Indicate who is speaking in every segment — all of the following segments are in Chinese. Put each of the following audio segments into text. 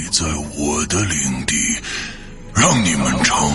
Speaker 1: 你在我的领地让你们尝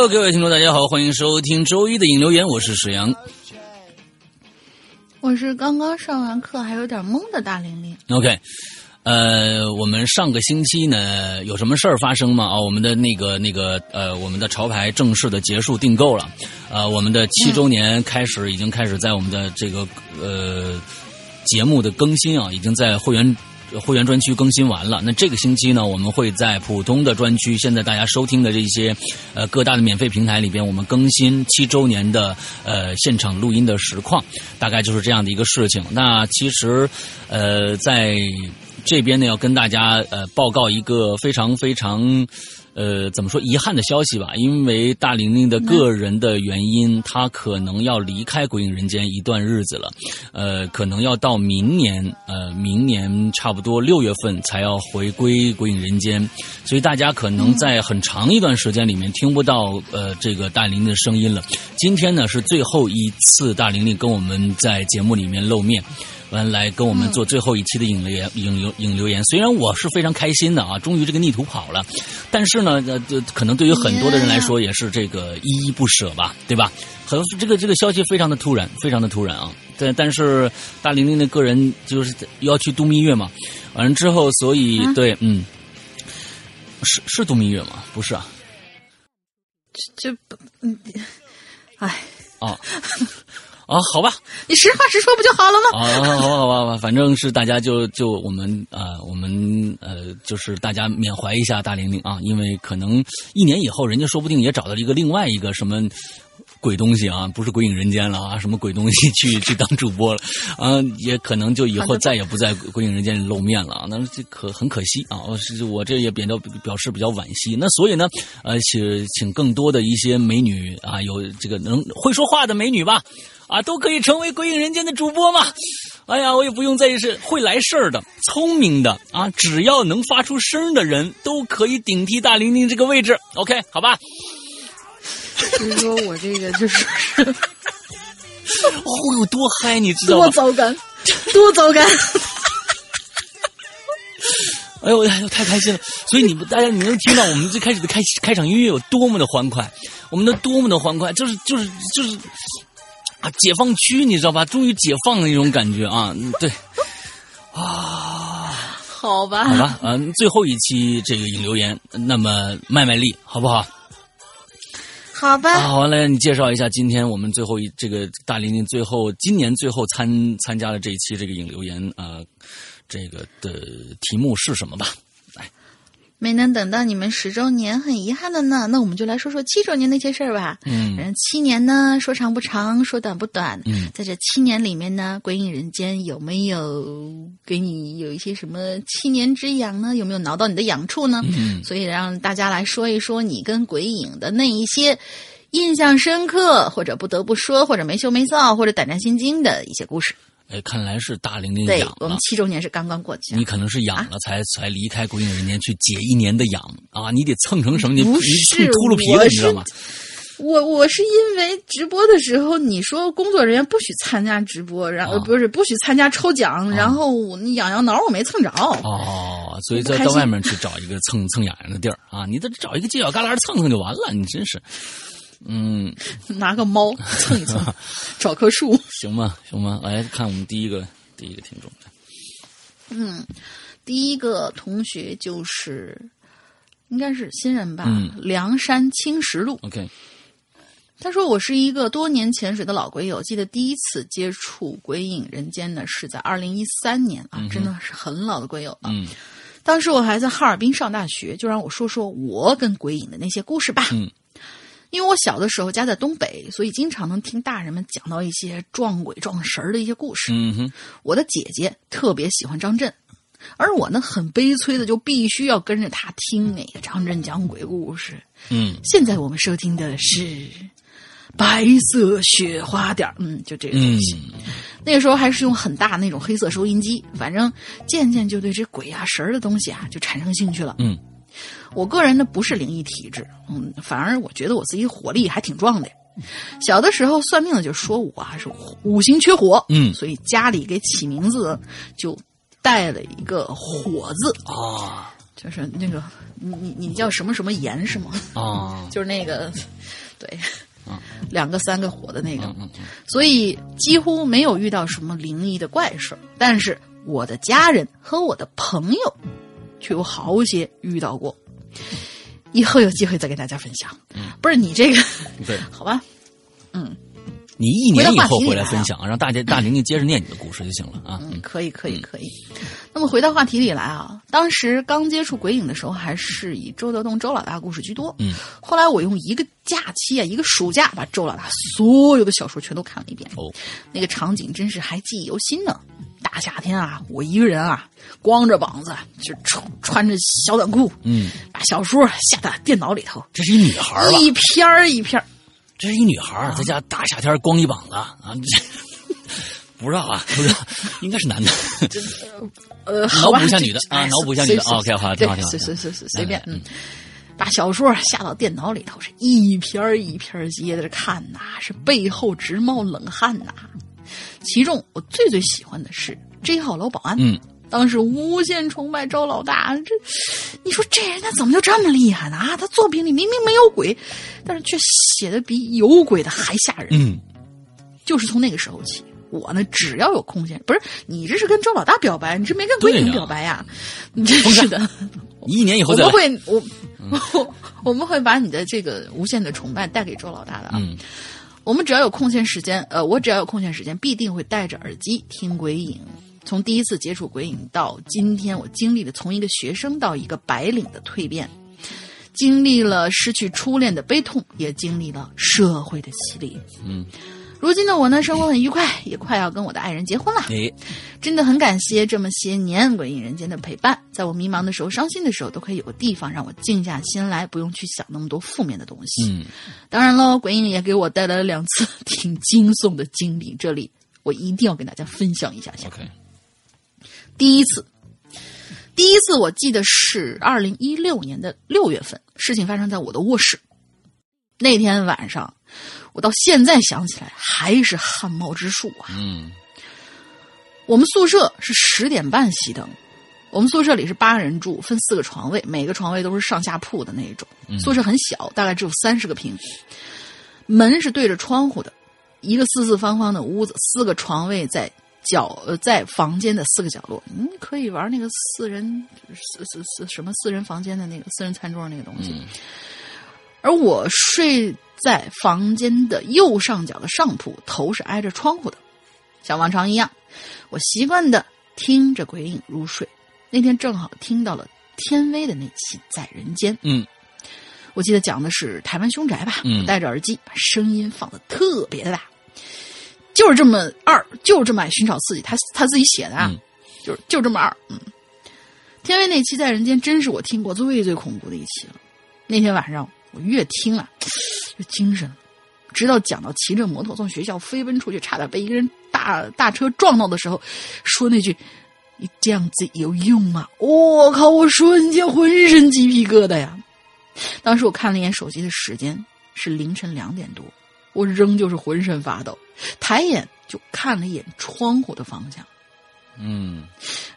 Speaker 2: Hello，各位听众，大家好，欢迎收听周一的影留言，我是史阳。
Speaker 3: 我是刚刚上完课还有点懵的大玲玲。
Speaker 2: OK，呃，我们上个星期呢有什么事儿发生吗？啊，我们的那个那个呃，我们的潮牌正式的结束订购了，呃，我们的七周年开始已经开始在我们的这个呃节目的更新啊，已经在会员。会员专区更新完了，那这个星期呢，我们会在普通的专区，现在大家收听的这些呃各大的免费平台里边，我们更新七周年的呃现场录音的实况，大概就是这样的一个事情。那其实呃在这边呢，要跟大家呃报告一个非常非常。呃，怎么说遗憾的消息吧？因为大玲玲的个人的原因，她可能要离开《鬼影人间》一段日子了，呃，可能要到明年，呃，明年差不多六月份才要回归《鬼影人间》，所以大家可能在很长一段时间里面听不到呃这个大玲玲的声音了。今天呢是最后一次大玲玲跟我们在节目里面露面。完来跟我们做最后一期的影留言，影留影留言。虽然我是非常开心的啊，终于这个逆徒跑了，但是呢，呃，这可能对于很多的人来说也是这个依依不舍吧，对吧？很这个这个消息非常的突然，非常的突然啊。但但是大玲玲的个人就是要去度蜜月嘛，完了之后，所以、
Speaker 3: 啊
Speaker 2: 对，嗯，是是度蜜月吗？不是啊，
Speaker 3: 这不，嗯，哎，
Speaker 2: 啊啊，好吧，
Speaker 3: 你实话实说不就好了吗？
Speaker 2: 啊，好吧，好吧，好吧，反正是大家就就我们呃，我们呃，就是大家缅怀一下大玲玲啊，因为可能一年以后，人家说不定也找到了一个另外一个什么。鬼东西啊，不是鬼影人间了啊，什么鬼东西去去当主播了啊，也可能就以后再也不在鬼影人间里露面了啊，那这可很可惜啊，我是我这也比较表示比较惋惜。那所以呢，呃，请请更多的一些美女啊，有这个能会说话的美女吧，啊，都可以成为鬼影人间的主播嘛。哎呀，我也不用再是会来事儿的、聪明的啊，只要能发出声的人都可以顶替大玲玲这个位置。OK，好吧。
Speaker 3: 所以说我这个就是
Speaker 2: 哦，有多嗨，你知道吗？
Speaker 3: 多糟糕，多糟糕。
Speaker 2: 哎呦，哎呦，太开心了！所以你们大家，你能听到我们最开始的开开场音乐有多么的欢快，我们的多么的欢快，就是就是就是，啊，解放区，你知道吧？终于解放的那种感觉啊！嗯对，啊，
Speaker 3: 好吧，
Speaker 2: 好吧，嗯、最后一期这个引留言，那么卖卖力，好不好？
Speaker 3: 好吧，
Speaker 2: 啊，完了，你介绍一下今天我们最后一这个大玲玲最后今年最后参参加的这一期这个引留言啊、呃这个的题目是什么吧？
Speaker 3: 没能等到你们十周年，很遗憾的呢。那我们就来说说七周年那些事儿吧。
Speaker 2: 嗯
Speaker 3: 反正七年呢，说长不长，说短不短。
Speaker 2: 嗯
Speaker 3: 在这七年里面呢，鬼影人间有没有给你有一些什么七年之痒呢？有没有挠到你的痒处呢？
Speaker 2: 嗯
Speaker 3: 所以让大家来说一说你跟鬼影的那一些印象深刻，或者不得不说，或者没羞没臊，或者胆战心惊的一些故事。
Speaker 2: 哎，看来是大玲玲
Speaker 3: 对
Speaker 2: 痒了。
Speaker 3: 我们七周年是刚刚过去啊，
Speaker 2: 你可能是养了才、才离开鬼影人间去解一年的痒啊！你得蹭成什么？你秃噜皮了，你知道吗？
Speaker 3: 我我是因为直播的时候你说工作人员不许参加直播，然后、
Speaker 2: 啊
Speaker 3: 不是不许参加抽奖，然后我那痒痒挠我没蹭着。
Speaker 2: 哦，所以
Speaker 3: 我不开心
Speaker 2: 在到外面去找一个蹭蹭痒痒的地儿啊！你得找一个犄角旮旯蹭蹭就完了，你真是，嗯，
Speaker 3: 拿个猫蹭一蹭，找棵树。
Speaker 2: 行吧，行吧，来看我们第一个第一个听众，
Speaker 3: 嗯，第一个同学就是应该是新人吧，
Speaker 2: 嗯
Speaker 3: 梁山青石路。
Speaker 2: OK，
Speaker 3: 他说：“我是一个多年潜水的老鬼友，记得第一次接触鬼影人间呢，是在二零一三年啊，真的是很老的鬼友了。
Speaker 2: 嗯
Speaker 3: 当时我还在哈尔滨上大学，就让我说说我跟鬼影的那些故事吧。
Speaker 2: 嗯
Speaker 3: 因为我小的时候家在东北，所以经常能听大人们讲到一些撞鬼撞神儿的一些故事。
Speaker 2: 嗯哼，
Speaker 3: 我的姐姐特别喜欢张震，而我呢很悲催的就必须要跟着他听那个张震讲鬼故事。
Speaker 2: 嗯
Speaker 3: 现在我们收听的是《白色雪花点儿》，嗯，就这个东
Speaker 2: 嗯
Speaker 3: 西。那个时候还是用很大那种黑色收音机，反正渐渐就对这鬼啊神儿的东西啊就产生兴趣了。
Speaker 2: 嗯
Speaker 3: 我个人呢不是灵异体质，嗯，反而我觉得我自己火力还挺壮的。小的时候算命的就说我啊是五行缺火，
Speaker 2: 嗯
Speaker 3: 所以家里给起名字就带了一个火字，
Speaker 2: 啊
Speaker 3: 就是那个你你你叫什么什么炎是吗？
Speaker 2: 啊，
Speaker 3: 就是那个，对，
Speaker 2: 嗯
Speaker 3: 两个三个火的那个，所以几乎没有遇到什么灵异的怪事。但是我的家人和我的朋友却有好些遇到过。以后有机会再给大家分享。不是你这个，
Speaker 2: 对
Speaker 3: 好吧？
Speaker 2: 嗯你一年以后回来分享，让大家大玲玲接着念你的故事就行了啊。
Speaker 3: 嗯，可以，可以，可以。那么回到话题里来啊，当时刚接触鬼影的时候，还是以周德东、周老大故事居多。
Speaker 2: 嗯，
Speaker 3: 后来我用一个假期啊，一个暑假，把周老大所有的小说全都看了一遍。
Speaker 2: 哦，
Speaker 3: 那个场景真是还记忆犹新呢。大夏天啊，我一个人啊，光着膀子，就穿穿着小短裤，
Speaker 2: 嗯，
Speaker 3: 把小说下到电脑里头，
Speaker 2: 这是一女孩？
Speaker 3: 一篇儿一篇儿。
Speaker 2: 这是一女孩儿，在家大夏天光一膀子啊，这 不知道啊，不知道，应该是男的。
Speaker 3: 呃，
Speaker 2: 脑补一下女的啊
Speaker 3: 哎
Speaker 2: 脑补一下女的 OK，好挺好挺好
Speaker 3: 对随随随随随便嗯。把小说下到电脑里头，是一篇一篇接着看呐，是背后直冒冷汗呐。其中我最最喜欢的是 J 号楼保安，
Speaker 2: 嗯，
Speaker 3: 当时无限崇拜周老大，这你说这人他怎么就这么厉害呢？啊，他作品里明明没有鬼，但是却写的比有鬼的还吓人。
Speaker 2: 嗯，
Speaker 3: 就是从那个时候起，我呢只要有空闲，不是你这是跟周老大表白，你这没跟鬼影
Speaker 2: 对呀
Speaker 3: 表白呀？你真是的。
Speaker 2: 你一年以后
Speaker 3: 我
Speaker 2: 再来。
Speaker 3: 们会我我我们会把你的这个无限的崇拜带给周老大的啊。
Speaker 2: 嗯
Speaker 3: 我们只要有空闲时间，呃，我只要有空闲时间，必定会戴着耳机听鬼影。从第一次接触鬼影到今天，我经历了从一个学生到一个白领的蜕变，经历了失去初恋的悲痛，也经历了社会的洗礼。
Speaker 2: 嗯，
Speaker 3: 如今的我呢，生活很愉快，也快要跟我的爱人结婚了。
Speaker 2: 哎，
Speaker 3: 真的很感谢这么些年鬼影人间的陪伴，在我迷茫的时候、伤心的时候，都可以有个地方让我静下心来，不用去想那么多负面的东西。
Speaker 2: 嗯
Speaker 3: 当然喽，鬼影也给我带来了两次挺惊悚的经历，这里我一定要跟大家分享一下下。
Speaker 2: ，OK，
Speaker 3: 第一次，第一次我记得是二零一六年的六月份，事情发生在我的卧室。那天晚上，我到现在想起来还是汗毛直竖啊。
Speaker 2: 嗯
Speaker 3: 我们宿舍是十点半熄灯，我们宿舍里是八人住，分四个床位，每个床位都是上下铺的那一种。宿舍很小，大概只有三十个平，门是对着窗户的。一个四四方方的屋子，四个床位在角呃在房间的四个角落，嗯，可以玩那个四人四四四什么四人房间的那个四人餐桌那个东西。而我睡在房间的右上角的上铺，头是挨着窗户的，像往常一样，我习惯的听着鬼影入睡。那天正好听到了天威的那期《在人间》，
Speaker 2: 嗯
Speaker 3: 我记得讲的是台湾凶宅吧？
Speaker 2: 嗯
Speaker 3: 我戴着耳机，把声音放的特别的大，就是这么二，就是这么爱寻找刺激。他他自己写的啊，
Speaker 2: 嗯
Speaker 3: 就是就这么二。嗯，天威那期《在人间》真是我听过最最恐怖的一期了。那天晚上我越听啊 越精神，直到讲到骑着摩托从学校飞奔出去，差点被一个人大大车撞到的时候，说那句。你这样子有用吗？我、靠！我瞬间浑身鸡皮疙瘩呀！当时我看了一眼手机的时间，是凌晨两点多，我仍旧是浑身发抖，抬眼就看了一眼窗户的方向，
Speaker 2: 嗯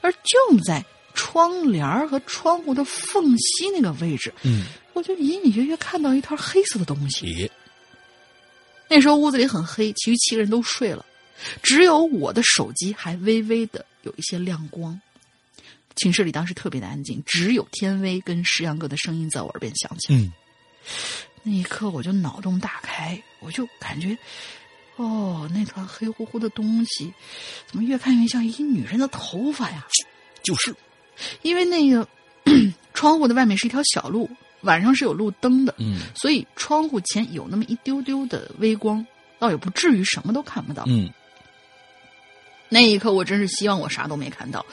Speaker 3: 而就在窗帘儿和窗户的缝隙那个位置，
Speaker 2: 嗯，
Speaker 3: 我就隐隐约约看到一团黑色的东西。那时候屋子里很黑，其余七个人都睡了，只有我的手机还微微的有一些亮光。寝室里当时特别的安静，只有天威跟石阳哥的声音在我耳边响起。
Speaker 2: 嗯
Speaker 3: 那一刻我就脑洞大开，我就感觉，哦，那团黑乎乎的东西，怎么越看越像一女人的头发呀？
Speaker 2: 就是，
Speaker 3: 因为那个 窗户的外面是一条小路，晚上是有路灯的，
Speaker 2: 嗯
Speaker 3: 所以窗户前有那么一丢丢的微光，倒也不至于什么都看不到。
Speaker 2: 嗯
Speaker 3: 那一刻，我真是希望我啥都没看到，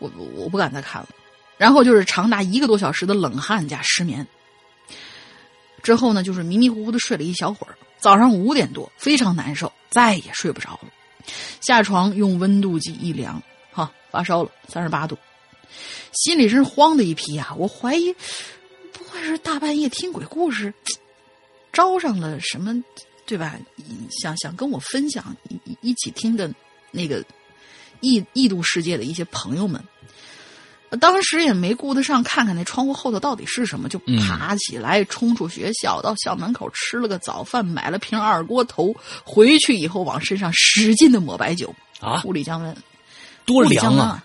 Speaker 3: 我我我不敢再看了。然后就是长达一个多小时的冷汗加失眠。之后呢，就是迷迷糊糊的睡了一小会儿，早上五点多非常难受，再也睡不着了。下床用温度计一量，哈，发烧了，三十八度，心里真是慌的一批呀、我怀疑，不会是大半夜听鬼故事，招上了什么，对吧？想想跟我分享一一一起听的那个异异度世界的一些朋友们。当时也没顾得上看看那窗户后头到底是什么，就
Speaker 2: 嗯
Speaker 3: 爬起来冲出学校，到校门口吃了个早饭，买了瓶二锅头，回去以后往身上使劲的抹白酒，
Speaker 2: 啊，
Speaker 3: 物理降温，
Speaker 2: 多凉啊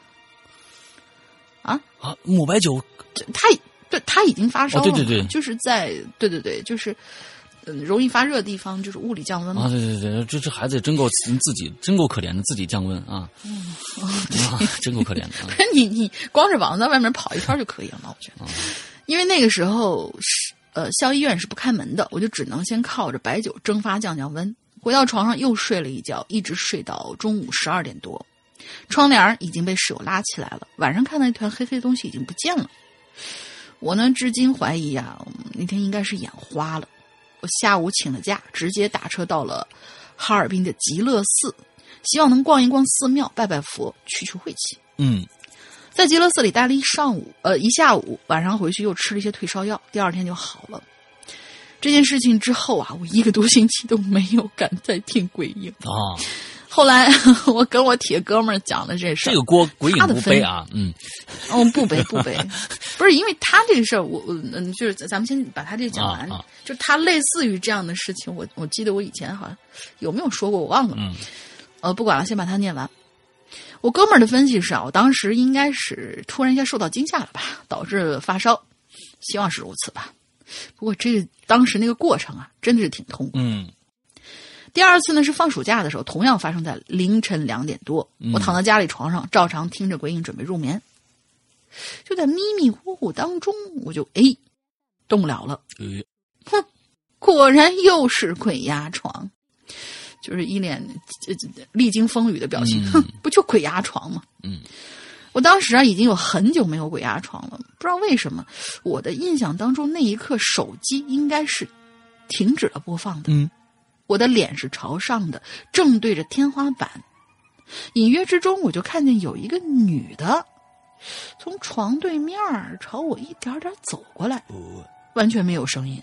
Speaker 3: 啊！
Speaker 2: 啊！抹白酒，
Speaker 3: 这他对他已经发烧了、
Speaker 2: 哦对对对
Speaker 3: 就是在对对对，就是嗯容易发热的地方，就是物理降温嘛。
Speaker 2: 啊，对对对，这这孩子也真够自己真够可怜的，自己降温啊，啊，真够可怜的啊。
Speaker 3: 你你光着膀子在外面跑一圈就可以了嘛？我觉得，因为那个时候是呃校医院是不开门的，我就只能先靠着白酒蒸发降降温。回到床上又睡了一觉，一直睡到中午十二点多。窗帘已经被室友拉起来了，晚上看到一团黑黑的东西已经不见了。我呢，至今怀疑啊，嗯那天应该是眼花了。我下午请了假，直接打车到了哈尔滨的极乐寺，希望能逛一逛寺庙，拜拜佛，去去晦气。
Speaker 2: 嗯
Speaker 3: 在极乐寺里待了一上午，呃，一下午，晚上回去又吃了一些退烧药，第二天就好了。这件事情之后啊，我一个多星期都没有敢再听鬼影。
Speaker 2: 啊，
Speaker 3: 后来 我跟我铁哥们儿讲了这事儿
Speaker 2: 这个锅鬼影不背啊，嗯
Speaker 3: 哦，不背不背，不 是因为他这个事儿，我我嗯，就是咱咱们先把他这个讲完。
Speaker 2: 啊啊
Speaker 3: 就他类似于这样的事情，我我记得我以前好像有没有说过，我忘了。
Speaker 2: 嗯
Speaker 3: 呃，不管了，先把它念完。我哥们儿的分析是啊，我当时应该是突然一下受到惊吓了吧，导致发烧，希望是如此吧。不过这当时那个过程啊，真的是挺痛苦。
Speaker 2: 嗯
Speaker 3: 第二次呢是放暑假的时候，同样发生在凌晨两点多，
Speaker 2: 嗯。
Speaker 3: 我躺在家里床上，照常听着鬼影准备入眠。就在迷迷糊糊当中，我就哎动不了。了，
Speaker 2: 哼
Speaker 3: 果然又是鬼压床，就是一脸呃历经风雨的表情，
Speaker 2: 嗯。
Speaker 3: 哼，不就鬼压床吗？
Speaker 2: 嗯，
Speaker 3: 我当时啊已经有很久没有鬼压床了，不知道为什么，我的印象当中那一刻手机应该是停止了播放的。
Speaker 2: 嗯
Speaker 3: 我的脸是朝上的，正对着天花板。隐约之中，我就看见有一个女的从床对面朝我一点点走过来，
Speaker 2: 哦
Speaker 3: 完全没有声音。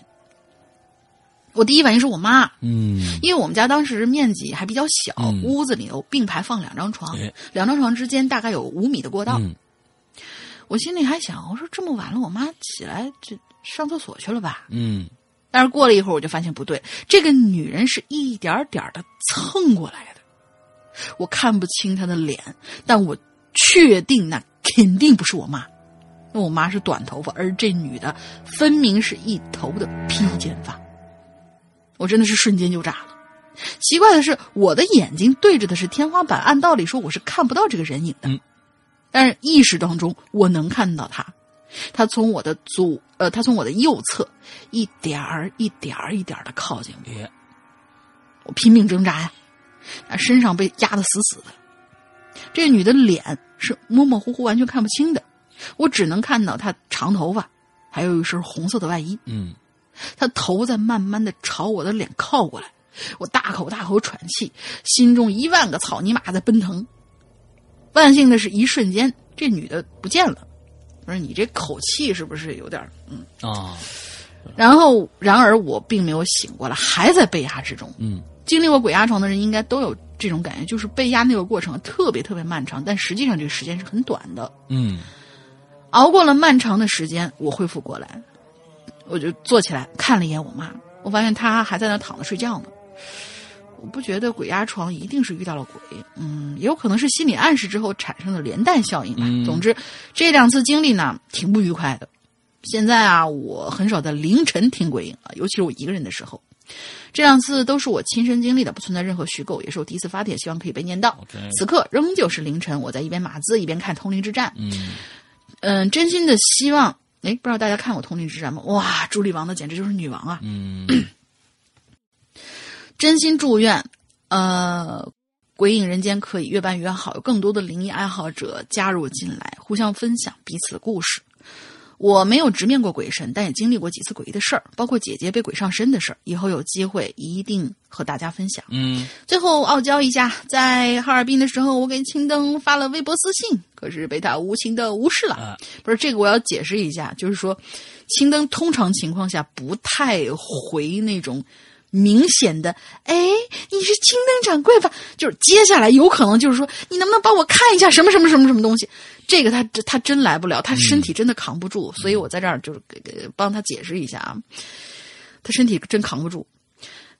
Speaker 3: 我第一反应是我妈，
Speaker 2: 嗯
Speaker 3: 因为我们家当时面积还比较小，
Speaker 2: 嗯
Speaker 3: 屋子里头并排放两张床
Speaker 2: 哎，
Speaker 3: 两张床之间大概有五米的过道。
Speaker 2: 嗯
Speaker 3: 我心里还想，我说这么晚了，我妈起来这上厕所去了吧？
Speaker 2: 嗯
Speaker 3: 但是过了一会儿，我就发现不对，这个女人是一点点的蹭过来的。我看不清她的脸，但我确定那肯定不是我妈。那我妈是短头发，而这女的分明是一头的披肩发。我真的是瞬间就炸了。奇怪的是，我的眼睛对着的是天花板，按道理说我是看不到这个人影的。
Speaker 2: 嗯，
Speaker 3: 但是意识当中我能看到她，她从我的左呃，他从我的右侧一点儿一点儿一点儿的靠近我，我拼命挣扎呀，啊，身上被压得死死的。这女的脸是模模糊糊、完全看不清的，我只能看到她长头发，还有一身红色的外衣。
Speaker 2: 嗯
Speaker 3: 她头在慢慢的朝我的脸靠过来，我大口大口喘气，心中一万个草泥马在奔腾。万幸的是一瞬间，这女的不见了。不是你这口气是不是有点嗯？
Speaker 2: 啊
Speaker 3: 然后，然而我并没有醒过来，还在被压之中。
Speaker 2: 嗯
Speaker 3: 经历过鬼压床的人应该都有这种感觉，就是被压那个过程特别特别漫长，但实际上这个时间是很短的。
Speaker 2: 嗯
Speaker 3: 熬过了漫长的时间，我恢复过来，我就坐起来看了一眼我妈，我发现她还在那躺着睡觉呢。我不觉得鬼压床一定是遇到了鬼，嗯，也有可能是心理暗示之后产生的连带效应吧。
Speaker 2: 嗯
Speaker 3: 总之，这两次经历呢，挺不愉快的。现在啊，我很少在凌晨听鬼影啊，尤其是我一个人的时候。这两次都是我亲身经历的，不存在任何虚构，也是我第一次发帖，希望可以被念到。此刻仍旧是凌晨，我在一边码字一边看《通灵之战》。
Speaker 2: 嗯
Speaker 3: 嗯，真心的希望，哎，不知道大家看过《通灵之战》吗？哇，朱莉王的简直就是女王啊！
Speaker 2: 嗯
Speaker 3: 真心祝愿，呃，鬼影人间可以越办越好，有更多的灵异爱好者加入进来，互相分享彼此的故事。我没有直面过鬼神，但也经历过几次诡异的事儿，包括姐姐被鬼上身的事儿。以后有机会一定和大家分享。
Speaker 2: 嗯
Speaker 3: 最后傲娇一下，在哈尔滨的时候，我给青灯发了微博私信，可是被他无情的无视了。
Speaker 2: 啊
Speaker 3: 不是这个，我要解释一下，就是说，青灯通常情况下不太回那种明显的，哎，你是青灯掌柜吧？就是接下来有可能就是说，你能不能帮我看一下什么什么什么什么东西？这个他他真来不了，他身体真的扛不住，所以我在这儿就是给给帮他解释一下啊，他身体真扛不住。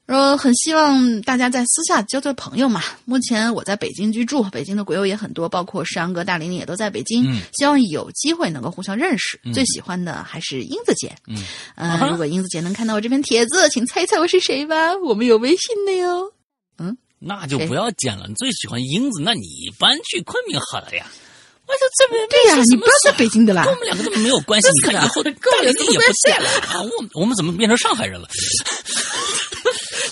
Speaker 3: 说很希望大家在私下交交朋友嘛。目前我在北京居住，北京的鬼友也很多，包括山哥、大玲玲也都在北京。
Speaker 2: 嗯
Speaker 3: 希望有机会能够互相认识。最喜欢的还是英子姐。
Speaker 2: 嗯，
Speaker 3: 呃如果英子姐能看到我这篇帖子，请猜一猜我是谁吧。我们有微信的哟。
Speaker 2: 嗯那就不要见了。你最喜欢英子，那你搬去昆明好了呀。我就这边
Speaker 3: 对呀、你不要在北京的啦
Speaker 2: 跟。我们两个怎么没有关系？你看以后大
Speaker 3: 跟我有什么
Speaker 2: 玲玲也不在了啊，我我们怎么变成上海人了？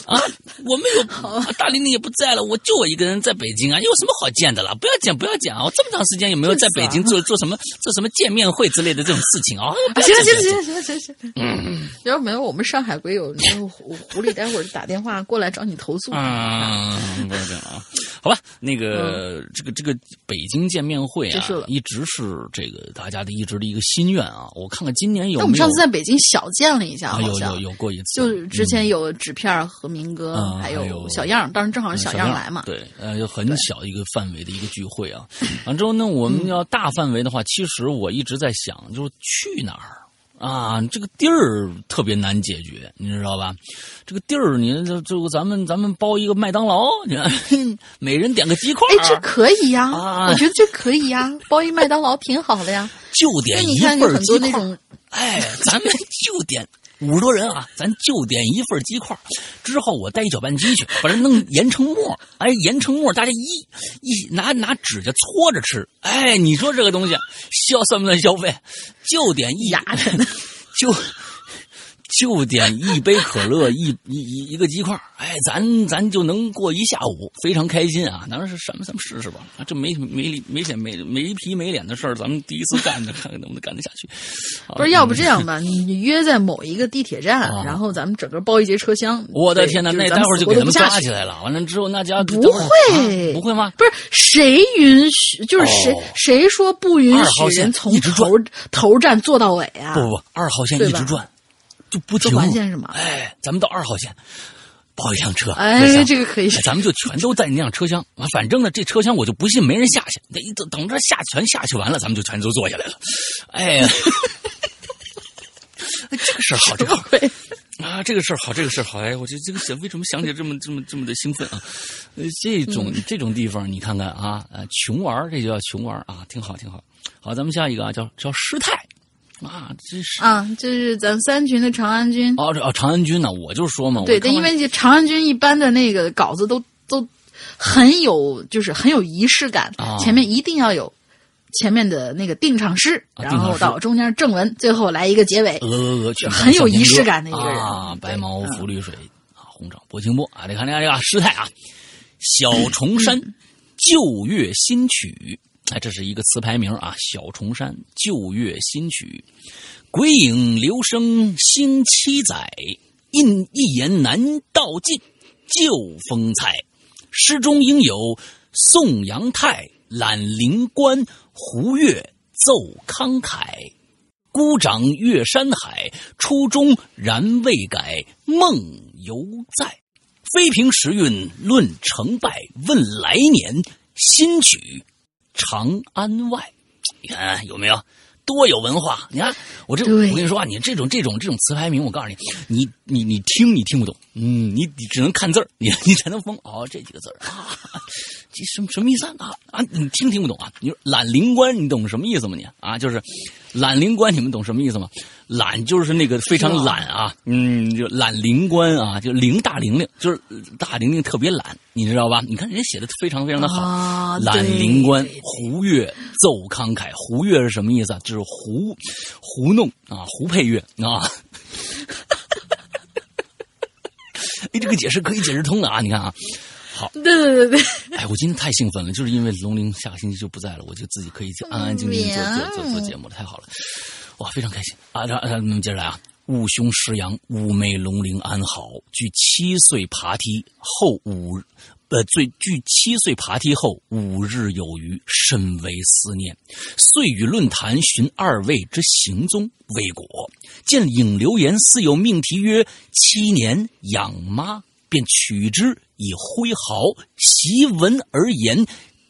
Speaker 2: 啊，我没有 大玲玲也不在了，我就我一个人在北京啊，有什么好见的啦？不要见，不要见啊！我这么长时间也没有在北京做做什么做什么见面会之类的这种事情啊！
Speaker 3: 行行了行了行了行了，嗯，要没有我们上海鬼友，那狐狐狸待会儿打电话过来找你投诉。
Speaker 2: 嗯，不要这样啊。好吧，那个、这个这个北京见面会啊一直是这个大家的一直的一个心愿啊。我看看今年有没有
Speaker 3: 那我们上次在北京小见了一下，
Speaker 2: 啊有有有过一次，
Speaker 3: 就是之前有纸片儿和民歌，
Speaker 2: 嗯
Speaker 3: 还
Speaker 2: 还有
Speaker 3: 小样儿，当时正好
Speaker 2: 嗯
Speaker 3: 是小样来嘛。
Speaker 2: 对，呃，有很小一个范围的一个聚会啊。完之后呢，我们要大范围的话，其实我一直在想，就是去哪儿啊？这个地儿特别难解决，你知道吧？这个地儿，你这这咱们咱们包一个麦当劳，你 看每人点个鸡块
Speaker 3: 哎，这，可以呀，
Speaker 2: 啊
Speaker 3: 我觉得这可以呀，包一麦当劳挺好的呀。
Speaker 2: 就点一份鸡块儿。
Speaker 3: 那种
Speaker 2: 哎，咱们就点五十多人啊，咱就点一份鸡块之后我带一搅拌机去，把它弄研成沫，哎，研成沫，大家一一拿拿指甲搓着吃，哎，你说这个东西消算不算消费？就点一
Speaker 3: 牙的，
Speaker 2: 就就点一杯可乐，一一一一个鸡块儿哎，咱咱就能过一下午，非常开心啊！当然是什么咱们试试吧，啊，这没没理没脸没没皮没脸的事儿，咱们第一次干着，看看能不能干得下去。啊
Speaker 3: 不是，要不这样吧，你你约在某一个地铁站
Speaker 2: 啊，
Speaker 3: 然后咱们整个包一节车厢。
Speaker 2: 我的天哪，那待会儿就给他们抓起
Speaker 3: 来。
Speaker 2: 了。完了之后，那家
Speaker 3: 不
Speaker 2: 会啊不会吗？
Speaker 3: 不是谁允许，就是谁、
Speaker 2: 哦
Speaker 3: 谁说不允
Speaker 2: 二
Speaker 3: 许人从头头站坐到尾啊？
Speaker 2: 不不不，二号线一直转，就不停。
Speaker 3: 坐环线是吗
Speaker 2: 哎，咱们到二号线，包一辆车。
Speaker 3: 哎这个可以
Speaker 2: 哎咱们就全都在那辆车厢。啊，反正呢，这车厢我就不信没人下去。那等等着下全下去完了，咱们就全都坐下来了。哎 这个事儿好，这个好。
Speaker 3: 对，
Speaker 2: 啊，这个事儿好，这个事儿好，哎，我觉得这个想为什么想起这么这么这么的兴奋啊？呃，这种、这种地方你看看啊，呃，穷玩儿这就叫穷玩儿啊，挺好挺好。好，咱们下一个啊，叫叫师太啊，这是。
Speaker 3: 啊，这是咱三群的长安君。
Speaker 2: 哦这哦长安君呢，我就说嘛，
Speaker 3: 对，因为长安君一般的那个稿子都都很有，就是很有仪式感，
Speaker 2: 啊。
Speaker 3: 前面一定要有前面的那个定场诗，然后到中间正文，最后来一个结尾。
Speaker 2: 鹅鹅鹅，
Speaker 3: 很有仪式感的一个人。
Speaker 2: 啊，白毛
Speaker 3: 嗯。
Speaker 2: 浮绿水啊，红掌拨清波。啊，你看你看这个师太啊，小重山 旧月新曲，哎，这是一个词牌名啊，小重山旧月新曲，鬼影流声星七载，印一言难道尽旧风采。诗中应有宋阳泰、揽灵官、胡越奏慷慨。孤掌越山海，初衷然未改，梦犹在。非凭时运论成败，问来年新曲长安外。你看有没有？多有文化！你看我这，我跟你说啊，你这种这种这种词牌名，我告诉你，你你你听你听不懂，嗯，你你只能看字儿，你你才能疯哦，这几个字儿啊，这什么什么意思啊？啊，你听听不懂啊？你说懒灵官，你懂什么意思吗？你啊，就是懒灵官，你们懂什么意思吗？懒就是那个非常懒啊，嗯，就懒灵官啊，就灵大玲玲，就是大玲玲特别懒，你知道吧？你看人家写的非常非常的好，
Speaker 3: 啊
Speaker 2: 懒灵官胡乐奏慷慨，胡乐是什么意思啊？就是胡胡弄啊，胡配乐啊。哎，这个解释可以解释通的啊！你看啊，
Speaker 3: 对对对对，
Speaker 2: 哎，我今天太兴奋了，就是因为龙鳞下个星期就不在了，我就自己可以安安静静做做做做节目了，太好了，哇，非常开心啊！然后咱们接着来啊，五兄师阳，五妹龙鳞安好，距七岁爬梯后五，呃，最距七岁爬梯后五日有余，甚为思念。遂与论坛寻二位之行踪，未果。见影留言似有命题曰“七年养妈”，便取之以挥毫，习文而言，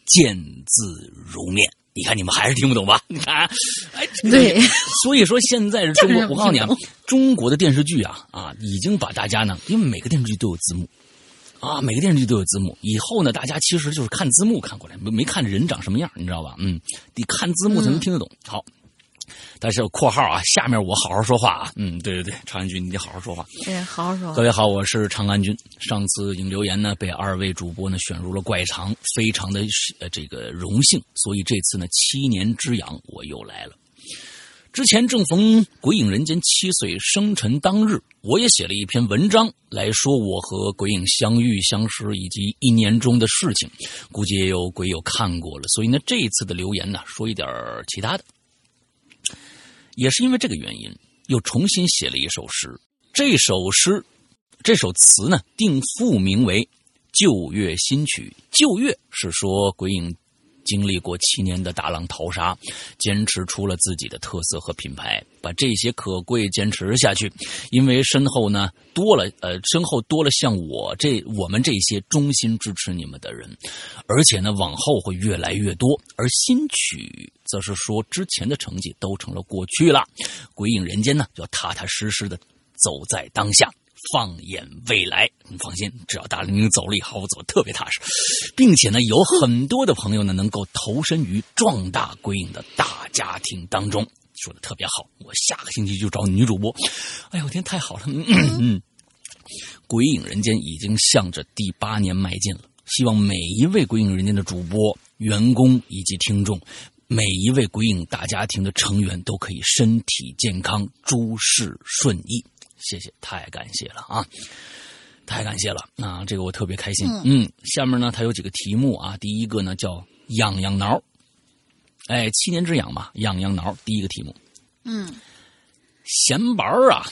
Speaker 2: 见字如面。你看，你们还是听不懂吧？你看，哎，
Speaker 3: 对，
Speaker 2: 所以说现在是 中国，我告诉你啊，中国的电视剧啊啊，已经把大家呢，因为每个电视剧都有字幕。啊，每个电视剧都有字幕。以后呢，大家其实就是看字幕看过来，没没看人长什么样，你知道吧？嗯，得看字幕才能听得懂。好，但是有括号啊，下面我好好说话啊。嗯，对对对，长安君，你得好好说话。
Speaker 3: 对，好好说
Speaker 2: 各。位好，我是长安君。上次引留言呢，被二位主播呢选入了怪藏，非常的呃这个荣幸，所以这次呢七年之痒我又来了。之前正逢《鬼影人间》七岁生辰当日，我也写了一篇文章来说我和鬼影相遇、相识以及一年中的事情，估计也有鬼友看过了。所以呢，这一次的留言呢，说一点其他的，也是因为这个原因，又重新写了一首诗。这首诗，这首词呢，定赋名为《旧月新曲》。旧月是说鬼影经历过七年的大浪淘沙，坚持出了自己的特色和品牌，把这些可贵坚持下去。因为身后呢多了呃，身后多了像我这我们这些衷心支持你们的人，而且呢往后会越来越多。而新曲则是说之前的成绩都成了过去了，鬼影人间呢就要踏踏实实的走在当下。放眼未来，你放心，只要大玲玲走了以后，我走得特别踏实，并且呢，有很多的朋友呢能够投身于壮大鬼影的大家庭当中，说的特别好。我下个星期就找女主播，哎呦天，太好了！嗯嗯，鬼影人间已经向着第八年迈进了，希望每一位鬼影人间的主播、员工以及听众。每一位鬼影大家庭的成员都可以身体健康，诸事顺意。谢谢，太感谢了啊！太感谢了啊！这个我特别开心。嗯，下面呢，它有几个题目啊。第一个呢叫“痒痒挠”，哎，七年之痒嘛，痒痒挠。第一个题目，
Speaker 3: 嗯，
Speaker 2: 闲玩儿啊，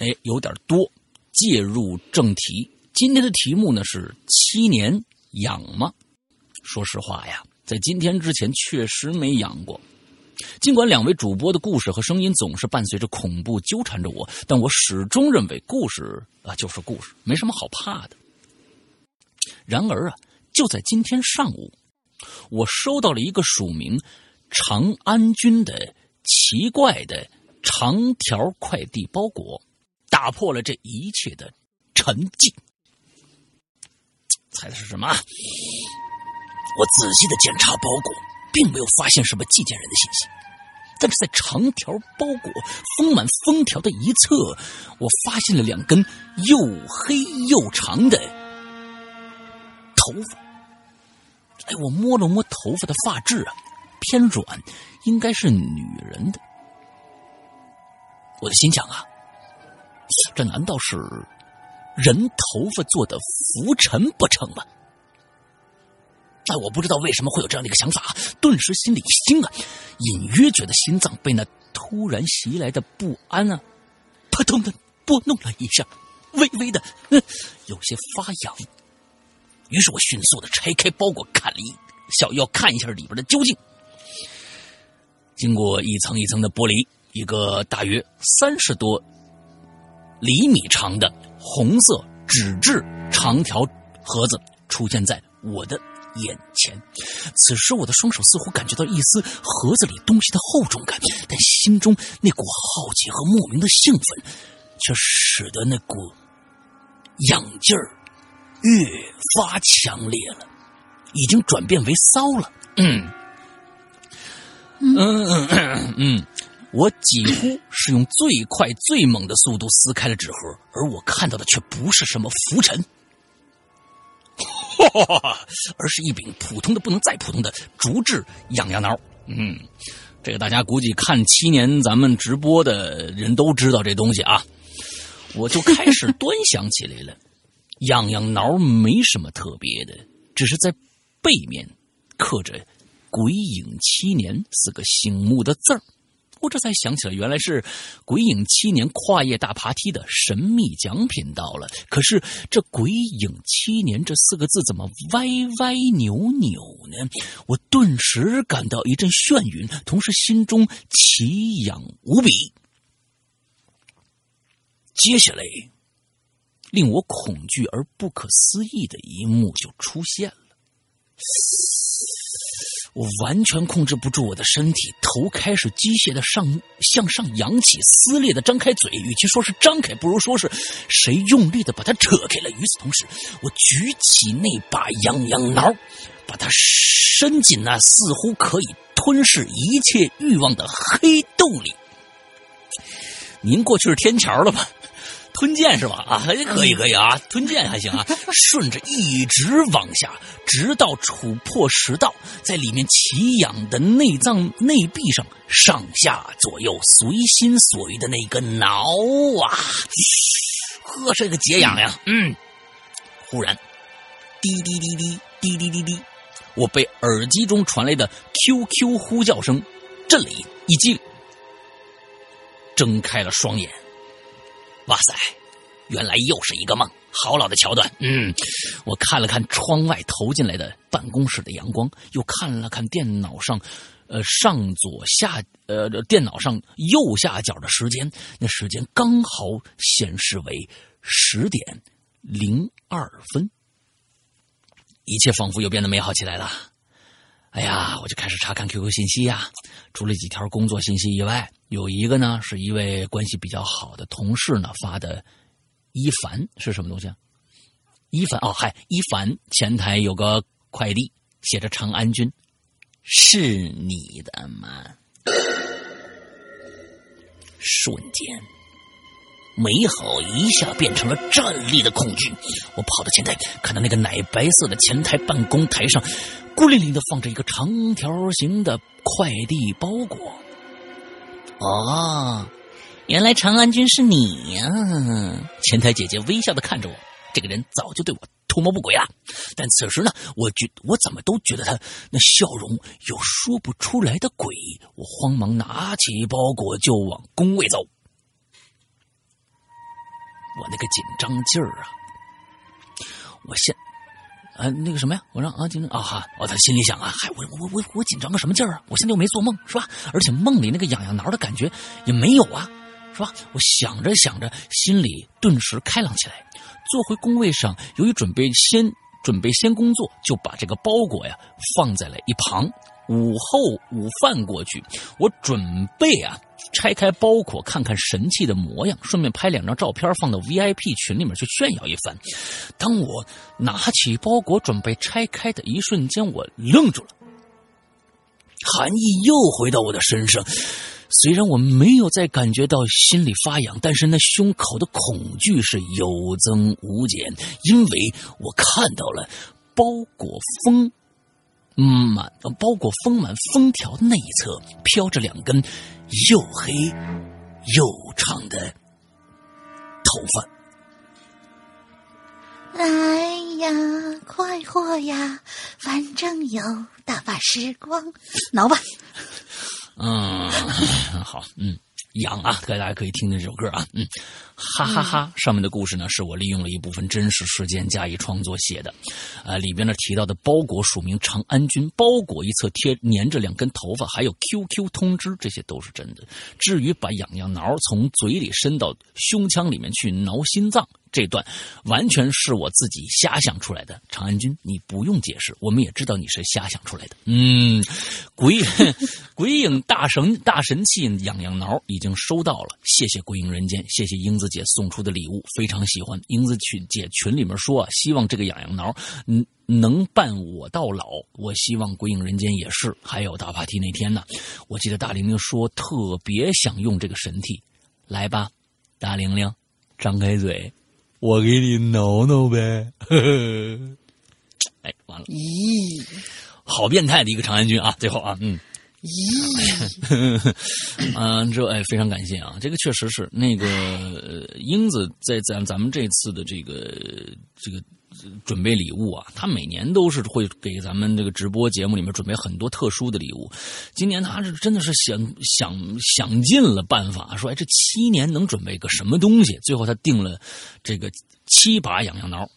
Speaker 2: 哎，有点多。介入正题，今天的题目呢是“七年痒吗？”说实话呀，在今天之前确实没养过。尽管两位主播的故事和声音总是伴随着恐怖纠缠着我，但我始终认为故事啊就是故事，没什么好怕的。然而啊，就在今天上午，我收到了一个署名“长安君”的奇怪的长条快递包裹，打破了这一切的沉寂。猜的是什么？我仔细的检查包裹，并没有发现什么寄件人的信息。但是在长条包裹封满封条的一侧，我发现了两根又黑又长的头发。哎，我摸了摸头发的发质啊，偏软，应该是女人的。我的心想啊，这难道是人头发做的浮尘不成吗？哎，我不知道为什么会有这样的一个想法，顿时心里一惊啊，隐约觉得心脏被那突然袭来的不安啊，扑通的拨弄了一下，微微的有些发痒。于是我迅速的拆开包裹，看了一小要看一下里边的究竟。经过一层一层的剥离，一个大约三十多厘米长的红色纸质长条盒子出现在我的。眼前，此时我的双手似乎感觉到一丝盒子里东西的厚重感，但心中那股好奇和莫名的兴奋，却使得那股痒劲儿越发强烈了，已经转变为骚了。嗯，嗯嗯嗯，我几乎是用最快最猛的速度撕开了纸盒，而我看到的却不是什么浮尘。而是一柄普通的不能再普通的竹制痒痒挠。嗯，这个大家估计看七年咱们直播的人都知道这东西啊。我就开始端详起来了。痒痒挠没什么特别的，只是在背面刻着“鬼影七年”四个醒目的字儿。我这才想起来，原来是“鬼影七年”跨页大爬梯的神秘奖品到了。可是这“鬼影七年”这四个字怎么歪歪扭扭呢？我顿时感到一阵眩晕，同时心中奇痒无比。接下来，令我恐惧而不可思议的一幕就出现了。我完全控制不住我的身体，头开始机械的上向上扬起，撕裂的张开嘴。与其说是张开，不如说是谁用力的把它扯开了。与此同时，我举起那把痒痒挠，把它伸进那似乎可以吞噬一切欲望的黑洞里。您过去是天桥了吧？吞剑是吧？啊，可以可以啊，吞剑还行啊。顺着一直往下，直到触破食道，在里面奇痒的内脏内壁上上下左右随心所欲的那个挠啊，呵，这个解痒呀。嗯，忽然，滴滴滴滴滴滴滴滴，我被耳机中传来的 QQ 呼叫声震了一一激灵，睁开了双眼。哇塞，原来又是一个梦，好老的桥段。嗯，我看了看窗外投进来的办公室的阳光，又看了看电脑上，呃，上左下，呃，电脑上右下角的时间，那时间刚好显示为十点零二分，一切仿佛又变得美好起来了。哎呀，我就开始查看 QQ 信息呀，除了几条工作信息以外。有一个呢，是一位关系比较好的同事呢发的，一凡是什么东西啊？一凡哦，嗨，一凡前台有个快递，写着“长安君”，是你的吗？瞬间，美好一下变成了战栗的恐惧。我跑到前台，看到那个奶白色的前台办公台上，孤零零的放着一个长条形的快递包裹。哦，原来长安君是你呀！前台姐姐微笑的看着我，这个人早就对我图谋不轨了。但此时呢，我觉我怎么都觉得他那笑容有说不出来的诡异。我慌忙拿起包裹就往工位走，我那个紧张劲儿啊！我现。呃，那个什么呀？我让啊，紧张啊哈！哦，他心里想啊，嗨，我我我我紧张个什么劲儿啊？我现在又没做梦，是吧？而且梦里那个痒痒挠的感觉也没有啊，是吧？我想着想着，心里顿时开朗起来。坐回工位上，由于准备先准备先工作，就把这个包裹呀放在了一旁。午后午饭过去，我准备啊拆开包裹看看神器的模样，顺便拍两张照片放到 VIP 群里面去炫耀一番。当我拿起包裹准备拆开的一瞬间，我愣住了，寒意又回到我的身上。虽然我没有再感觉到心里发痒，但是那胸口的恐惧是有增无减，因为我看到了包裹封满、包裹丰满封条的那一侧飘着两根又黑又长的头发。
Speaker 3: 来呀，快活呀，反正有大把时光，挠吧。
Speaker 2: 嗯，好，嗯，痒啊，大家可以听听这首歌啊，嗯，哈哈哈。上面的故事呢，是我利用了一部分真实事件加以创作写的，啊，里边呢提到的包裹署名长安君，包裹一侧贴粘着两根头发，还有 QQ 通知，这些都是真的。至于把痒痒挠从嘴里伸到胸腔里面去挠心脏。这段完全是我自己瞎想出来的，长安君，你不用解释，我们也知道你是瞎想出来的。嗯，鬼 鬼影大神大神器痒痒挠已经收到了，谢谢鬼影人间，谢谢英子姐送出的礼物，非常喜欢。英子群姐群里面说，希望这个痒痒挠嗯能伴我到老，我希望鬼影人间也是。还有大爬梯那天呢，我记得大玲玲说特别想用这个神器，来吧，大玲玲，张开嘴。我给你挠挠呗，哎，完了，
Speaker 3: 咦，
Speaker 2: 好变态的一个长安君啊！最后啊，嗯，
Speaker 3: 咦，
Speaker 2: 嗯，这哎，非常感谢啊！这个确实是那个英子在咱咱们这次的这个这个。准备礼物啊，他每年都是会给咱们这个直播节目里面准备很多特殊的礼物。今年他是真的是想想想尽了办法，说哎，这七年能准备个什么东西？最后他定了这个七把痒痒挠。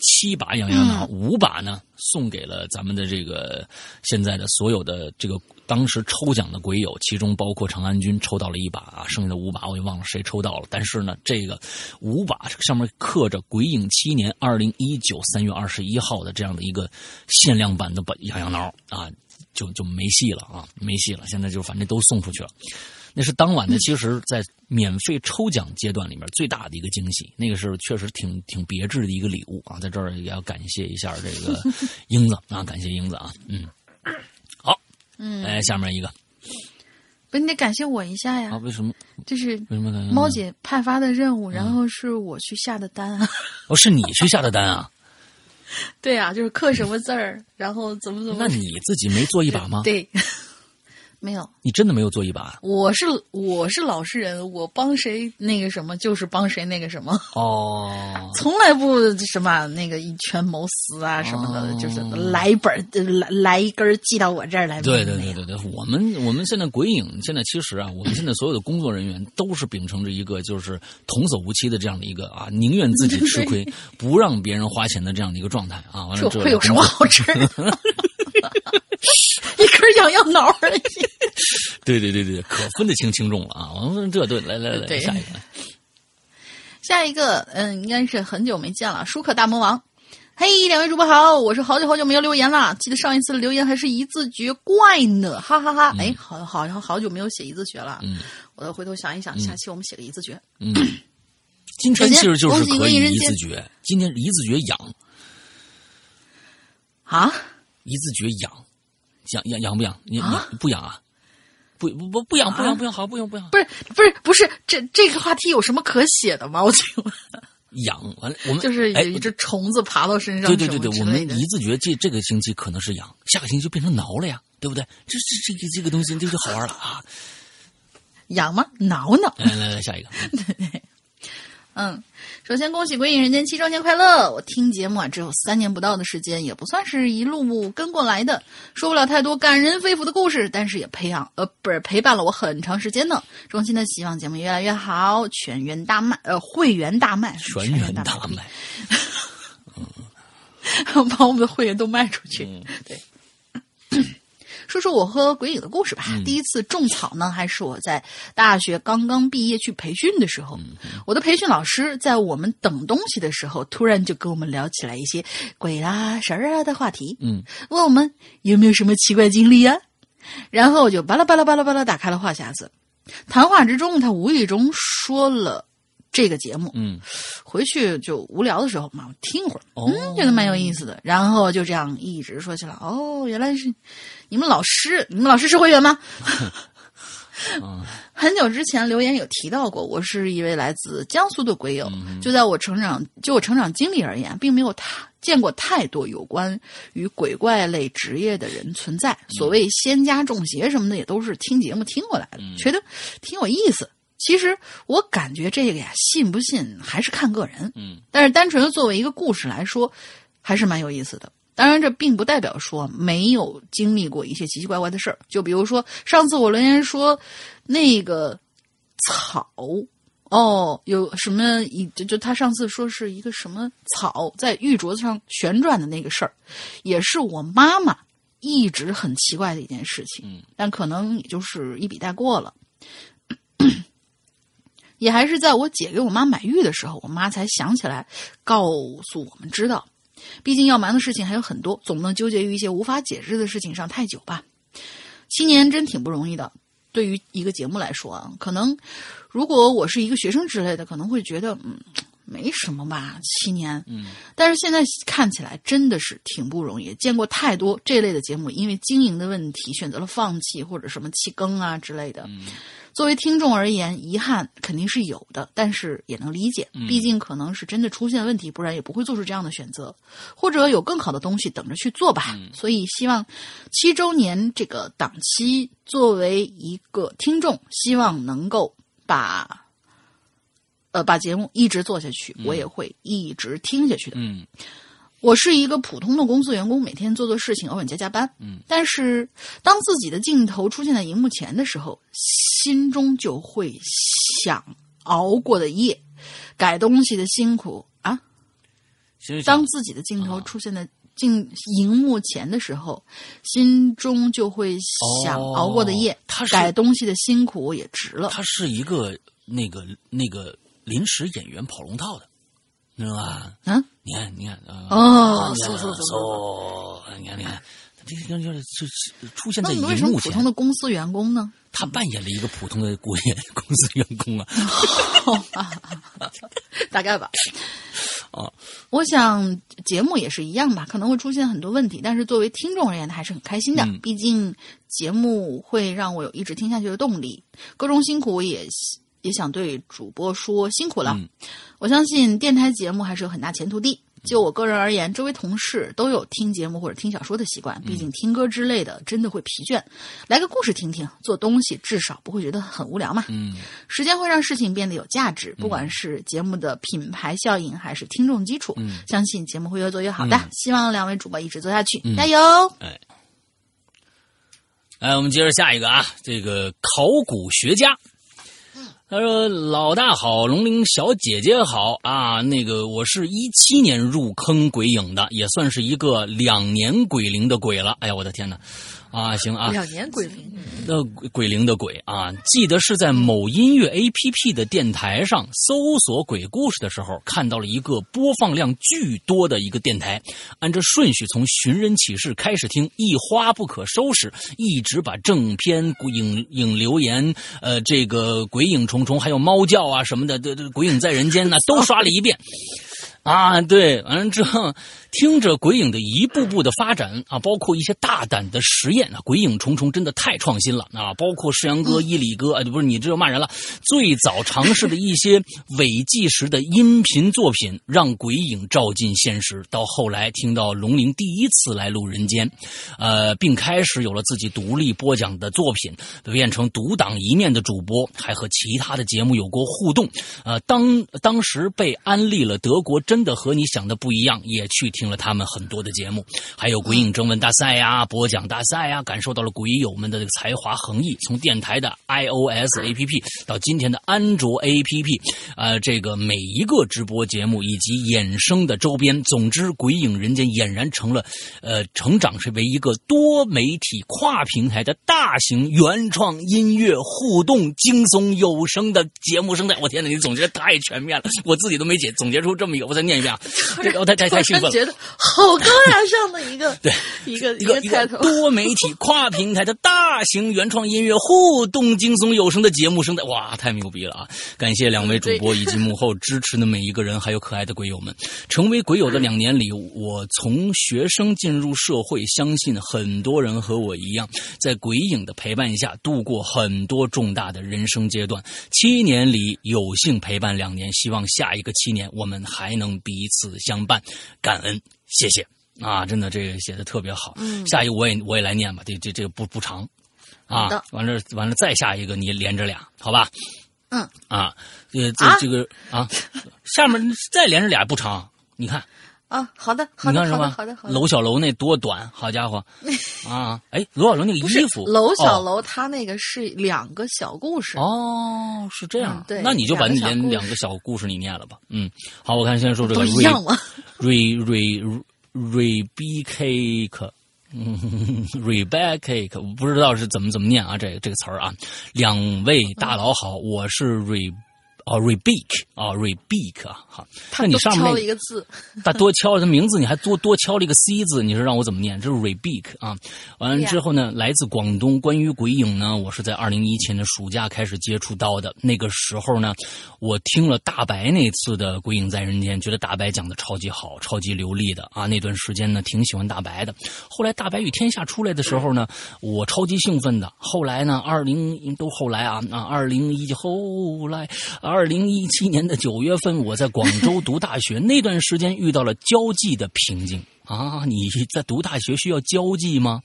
Speaker 2: 七把痒痒挠，五把呢送给了咱们的这个现在的所有的这个当时抽奖的鬼友，其中包括长安君抽到了一把啊，剩下的五把我也忘了谁抽到了。但是呢，这个五把上面刻着“鬼影七年二零一九三月二十一号”的这样的一个限量版的把痒痒挠啊，就就没戏了啊，没戏了。现在就反正都送出去了。那是当晚的，其实，在免费抽奖阶段里面最大的一个惊喜。那个是确实挺挺别致的一个礼物啊，在这儿也要感谢一下这个英子 啊，感谢英子啊，嗯，好，
Speaker 3: 嗯，
Speaker 2: 来下面一个，
Speaker 3: 不，你得感谢我一下呀？
Speaker 2: 啊，为什么？
Speaker 3: 就是
Speaker 2: 为什么感谢
Speaker 3: 猫姐派发的任务，然后是我去下的单啊。
Speaker 2: 哦，是你去下的单啊？
Speaker 3: 对啊，就是刻什么字儿，然后怎么怎么。
Speaker 2: 那你自己没做一把吗？
Speaker 3: 对。没有，
Speaker 2: 你真的没有做一把？
Speaker 3: 我是我是老实人，我帮谁那个什么就是帮谁那个什么
Speaker 2: 哦，
Speaker 3: 从来不什么那个以权谋私啊什么的，就是来一本来来一根寄到我这儿来。
Speaker 2: 对对对对对，我们我们现在鬼影现在其实啊，我们现在所有的工作人员都是秉承着一个就是童叟无欺的这样的一个啊，宁愿自己吃亏不让别人花钱的这样的一个状态啊。完了，这
Speaker 3: 会有什么好吃？一根痒痒挠而已。
Speaker 2: 对对对对，可分得清轻重了啊！我们这对，来来来，下一个，
Speaker 3: 下一个，嗯，应该是很久没见了，舒克大魔王。嘿，两位主播好，我是好久好久没有留言了，记得上一次留言还是一字诀，怪呢，哈哈哈！哎，好，好像好久没有写一字诀了，
Speaker 2: 嗯，
Speaker 3: 我再回头想一想，下期我们写个一字诀。
Speaker 2: 嗯，今天其实就是可以一字诀，今天一字诀痒
Speaker 3: 啊，
Speaker 2: 一字诀养。养养养不养？你你不养啊？不不不不养不养不养好不养不养？
Speaker 3: 不是不是不是这这个话题有什么可写的吗？我请问。
Speaker 2: 养完了，我们
Speaker 3: 就是有一只虫子爬到身上。
Speaker 2: 对对对对，我们一字觉这这个星期可能是养，下个星期就变成挠了呀，对不对？这这这个这个东西这就好玩了啊！
Speaker 3: 养吗？挠挠。
Speaker 2: 来来来，下一个。
Speaker 3: 嗯。首先，恭喜《鬼影人间》七周年快乐！我听节目啊，只有三年不到的时间，也不算是一路跟过来的，说不了太多感人肺腑的故事，但是也培养呃，不是陪伴了我很长时间呢。衷心的希望节目越来越好，全员大卖，呃，会员大卖，
Speaker 2: 全员大卖，
Speaker 3: 嗯，把我们的会员都卖出去，对。说说我和鬼影的故事吧。第一次种草呢，还是我在大学刚刚毕业去培训的时候。我的培训老师在我们等东西的时候，突然就跟我们聊起来一些鬼啦、神儿啊的话题。
Speaker 2: 嗯，
Speaker 3: 问我们有没有什么奇怪经历啊？然后我就巴拉巴拉巴拉巴拉打开了话匣子。谈话之中，他无意中说了这个节目。
Speaker 2: 嗯，
Speaker 3: 回去就无聊的时候嘛，我听会儿，
Speaker 2: 哦
Speaker 3: 嗯，觉得蛮有意思的。然后就这样一直说起来。哦，原来是你们老师，你们老师是会员吗？很久之前留言有提到过，我是一位来自江苏的鬼友。就在我成长，就我成长经历而言，并没有太见过太多有关于鬼怪类职业的人存在。所谓仙家中邪什么的，也都是听节目听过来的，觉得挺有意思。其实我感觉这个呀，信不信还是看个人。
Speaker 2: 嗯，
Speaker 3: 但是单纯的作为一个故事来说，还是蛮有意思的。当然，这并不代表说没有经历过一些奇奇怪怪的事儿。就比如说，上次我留言说那个草哦，有什么一就就他上次说是一个什么草在玉镯子上旋转的那个事儿，也是我妈妈一直很奇怪的一件事情。
Speaker 2: 嗯，
Speaker 3: 但可能也就是一笔带过了。也还是在我姐给我妈买玉的时候，我妈才想起来告诉我们知道。毕竟要瞒的事情还有很多，总不能纠结于一些无法解释的事情上太久吧。七年真挺不容易的，对于一个节目来说啊，可能如果我是一个学生之类的，可能会觉得嗯没什么吧，七年。
Speaker 2: 嗯，
Speaker 3: 但是现在看起来真的是挺不容易，见过太多这类的节目，因为经营的问题选择了放弃或者什么弃更啊之类的。
Speaker 2: 嗯
Speaker 3: 作为听众而言，遗憾肯定是有的，但是也能理解，毕竟可能是真的出现问题，不然也不会做出这样的选择，或者有更好的东西等着去做吧。所以希望七周年这个档期，作为一个听众，希望能够把呃把节目一直做下去，我也会一直听下去的。
Speaker 2: 嗯
Speaker 3: 我是一个普通的公司员工，每天做做事情，偶尔加加班。
Speaker 2: 嗯，
Speaker 3: 但是当自己的镜头出现在荧幕前的时候，心中就会想熬过的夜，改东西的辛苦啊。当自己的镜头出现在镜荧幕前的时候，心中就会想
Speaker 2: 哦
Speaker 3: 熬过的夜，改东西的辛苦也值了。
Speaker 2: 他是一个那个那个临时演员跑龙套的，知道吧？
Speaker 3: 啊，
Speaker 2: 你看，你看，呃
Speaker 3: 哦，
Speaker 2: 你看
Speaker 3: 嗖嗖嗖嗖。
Speaker 2: 哦，你看，你看，这个就是是出现在荧幕前
Speaker 3: 么普通，的公司员工呢？
Speaker 2: 他扮演了一个普通的国演公司员工啊。
Speaker 3: 大概吧。
Speaker 2: 啊，
Speaker 3: 我想节目也是一样吧，可能会出现很多问题，但是作为听众而言，还是很开心的。
Speaker 2: 嗯
Speaker 3: 毕竟节目会让我有一直听下去的动力。各种辛苦，我也也想对主播说辛苦了。
Speaker 2: 嗯
Speaker 3: 我相信电台节目还是有很大前途的。就我个人而言，周围同事都有听节目或者听小说的习惯，毕竟听歌之类的真的会疲倦。来个故事听听，做东西至少不会觉得很无聊嘛。
Speaker 2: 嗯
Speaker 3: 时间会让事情变得有价值，不管是节目的品牌效应还是听众基础，
Speaker 2: 嗯
Speaker 3: 相信节目会越做越好的。希望两位主播一直做下去，
Speaker 2: 嗯
Speaker 3: 加油！
Speaker 2: 哎，我们接着下一个啊，这个考古学家。他说：“老大好，龙鳞小姐姐好啊！那个，我是一七年入坑鬼影的，也算是一个两年鬼灵的鬼了。哎呀，我的天哪！啊，行啊，
Speaker 3: 两年鬼灵，
Speaker 2: 那鬼鬼灵的鬼啊，记得是在某音乐 APP 的电台上搜索鬼故事的时候，看到了一个播放量巨多的一个电台，按照顺序从寻人启事开始听，一发不可收拾，一直把正片、鬼影影留言、呃，这个鬼影重重，还有猫叫啊什么的，这这鬼影在人间呐、都刷了一遍。啊，对，完了之后，听着鬼影的一步步的发展啊，包括一些大胆的实验啊，鬼影重重真的太创新了啊！包括世阳哥、伊里哥，啊，不是你这就骂人了。最早尝试的一些伪纪实的音频作品，让鬼影照进现实。到后来听到龙鳞第一次来录人间，呃，并开始有了自己独立播讲的作品，变成独当一面的主播，还和其他的节目有过互动。呃，当当时被安利了德国真的和你想的不一样，也去听了他们很多的节目，还有鬼影征文大赛呀、播讲大赛呀，感受到了鬼友们的这个才华横溢。从电台的 iOS APP 到今天的安卓 APP，呃，这个每一个直播节目以及衍生的周边，总之，鬼影人间俨然成了，呃，成长是为一个多媒体跨平台的大型原创音乐互动惊悚有声的节目生态。我天哪，你总结得太全面了，我自己都没解总结出这么一个。我再念一遍啊，这个 我太太太兴奋了。
Speaker 3: 好高大上的一个
Speaker 2: 对
Speaker 3: 一个
Speaker 2: 一个一个多媒体跨平台的大大型原创音乐互动惊悚有声的节目生态，哇，太牛逼了啊！感谢两位主播以及幕后支持的每一个人，还有可爱的鬼友们。成为鬼友的两年里，我从学生进入社会，相信很多人和我一样，在鬼影的陪伴下度过很多重大的人生阶段。七年里有幸陪伴两年，希望下一个七年我们还能彼此相伴，感恩，谢谢。啊，真的，这个写的特别好。
Speaker 3: 嗯
Speaker 2: 下一个我也我也来念吧，这这这个不不长，啊，完了完了再下一个你连着俩，好吧？
Speaker 3: 嗯
Speaker 2: 啊，呃这
Speaker 3: 啊
Speaker 2: 这个啊，下面再连着俩不长，你看
Speaker 3: 啊，好的，好的，好的？好的，好的。
Speaker 2: 楼小楼那多短，好家伙 啊！哎，楼小楼那个衣服，
Speaker 3: 楼小
Speaker 2: 哦
Speaker 3: 楼，他那个是两个小故事。
Speaker 2: 哦，是这样
Speaker 3: 嗯，对
Speaker 2: 那你就把你连
Speaker 3: 两个小故事
Speaker 2: 你念了吧。嗯，好，我看先说这个
Speaker 3: 都一
Speaker 2: Re
Speaker 3: 样吗
Speaker 2: ？Re Re Rebecca。嗯，Rebecca，我不知道是怎么怎么念啊，这个这个词儿啊。两位大佬好，我是哦 Rebecca 哦 Rebecca 啊好，那你
Speaker 3: 都
Speaker 2: 上面那
Speaker 3: 挑了一个字，
Speaker 2: 他多敲了他名字，你还多多敲了一个 C 字，你说让我怎么念？这是 r e b e a k 啊。完了之后呢，来自广东，关于鬼影呢，我是在二零一七年的暑假开始接触到的。那个时候呢，我听了大白那次的《鬼影在人间》，觉得大白讲的超级好，超级流利的啊。那段时间呢，挺喜欢大白的。后来《大白与天下》出来的时候呢，我超级兴奋的。后来呢，二零都后来啊啊，二零一后来二零一七年的九月份，我在广州读大学，那段时间遇到了交际的瓶颈啊！你在读大学需要交际吗？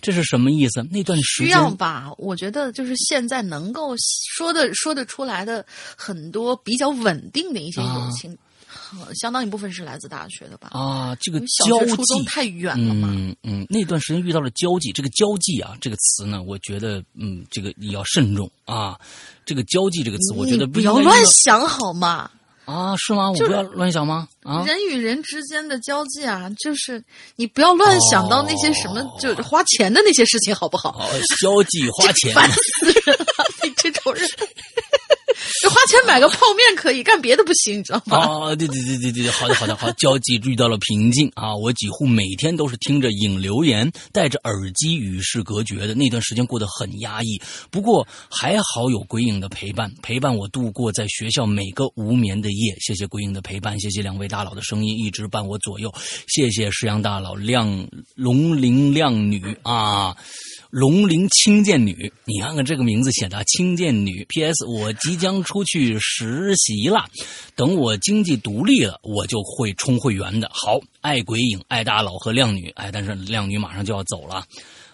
Speaker 2: 这是什么意思？那段时
Speaker 3: 需要吧？我觉得就是现在能够说的说得出来的很多比较稳定的一些友情，相当一部分是来自大学的吧？
Speaker 2: 啊，这个交
Speaker 3: 学、初中
Speaker 2: 际
Speaker 3: 太远了嘛。
Speaker 2: 嗯嗯，那段时间遇到了交际，这个交际啊，这个词呢，我觉得嗯，这个你要慎重啊。这个交际这个词，我觉得
Speaker 3: 你不要乱想好吗？
Speaker 2: 啊，是吗？我
Speaker 3: 就是
Speaker 2: 不要乱想吗？啊，
Speaker 3: 人与人之间的交际啊，就是你不要乱想到那些什么，
Speaker 2: 哦
Speaker 3: 就花钱的那些事情，好不好？
Speaker 2: 哦，交际花钱，
Speaker 3: 烦死人了！你这种人，钱买个泡面可以，干别的不行，你知道吗？
Speaker 2: 哦，对对对对对，好的好的好，交际遇到了瓶颈啊！我几乎每天都是听着影留言，戴着耳机与世隔绝的那段时间过得很压抑。不过还好有鬼影的陪伴，陪伴我度过在学校每个无眠的夜。谢谢鬼影的陪伴，谢谢两位大佬的声音一直伴我左右，谢谢石阳大佬亮龙鳞靓女啊。龙鳞轻剑女，你看看这个名字写的轻剑女。P.S. 我即将出去实习了，等我经济独立了，我就会充会员的。好，爱鬼影，爱大佬和靓女，哎，但是靓女马上就要走了，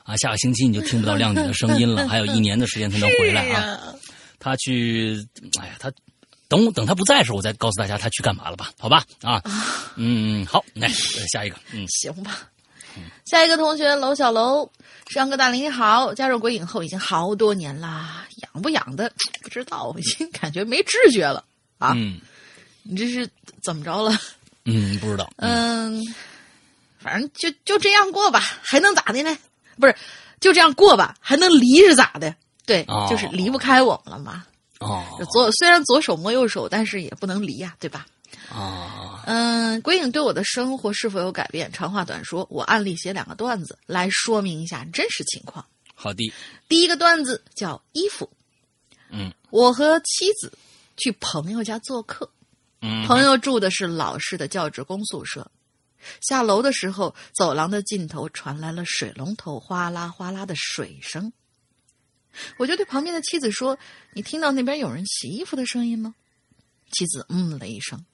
Speaker 2: 啊，下个星期你就听不到靓女的声音了，还有一年的时间才能回来啊。他去，哎呀，他等等他不在的时候，我再告诉大家他去干嘛了吧？好吧，啊，嗯，好，来下一个，嗯，
Speaker 3: 行吧。下一个同学楼小楼，上哥大林你好，加入鬼影后已经好多年啦，养不养的 不知道，我 已经感觉没知觉了啊！
Speaker 2: 嗯
Speaker 3: 你这是怎么着了？
Speaker 2: 嗯，不知道，
Speaker 3: 嗯，反正就就这样过吧，还能咋的呢？不是，就这样过吧，还能离是咋的？对，
Speaker 2: 哦
Speaker 3: 就是离不开我们了嘛。
Speaker 2: 哦
Speaker 3: 就左虽然左手摸右手，但是也不能离呀、对吧？
Speaker 2: 啊，
Speaker 3: 嗯，鬼影对我的生活是否有改变？长话短说，我案例写两个段子来说明一下真实情况。
Speaker 2: 好的，
Speaker 3: 第一个段子叫衣服。
Speaker 2: 嗯
Speaker 3: 我和妻子去朋友家做客，
Speaker 2: 嗯，
Speaker 3: 朋友住的是老式的教职工宿舍。下楼的时候，走廊的尽头传来了水龙头哗啦哗啦的水声。我就对旁边的妻子说：“你听到那边有人洗衣服的声音吗？”妻子嗯了一声。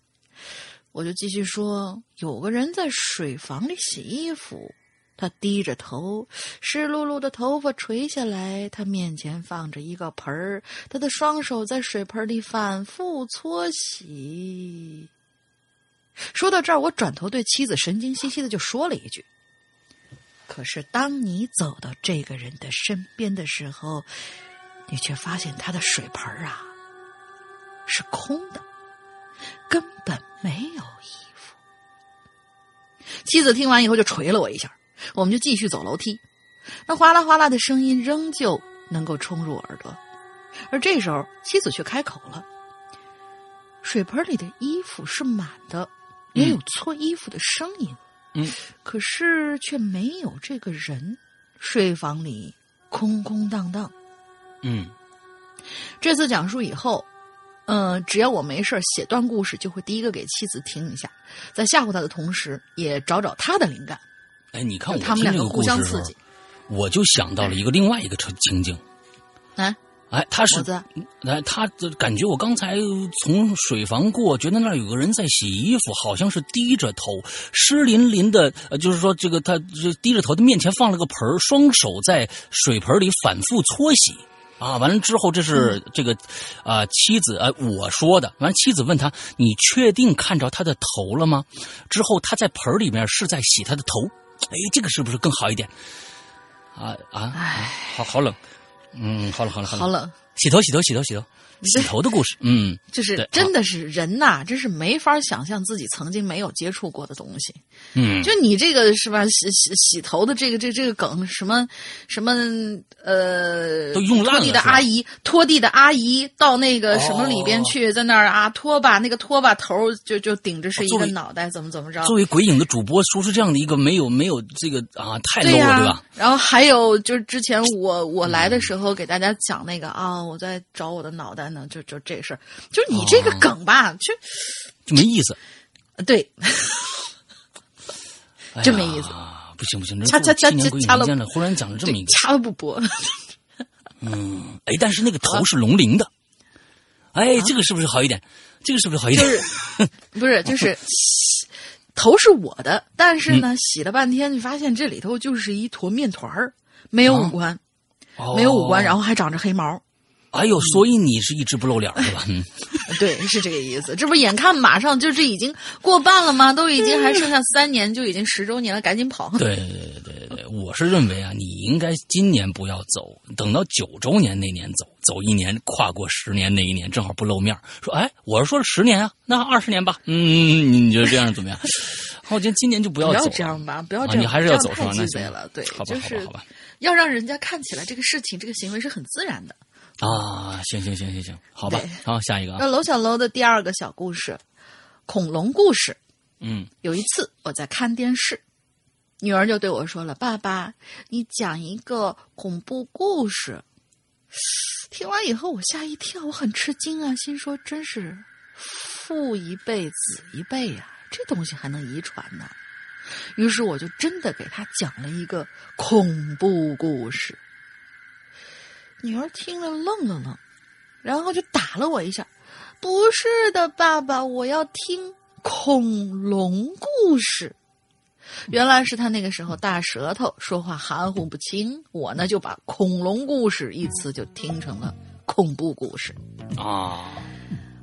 Speaker 3: 我就继续说：“有个人在水房里洗衣服，他低着头，湿漉漉的头发垂下来，他面前放着一个盆儿，他的双手在水盆里反复搓洗。”说到这儿，我转头对妻子神经兮兮的就说了一句：“可是当你走到这个人的身边的时候，你却发现他的水盆儿啊是空的，根本没有衣服。”妻子听完以后就捶了我一下，我们就继续走楼梯，那哗啦哗啦的声音仍旧能够冲入耳朵，而这时候妻子却开口了：“水盆里的衣服是满的。”也有搓衣服的声音，
Speaker 2: 嗯，
Speaker 3: 可是却没有这个人。睡房里空空荡荡。
Speaker 2: 嗯
Speaker 3: 这次讲述以后，嗯、只要我没事儿写段故事，就会第一个给妻子听一下，在吓唬她的同时，也找找她的灵感。
Speaker 2: 哎，你看我
Speaker 3: 他们两个互相刺激，。
Speaker 2: 我就想到了一个另外一个情情景。
Speaker 3: 哎，
Speaker 2: 哎，他是
Speaker 3: 猴子，
Speaker 2: 哎，他感觉我刚才从水房过，觉得那儿有个人在洗衣服，好像是低着头，湿淋淋的，呃，就是说这个他这低着头，他面前放了个盆儿双手在水盆里反复搓洗。啊，完了之后，这是这个，啊、妻子，呃，我说的。完了，妻子问他：“你确定看着他的头了吗？”之后，他在盆里面是在洗他的头。哎，这个是不是更好一点？啊啊，啊好好冷，嗯，好了，好了，
Speaker 3: 好冷，
Speaker 2: 好冷，洗头，洗头，洗头，洗头 的故事，嗯，
Speaker 3: 就是真的是人呐，真是没法想象自己曾经没有接触过的东西。
Speaker 2: 嗯，
Speaker 3: 就你这个是吧？洗洗洗头的这个这这个梗，什么什么呃，
Speaker 2: 都用烂了
Speaker 3: 拖地的阿姨，拖地的阿姨到那个什么里边
Speaker 2: 哦
Speaker 3: 去，在那儿啊拖把，那个拖把头就就顶着是一个脑袋，怎么怎么着？
Speaker 2: 作为鬼影的主播，说出这样的一个没有没有这个啊，太 low
Speaker 3: 对呀、
Speaker 2: 了，对吧？
Speaker 3: 然后还有就是之前我我来的时候给大家讲那个啊，我在找我的脑袋呢，就就这事儿，就你这个
Speaker 2: 哦
Speaker 3: 梗吧，就
Speaker 2: 就没意思，
Speaker 3: 对，真没意思
Speaker 2: 不行不行，这
Speaker 3: 掐掐掐掐了
Speaker 2: 忽然讲了这么一个，
Speaker 3: 掐了不播。
Speaker 2: 嗯，哎，但是那个头是龙鳞的，哎，这个是不是好一点？这个是不是好一点？
Speaker 3: 啊就是 不是就是 头是我的，但是
Speaker 2: 嗯
Speaker 3: 呢，洗了半天，就发现这里头就是一坨面团儿，没有五官，
Speaker 2: 哦
Speaker 3: 没有五官，然后还长着黑毛。
Speaker 2: 哎呦，所以你是一直不露脸是吧？嗯，
Speaker 3: 对，是这个意思。这不眼看马上就这已经过半了吗？都已经还剩下三年，就已经十周年了，赶紧跑。
Speaker 2: 对对对对对，我是认为啊，你应该今年不要走，等到九周年那年走，走一年，跨过十年那一年，正好不露面。说，哎，我是说十年啊，那二十年吧。嗯，你觉得这样怎么样？好，我觉得今年就不要
Speaker 3: 不要。这样吧，不要这样，
Speaker 2: 啊你还是要走是吧那行
Speaker 3: 了。对，
Speaker 2: 好吧，好吧，
Speaker 3: 就是
Speaker 2: 好吧。
Speaker 3: 要让人家看起来这个事情、这个行为是很自然的。
Speaker 2: 啊，行行行行行，好吧，好，下一个啊，
Speaker 3: 那楼小楼的第二个小故事，恐龙故事。
Speaker 2: 嗯
Speaker 3: 有一次我在看电视，女儿就对我说了：“爸爸，你讲一个恐怖故事。”听完以后，我吓一跳，我很吃惊啊，心说：“真是父一辈子一辈呀、这东西还能遗传呢？”于是我就真的给他讲了一个恐怖故事。女儿听了愣了愣，然后就打了我一下。不是的，爸爸，我要听恐龙故事。原来是他那个时候大舌头，说话含糊不清。我呢就把恐龙故事一词就听成了恐怖故事。
Speaker 2: 啊，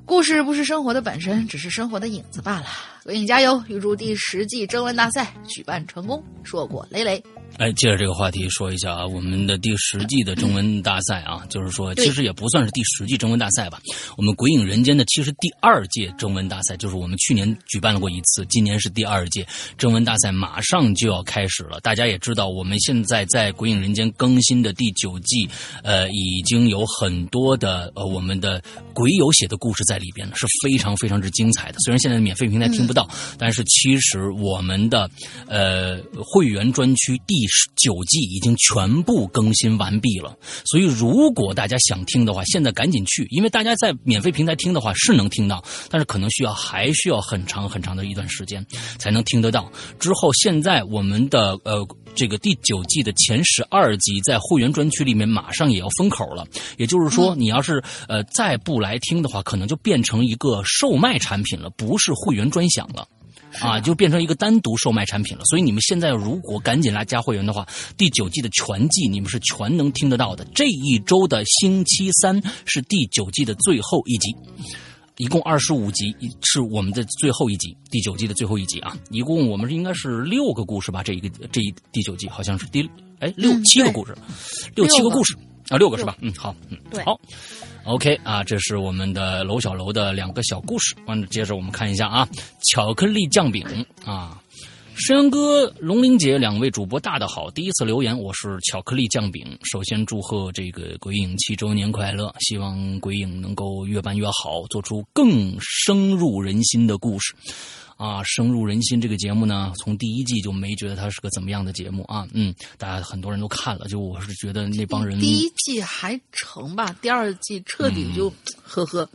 Speaker 3: 故事不是生活的本身，只是生活的影子罢了。为你加油！预祝第十季征文大赛举办成功，硕果累累。
Speaker 2: 哎，借着这个话题说一下啊，我们的第十季的征文大赛啊，就是说，其实也不算是第十季征文大赛吧。我们《鬼影人间》的其实第二届征文大赛，就是我们去年举办了过一次，今年是第二届征文大赛，马上就要开始了。大家也知道，我们现在在《鬼影人间》更新的第九季，呃，已经有很多的呃我们的鬼友写的故事在里边了，是非常非常之精彩的。虽然现在免费平台听不到，但是其实我们的呃会员专区第十九季已经全部更新完毕了。所以如果大家想听的话，现在赶紧去，因为大家在免费平台听的话是能听到，但是可能需要还需要很长很长的一段时间才能听得到。之后现在我们的呃。这个第九季的前十二集在会员专区里面马上也要封口了，也就是说，你要是呃再不来听的话，可能就变成一个售卖产品了，不是会员专享了。啊，就变成一个单独售卖产品了。所以你们现在如果赶紧来加会员的话，第九季的全季你们是全能听得到的。这一周的星期三是第九季的最后一集。一共二十五集，是我们的最后一集，第九季的最后一集啊！一共我们应该是六个故事吧？这一个这一第九季好像是第哎六、
Speaker 3: 嗯
Speaker 2: 七个故事，六七
Speaker 3: 个
Speaker 2: 个故事啊，六个是吧？嗯，好，嗯，
Speaker 3: 对
Speaker 2: 好，OK 啊，这是我们的楼小楼的两个小故事。完，接着我们看一下啊，巧克力酱饼啊，石阳哥、龙玲姐两位主播大的好，第一次留言，我是巧克力酱饼。首先祝贺这个鬼影七周年快乐，希望鬼影能够越办越好，做出更深入人心的故事。啊，深入人心这个节目呢，从第一季就没觉得它是个怎么样的节目啊。嗯，大家很多人都看了，就我是觉得那帮人
Speaker 3: 第一季还成吧，第二季彻底就呵呵。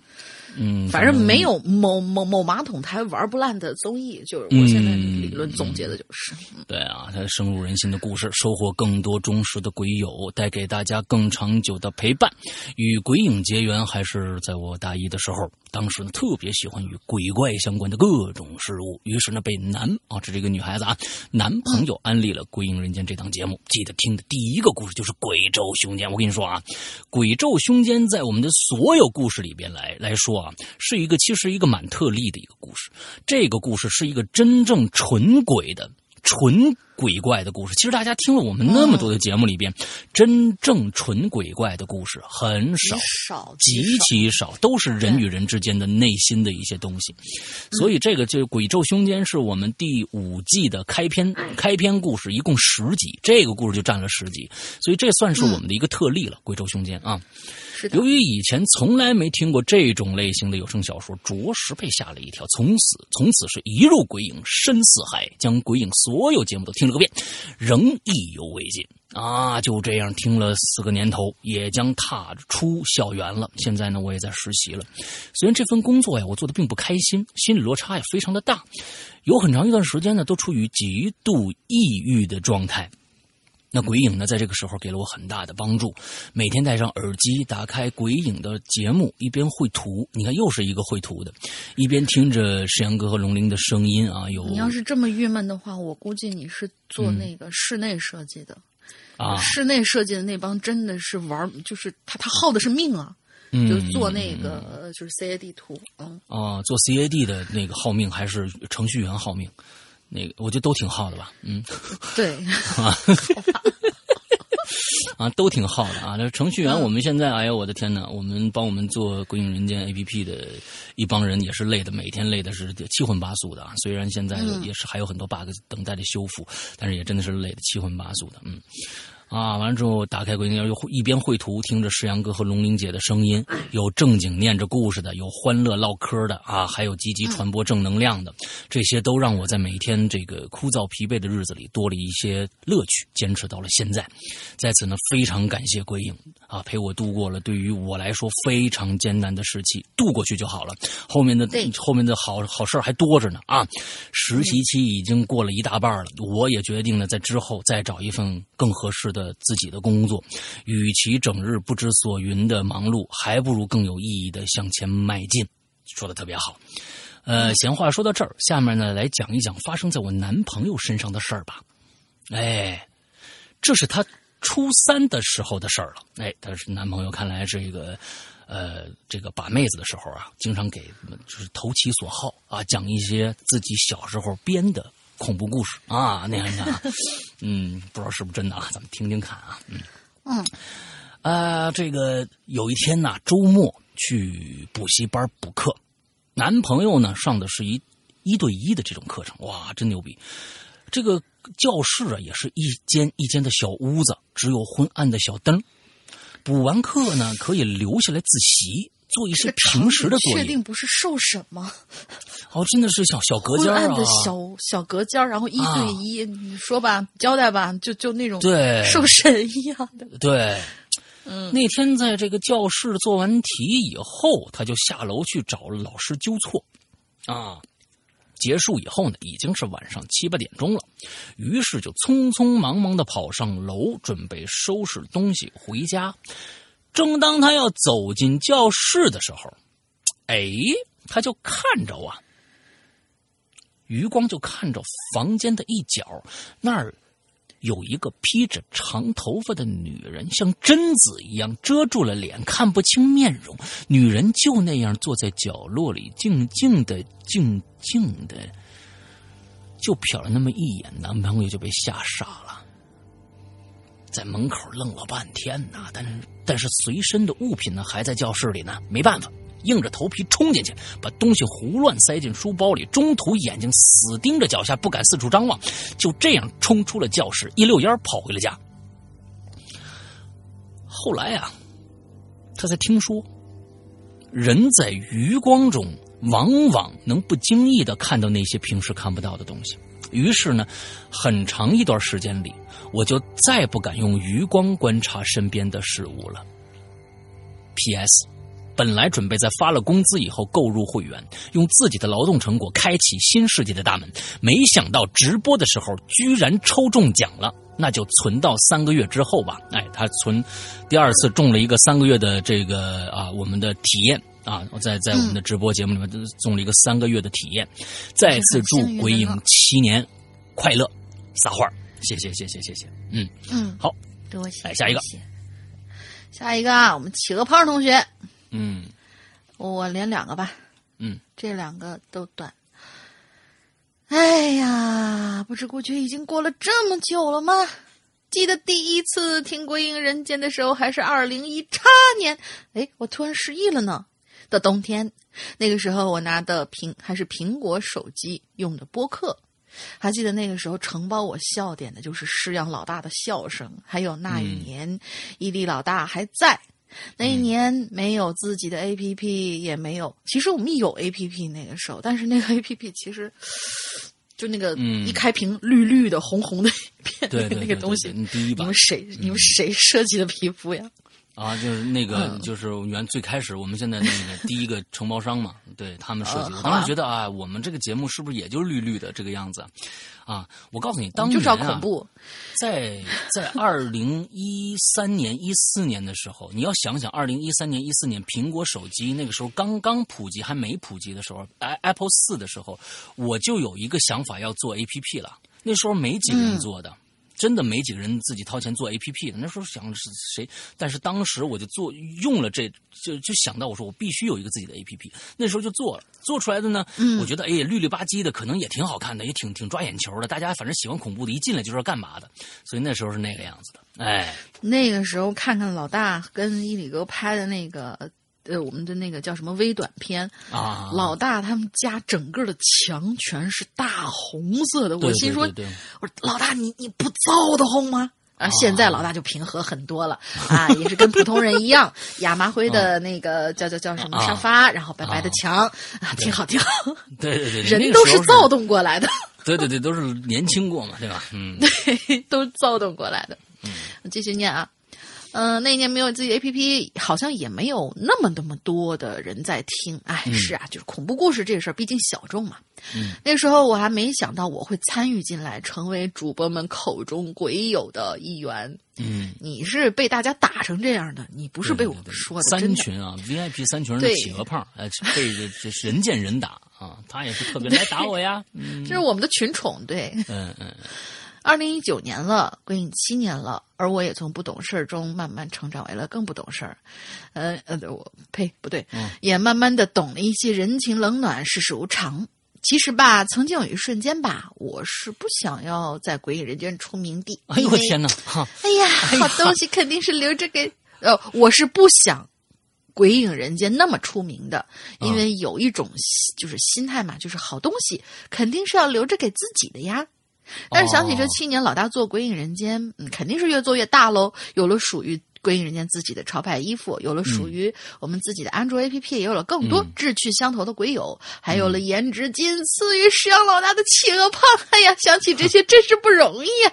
Speaker 2: 嗯，
Speaker 3: 反正没有某某某马桶台玩不烂的综艺，就是我现在理论总结的就是。
Speaker 2: 对啊，它深入人心的故事，收获更多忠实的鬼友，带给大家更长久的陪伴。与鬼影结缘还是在我大一的时候，当时呢特别喜欢与鬼怪相关的各种事物，于是呢被男啊这是一个女孩子啊男朋友安利了《鬼影人间》这档节目。记得听的第一个故事就是《鬼咒凶间》，我跟你说啊，《鬼咒凶间》在我们的所有故事里边来来说。啊，是一个其实一个蛮特例的一个故事。这个故事是一个真正纯鬼的、纯鬼怪的故事。其实大家听了我们那么多的节目里边，真正纯鬼怪的故事很少，
Speaker 3: 少
Speaker 2: 极其少，都是人与人之间的内心的一些东西。所以这个就《鬼咒凶间》是我们第五季的开篇开篇故事，一共十集，这个故事就占了十集，所以这算是我们的一个特例了，《鬼咒凶间》啊。由于以前从来没听过这种类型的有声小说，着实被吓了一跳。从此，从此是一入鬼影深似海，将鬼影所有节目都听了个遍，仍意犹未尽啊！就这样听了四个年头，也将踏出校园了。现在呢，我也在实习了。虽然这份工作呀，我做的并不开心，心理落差也非常的大，有很长一段时间呢，都处于极度抑郁的状态。那鬼影呢，在这个时候给了我很大的帮助。每天戴上耳机，打开鬼影的节目，一边绘图，你看又是一个绘图的，一边听着石阳哥和龙鳞的声音啊。有
Speaker 3: 你要是这么郁闷的话，我估计你是做那个室内设计的
Speaker 2: 啊。
Speaker 3: 室内设计的那帮真的是玩，就是他他耗的是命啊，就做那个就是 CAD 图，嗯
Speaker 2: 啊，做 CAD 的那个耗命还是程序员耗命。那个我觉得都挺好的吧，嗯，
Speaker 3: 对
Speaker 2: 啊，啊都挺好的啊。那程序员我们现在，哎呀，我的天呐，我们帮我们做《鬼影人间》APP 的一帮人也是累的，每天累的是七荤八素的啊。虽然现在也是还有很多 bug 等待着修复，但是也真的是累的七荤八素的，嗯。啊，完了之后打开鬼影又一边绘图，听着石阳哥和龙玲姐的声音，有正经念着故事的，有欢乐唠嗑的啊，还有积极传播正能量的，这些都让我在每天这个枯燥疲惫的日子里多了一些乐趣，坚持到了现在。在此呢，非常感谢鬼影啊，陪我度过了对于我来说非常艰难的时期，度过去就好了。后面的后面的好好事还多着呢啊！实习期已经过了一大半了，我也决定了，在之后再找一份更合适的。的自己的工作，与其整日不知所云的忙碌，还不如更有意义的向前迈进。说的特别好。呃，闲话说到这儿，下面呢来讲一讲发生在我男朋友身上的事儿吧。哎，这是他初三的时候的事儿了。哎，他是男朋友，看来是一个呃，这个把妹子的时候啊，经常给就是投其所好啊，讲一些自己小时候编的。恐怖故事啊，那样的，嗯，不知道是不是真的啊？咱们听听看啊，嗯
Speaker 3: 嗯，
Speaker 2: 啊，这个有一天呢，周末去补习班补课，男朋友呢上的是一一对一的这种课程，哇，真牛逼！这个教室啊，也是一间一间的小屋子，只有昏暗的小灯。补完课呢，可以留下来自习。做一些平时的作
Speaker 3: 业，确定不是受审吗？
Speaker 2: 哦，真的是小小隔间
Speaker 3: 啊，的小小隔间，然后一对一，你说吧，交代吧，就就那种
Speaker 2: 对
Speaker 3: 受审一样的。
Speaker 2: 对，
Speaker 3: 嗯，
Speaker 2: 那天在这个教室做完题以后，他就下楼去找老师纠错，啊，结束以后呢，已经是晚上七八点钟了，于是就匆匆忙忙的跑上楼，准备收拾东西回家。正当他要走进教室的时候，哎，他就看着啊，余光就看着房间的一角，那儿有一个披着长头发的女人，像贞子一样遮住了脸，看不清面容。女人就那样坐在角落里，静静的，静静的，就瞟了那么一眼，男朋友就被吓傻了。在门口愣了半天呐，但但是随身的物品呢还在教室里呢，没办法，硬着头皮冲进去，把东西胡乱塞进书包里，中途眼睛死盯着脚下，不敢四处张望，就这样冲出了教室，一溜烟跑回了家。后来啊，他才听说，人在余光中往往能不经意的看到那些平时看不到的东西。于是呢，很长一段时间里，我就再不敢用余光观察身边的事物了。P.S. 本来准备在发了工资以后购入会员，用自己的劳动成果开启新世界的大门，没想到直播的时候居然抽中奖了，那就存到三个月之后吧。哎，他存第二次中了一个三个月的这个啊，我们的体验啊，我在在我们的直播节目里面送了一个三个月的体验。再次祝鬼影七年快乐，撒花谢谢谢谢谢谢，嗯
Speaker 3: 嗯，
Speaker 2: 好，
Speaker 3: 多谢。
Speaker 2: 来下一个，
Speaker 3: 下一个啊，我们企鹅胖同学。
Speaker 2: 嗯，
Speaker 3: 我连两个吧。
Speaker 2: 嗯，
Speaker 3: 这两个都短。哎呀，不知不觉已经过了这么久了吗？记得第一次听《鬼影人间》的时候，还是二零一叉年。哎，我突然失忆了呢。的冬天，那个时候我拿的苹还是苹果手机用的播客，还记得那个时候承包我笑点的就是师阳老大的笑声，还有那一年伊利老大还在。那一年没有自己的 A P P，也没有。其实我们有 A P P 那个时候，但是那个 A P P 其实就那个一开屏绿绿的、红红的一片那个东西。
Speaker 2: 你
Speaker 3: 们谁？你们谁设计的皮肤呀？
Speaker 2: 啊，就是那个，就是原最开始我们现在那个第一个承包商嘛，对他们设计的。我当时觉得啊，我们这个节目是不是也就绿绿的这个样子？啊，我告诉你，当年
Speaker 3: 啊，恐怖，
Speaker 2: 在在 二零一三年、一四年的时候，你要想想，二零一三年、一四年苹果手机那个时候刚刚普及，还没普及的时候，Apple 四的时候，我就有一个想法要做 APP 了。那时候没几个人做的。真的没几个人自己掏钱做 A P P 的。那时候想是谁，但是当时我就做用了这就就想到我说我必须有一个自己的 A P P。那时候就做了，做出来的呢，我觉得哎绿绿吧唧的，可能也挺好看的，也挺挺抓眼球的。大家反正喜欢恐怖的，一进来就知道干嘛的。所以那时候是那个样子的。哎，
Speaker 3: 那个时候看看老大跟伊里哥拍的那个。呃，我们的那个叫什么微短片
Speaker 2: 啊？
Speaker 3: 老大他们家整个的墙全是大红色的，我心说，我说老大你你不躁得慌吗？啊，现在老大就平和很多了啊，也是跟普通人一样，亚麻灰的那个叫叫叫什么沙发，然后白白的墙啊，挺好挺好。
Speaker 2: 对对对，
Speaker 3: 人都是躁动过来的。
Speaker 2: 对对对，都是年轻过嘛，对吧？嗯，
Speaker 3: 对，都是躁动过来的。嗯，继续念啊。嗯，那一年没有自己 A P P，好像也没有那么那么多的人在听。哎，是啊，就是恐怖故事这个事儿，毕竟小众嘛。
Speaker 2: 嗯，
Speaker 3: 那时候我还没想到我会参与进来，成为主播们口中鬼友的一员。
Speaker 2: 嗯，
Speaker 3: 你是被大家打成这样的，你不是被我们说的。
Speaker 2: 三群啊，V I P 三群的企鹅胖，哎，被这这人见人打啊，他也是特别来打我呀。嗯，
Speaker 3: 这是我们的群宠，对。
Speaker 2: 嗯嗯。
Speaker 3: 二零一九年了，归隐七年了，而我也从不懂事儿中慢慢成长为了更不懂事儿，呃呃，我呸，不对，也慢慢的懂了一些人情冷暖、世事无常。其实吧，曾经有一瞬间吧，我是不想要在鬼影人间出名的。
Speaker 2: 哎呦我天哪！
Speaker 3: 哎呀，好东西肯定是留着给……呃，我是不想鬼影人间那么出名的，因为有一种就是心态嘛，就是好东西肯定是要留着给自己的呀。但是想起这七年老大做《鬼影人间》，嗯，肯定是越做越大喽。有了属于《鬼影人间》自己的潮牌衣服，有了属于我们自己的安卓 APP，也有了更多志趣相投的鬼友，还有了颜值仅次于石羊老大的企鹅胖。哎呀，想起这些真是不容易呀。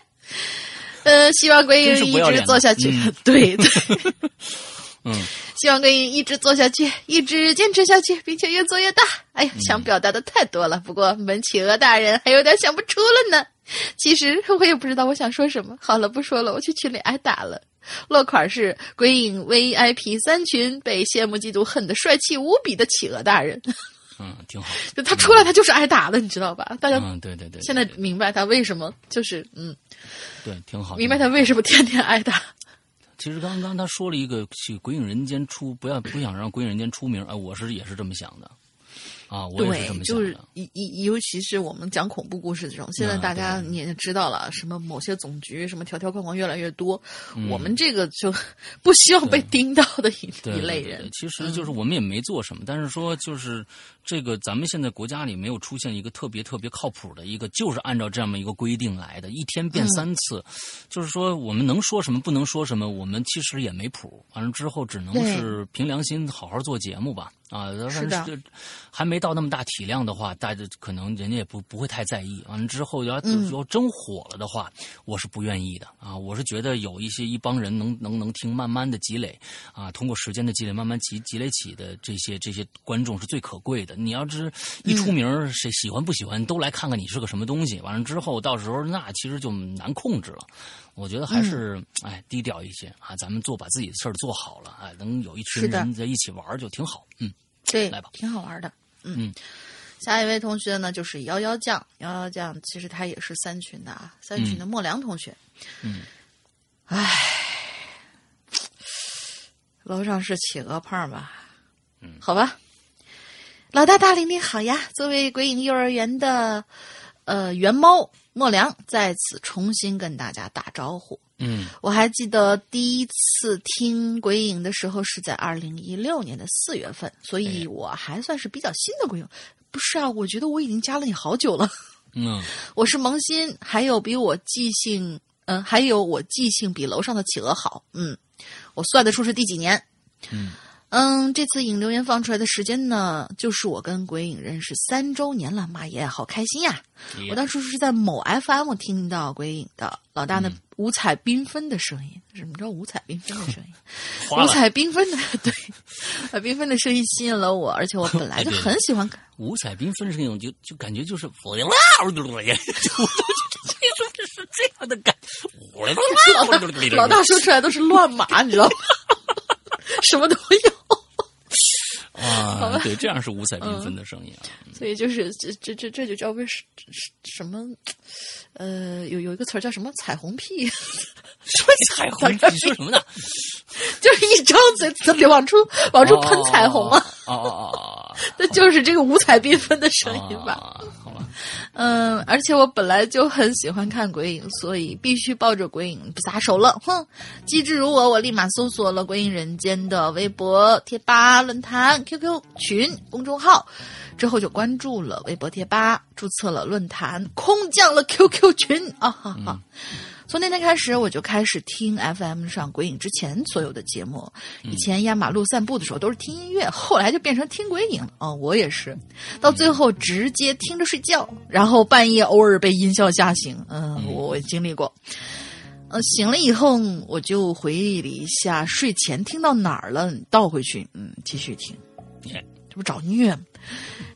Speaker 3: 呃，希望鬼影一直做下去。对对，
Speaker 2: 嗯，
Speaker 3: 希望鬼影一直做下去，一直坚持下去，并且越做越大。哎呀，想表达的太多了，不过门企鹅大人还有点想不出了呢。其实我也不知道我想说什么。好了，不说了，我去群里挨打了。落款是鬼影 VIP 三群，被羡慕嫉妒恨的帅气无比的企鹅大人。
Speaker 2: 嗯，挺好。
Speaker 3: 就他出来，他就是挨打的，你知道吧？大家
Speaker 2: 嗯，对对对。
Speaker 3: 现在明白他为什么就是嗯，
Speaker 2: 对，挺好。
Speaker 3: 明白他为什么天天挨打。
Speaker 2: 其实刚刚他说了一个去鬼影人间出，不要不想让鬼影人间出名。啊，我是也是这么想的。啊，我也是这
Speaker 3: 对，
Speaker 2: 么想
Speaker 3: 就是
Speaker 2: 的。
Speaker 3: 尤其是我们讲恐怖故事这种，现在
Speaker 2: 啊
Speaker 3: 大家你也知道了，什么某些总局什么条条框框越来越多，
Speaker 2: 嗯
Speaker 3: 我们这个就不希望被 盯到的一一类
Speaker 2: 对对
Speaker 3: 人。嗯
Speaker 2: 其实就是我们也没做什么，但是说就是这个咱们现在国家里没有出现一个特别特别靠谱的一个，就是按照这么一个规定来的，一天变三次，就是说我们能说什么不能说什么，我们其实也没谱。完了之后只能是凭良心好好做节目吧。啊，
Speaker 3: 是
Speaker 2: 反
Speaker 3: 的
Speaker 2: 还没到那么大体量的话，大家可能人家也不不会太在意。完了之后要
Speaker 3: 嗯
Speaker 2: 要真火了的话，我是不愿意的啊！我是觉得有一些一帮人能能能听，慢慢的积累啊，通过时间的积累，慢慢积积累起的这些这些观众是最可贵的。你要是一出名儿，谁喜欢不喜欢都来看看你是个什么东西。完了之后，到时候那其实就难控制了。我觉得还是、哎低调一些啊，咱们做把自己的事儿做好了，哎，能有一群人在一起玩儿就挺好。嗯，
Speaker 3: 对
Speaker 2: 来吧，
Speaker 3: 挺好玩的。嗯
Speaker 2: 嗯，
Speaker 3: 下一位同学呢，就是幺幺酱，幺幺酱其实他也是三群的啊，三群的莫良同学。
Speaker 2: 嗯，
Speaker 3: 唉，楼上是企鹅胖吧？
Speaker 2: 嗯
Speaker 3: 好吧。老大大玲玲好呀！作为鬼影幼儿园的呃园猫莫良，在此重新跟大家打招呼。
Speaker 2: 嗯
Speaker 3: 我还记得第一次听鬼影的时候是在二零一六年的四月份，所以
Speaker 2: 哎
Speaker 3: 我还算是比较新的鬼影。不是啊，我觉得我已经加了你好久了。
Speaker 2: 嗯
Speaker 3: 我是萌新，还有比我记性，嗯、还有我记性比楼上的企鹅好。嗯，我算得出是第几年。
Speaker 2: 嗯
Speaker 3: 嗯，这次影留言放出来的时间呢，就是我跟鬼影认识三周年了，妈耶，好开心呀！
Speaker 2: 也
Speaker 3: 我当初是在某 FM 听到鬼影的老大那
Speaker 2: 嗯
Speaker 3: 五彩缤纷的声音，什么叫五彩缤纷的声音？五彩缤纷的，对，五彩缤纷的声音吸引了我，而且我本来就很喜欢看。
Speaker 2: 五彩缤纷的声音，我就就感觉就是 我的哇，我就我就就是这样的感，我的
Speaker 3: 老大说出来都是乱码，你知道吗？什么都有，
Speaker 2: 啊，对，这样是五彩缤纷的声音啊。
Speaker 3: 所以就是这这这这就叫为什什么？呃，有有一个词儿叫什么“彩虹屁”，
Speaker 2: 什么彩虹？你说什么呢？
Speaker 3: 就是一张嘴往出往出喷彩虹啊，
Speaker 2: 哦哦哦
Speaker 3: 那就是这个五彩缤纷的声音吧。嗯，而且我本来就很喜欢看鬼影，所以必须抱着鬼影不撒手了。哼，机智如我，我立马搜索了鬼影人间的微博、贴吧、论坛、QQ 群、公众号，之后就关注了微博、贴吧，注册了论坛，空降了 QQ 群啊哈哈。从那天开始，我就开始听 FM 上鬼影之前所有的节目。以前压马路散步的时候都是听音乐，后来就变成听鬼影了。哦，我也是，到最后直接听着睡觉，然后半夜偶尔被音效吓醒。嗯，我经历过。呃，醒了以后我就回忆了一下睡前听到哪儿了，倒回去，嗯，继续听。这不找虐吗？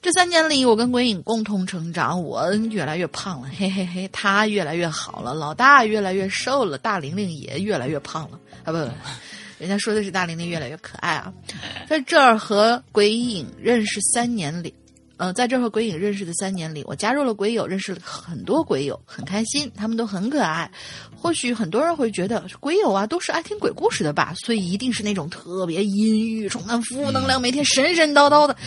Speaker 3: 这三年里，我跟鬼影共同成长，我越来越胖了，嘿嘿嘿，他越来越好了，老大越来越瘦了，大玲玲也越来越胖了啊，不不，人家说的是大玲玲越来越可爱啊。在这儿和鬼影认识三年里，呃，在这儿和鬼影认识的三年里，我加入了鬼友，认识了很多鬼友，很开心，他们都很可爱。或许很多人会觉得鬼友啊都是爱听鬼故事的吧，所以一定是那种特别阴郁、充满负能量、每天神神叨叨的。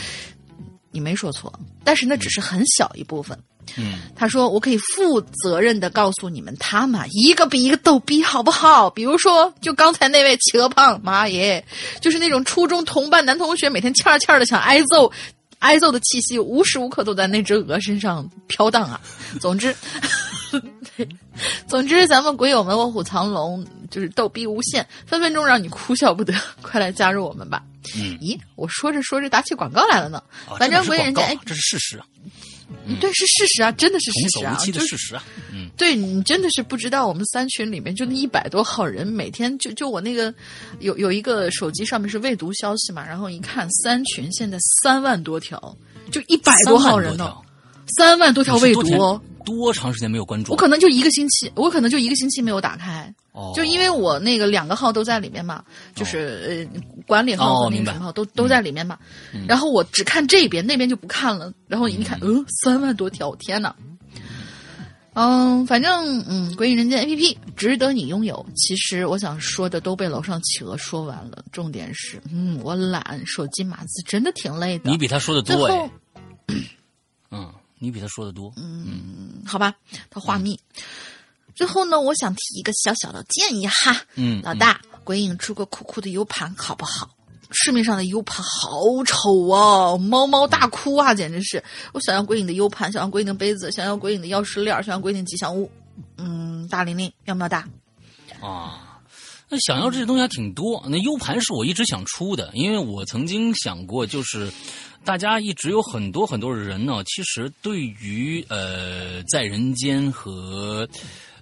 Speaker 3: 你没说错，但是那只是很小一部分。
Speaker 2: 嗯
Speaker 3: 他说：“我可以负责任的告诉你们，他们一个比一个逗逼，好不好？比如说，就刚才那位企鹅胖，妈耶，就是那种初中同班男同学，每天欠儿欠儿的想挨揍，挨揍的气息无时无刻都在那只鹅身上飘荡啊。总之，对，总之，咱们鬼友们卧虎藏龙，就是逗逼无限，分分钟让你哭笑不得。快来加入我们吧！
Speaker 2: 嗯，
Speaker 3: 咦，我说着说着打起广告来了呢。
Speaker 2: 啊
Speaker 3: 反正鬼人家哎
Speaker 2: 啊，这是事实啊，
Speaker 3: 对，是事实啊，真的是事实啊，就是
Speaker 2: 事实啊。嗯
Speaker 3: 对你真的是不知道，我们三群里面就那一百多号人，每天就就我那个有有一个手机上面是未读消息嘛，然后一看三群现在三万多条，就一百多号人呢，三万多条未读哦。
Speaker 2: 多长时间没有关注？
Speaker 3: 我可能就一个星期，我可能就一个星期没有打开，
Speaker 2: 哦，
Speaker 3: 就因为我那个两个号都在里面嘛，就是呃管理号和那个什么号都都在里面嘛。然后我只看这边，那边就不看了。然后一看，嗯，三万多条，天呐！嗯，反正嗯，《鬼影人间》APP 值得你拥有。其实我想说的都被楼上企鹅说完了。重点是，嗯，我懒，手机码字真的挺累的。
Speaker 2: 你比他说的多哎。，嗯，你比他说的多。
Speaker 3: 嗯，好吧，他话密。最后呢，我想提一个小小的建议哈，
Speaker 2: 嗯，
Speaker 3: 老大，鬼影出个酷酷的 U 盘好不好？市面上的 U 盘好丑啊，猫猫大哭啊，简直是！我想要鬼影的 U 盘，想要鬼影的杯子，想要鬼影的钥匙链，想要鬼影吉祥物。嗯，大玲玲要不要大？
Speaker 2: 啊，那想要这些东西还挺多。那 U 盘是我一直想出的，因为我曾经想过，就是大家一直有很多很多人呢，其实对于呃在人间和。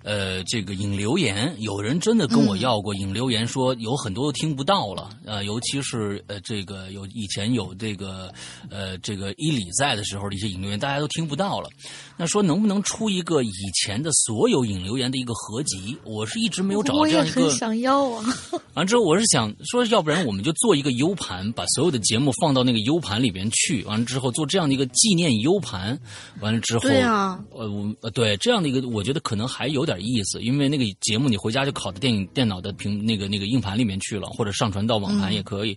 Speaker 2: 呃，这个引流言，有人真的跟我要过引流言，说有很多都听不到了。呃，尤其是呃，这个有以前有这个呃，这个伊里在的时候的一些引流言，大家都听不到了。那说能不能出一个以前的所有引流言的一个合集？我是一直没有找到这样一个。
Speaker 3: 我也很想要啊。
Speaker 2: 完之后，我是想说，要不然我们就做一个 U 盘，把所有的节目放到那个 U 盘里边去。完了之后，做这样的一个纪念 U 盘。完了之后，
Speaker 3: 对啊，
Speaker 2: 呃，我呃，对这样的一个，我觉得可能还有点。点意思，因为那个节目你回家就拷到电影电脑的屏那个那个硬盘里面去了，或者上传到网盘也可以。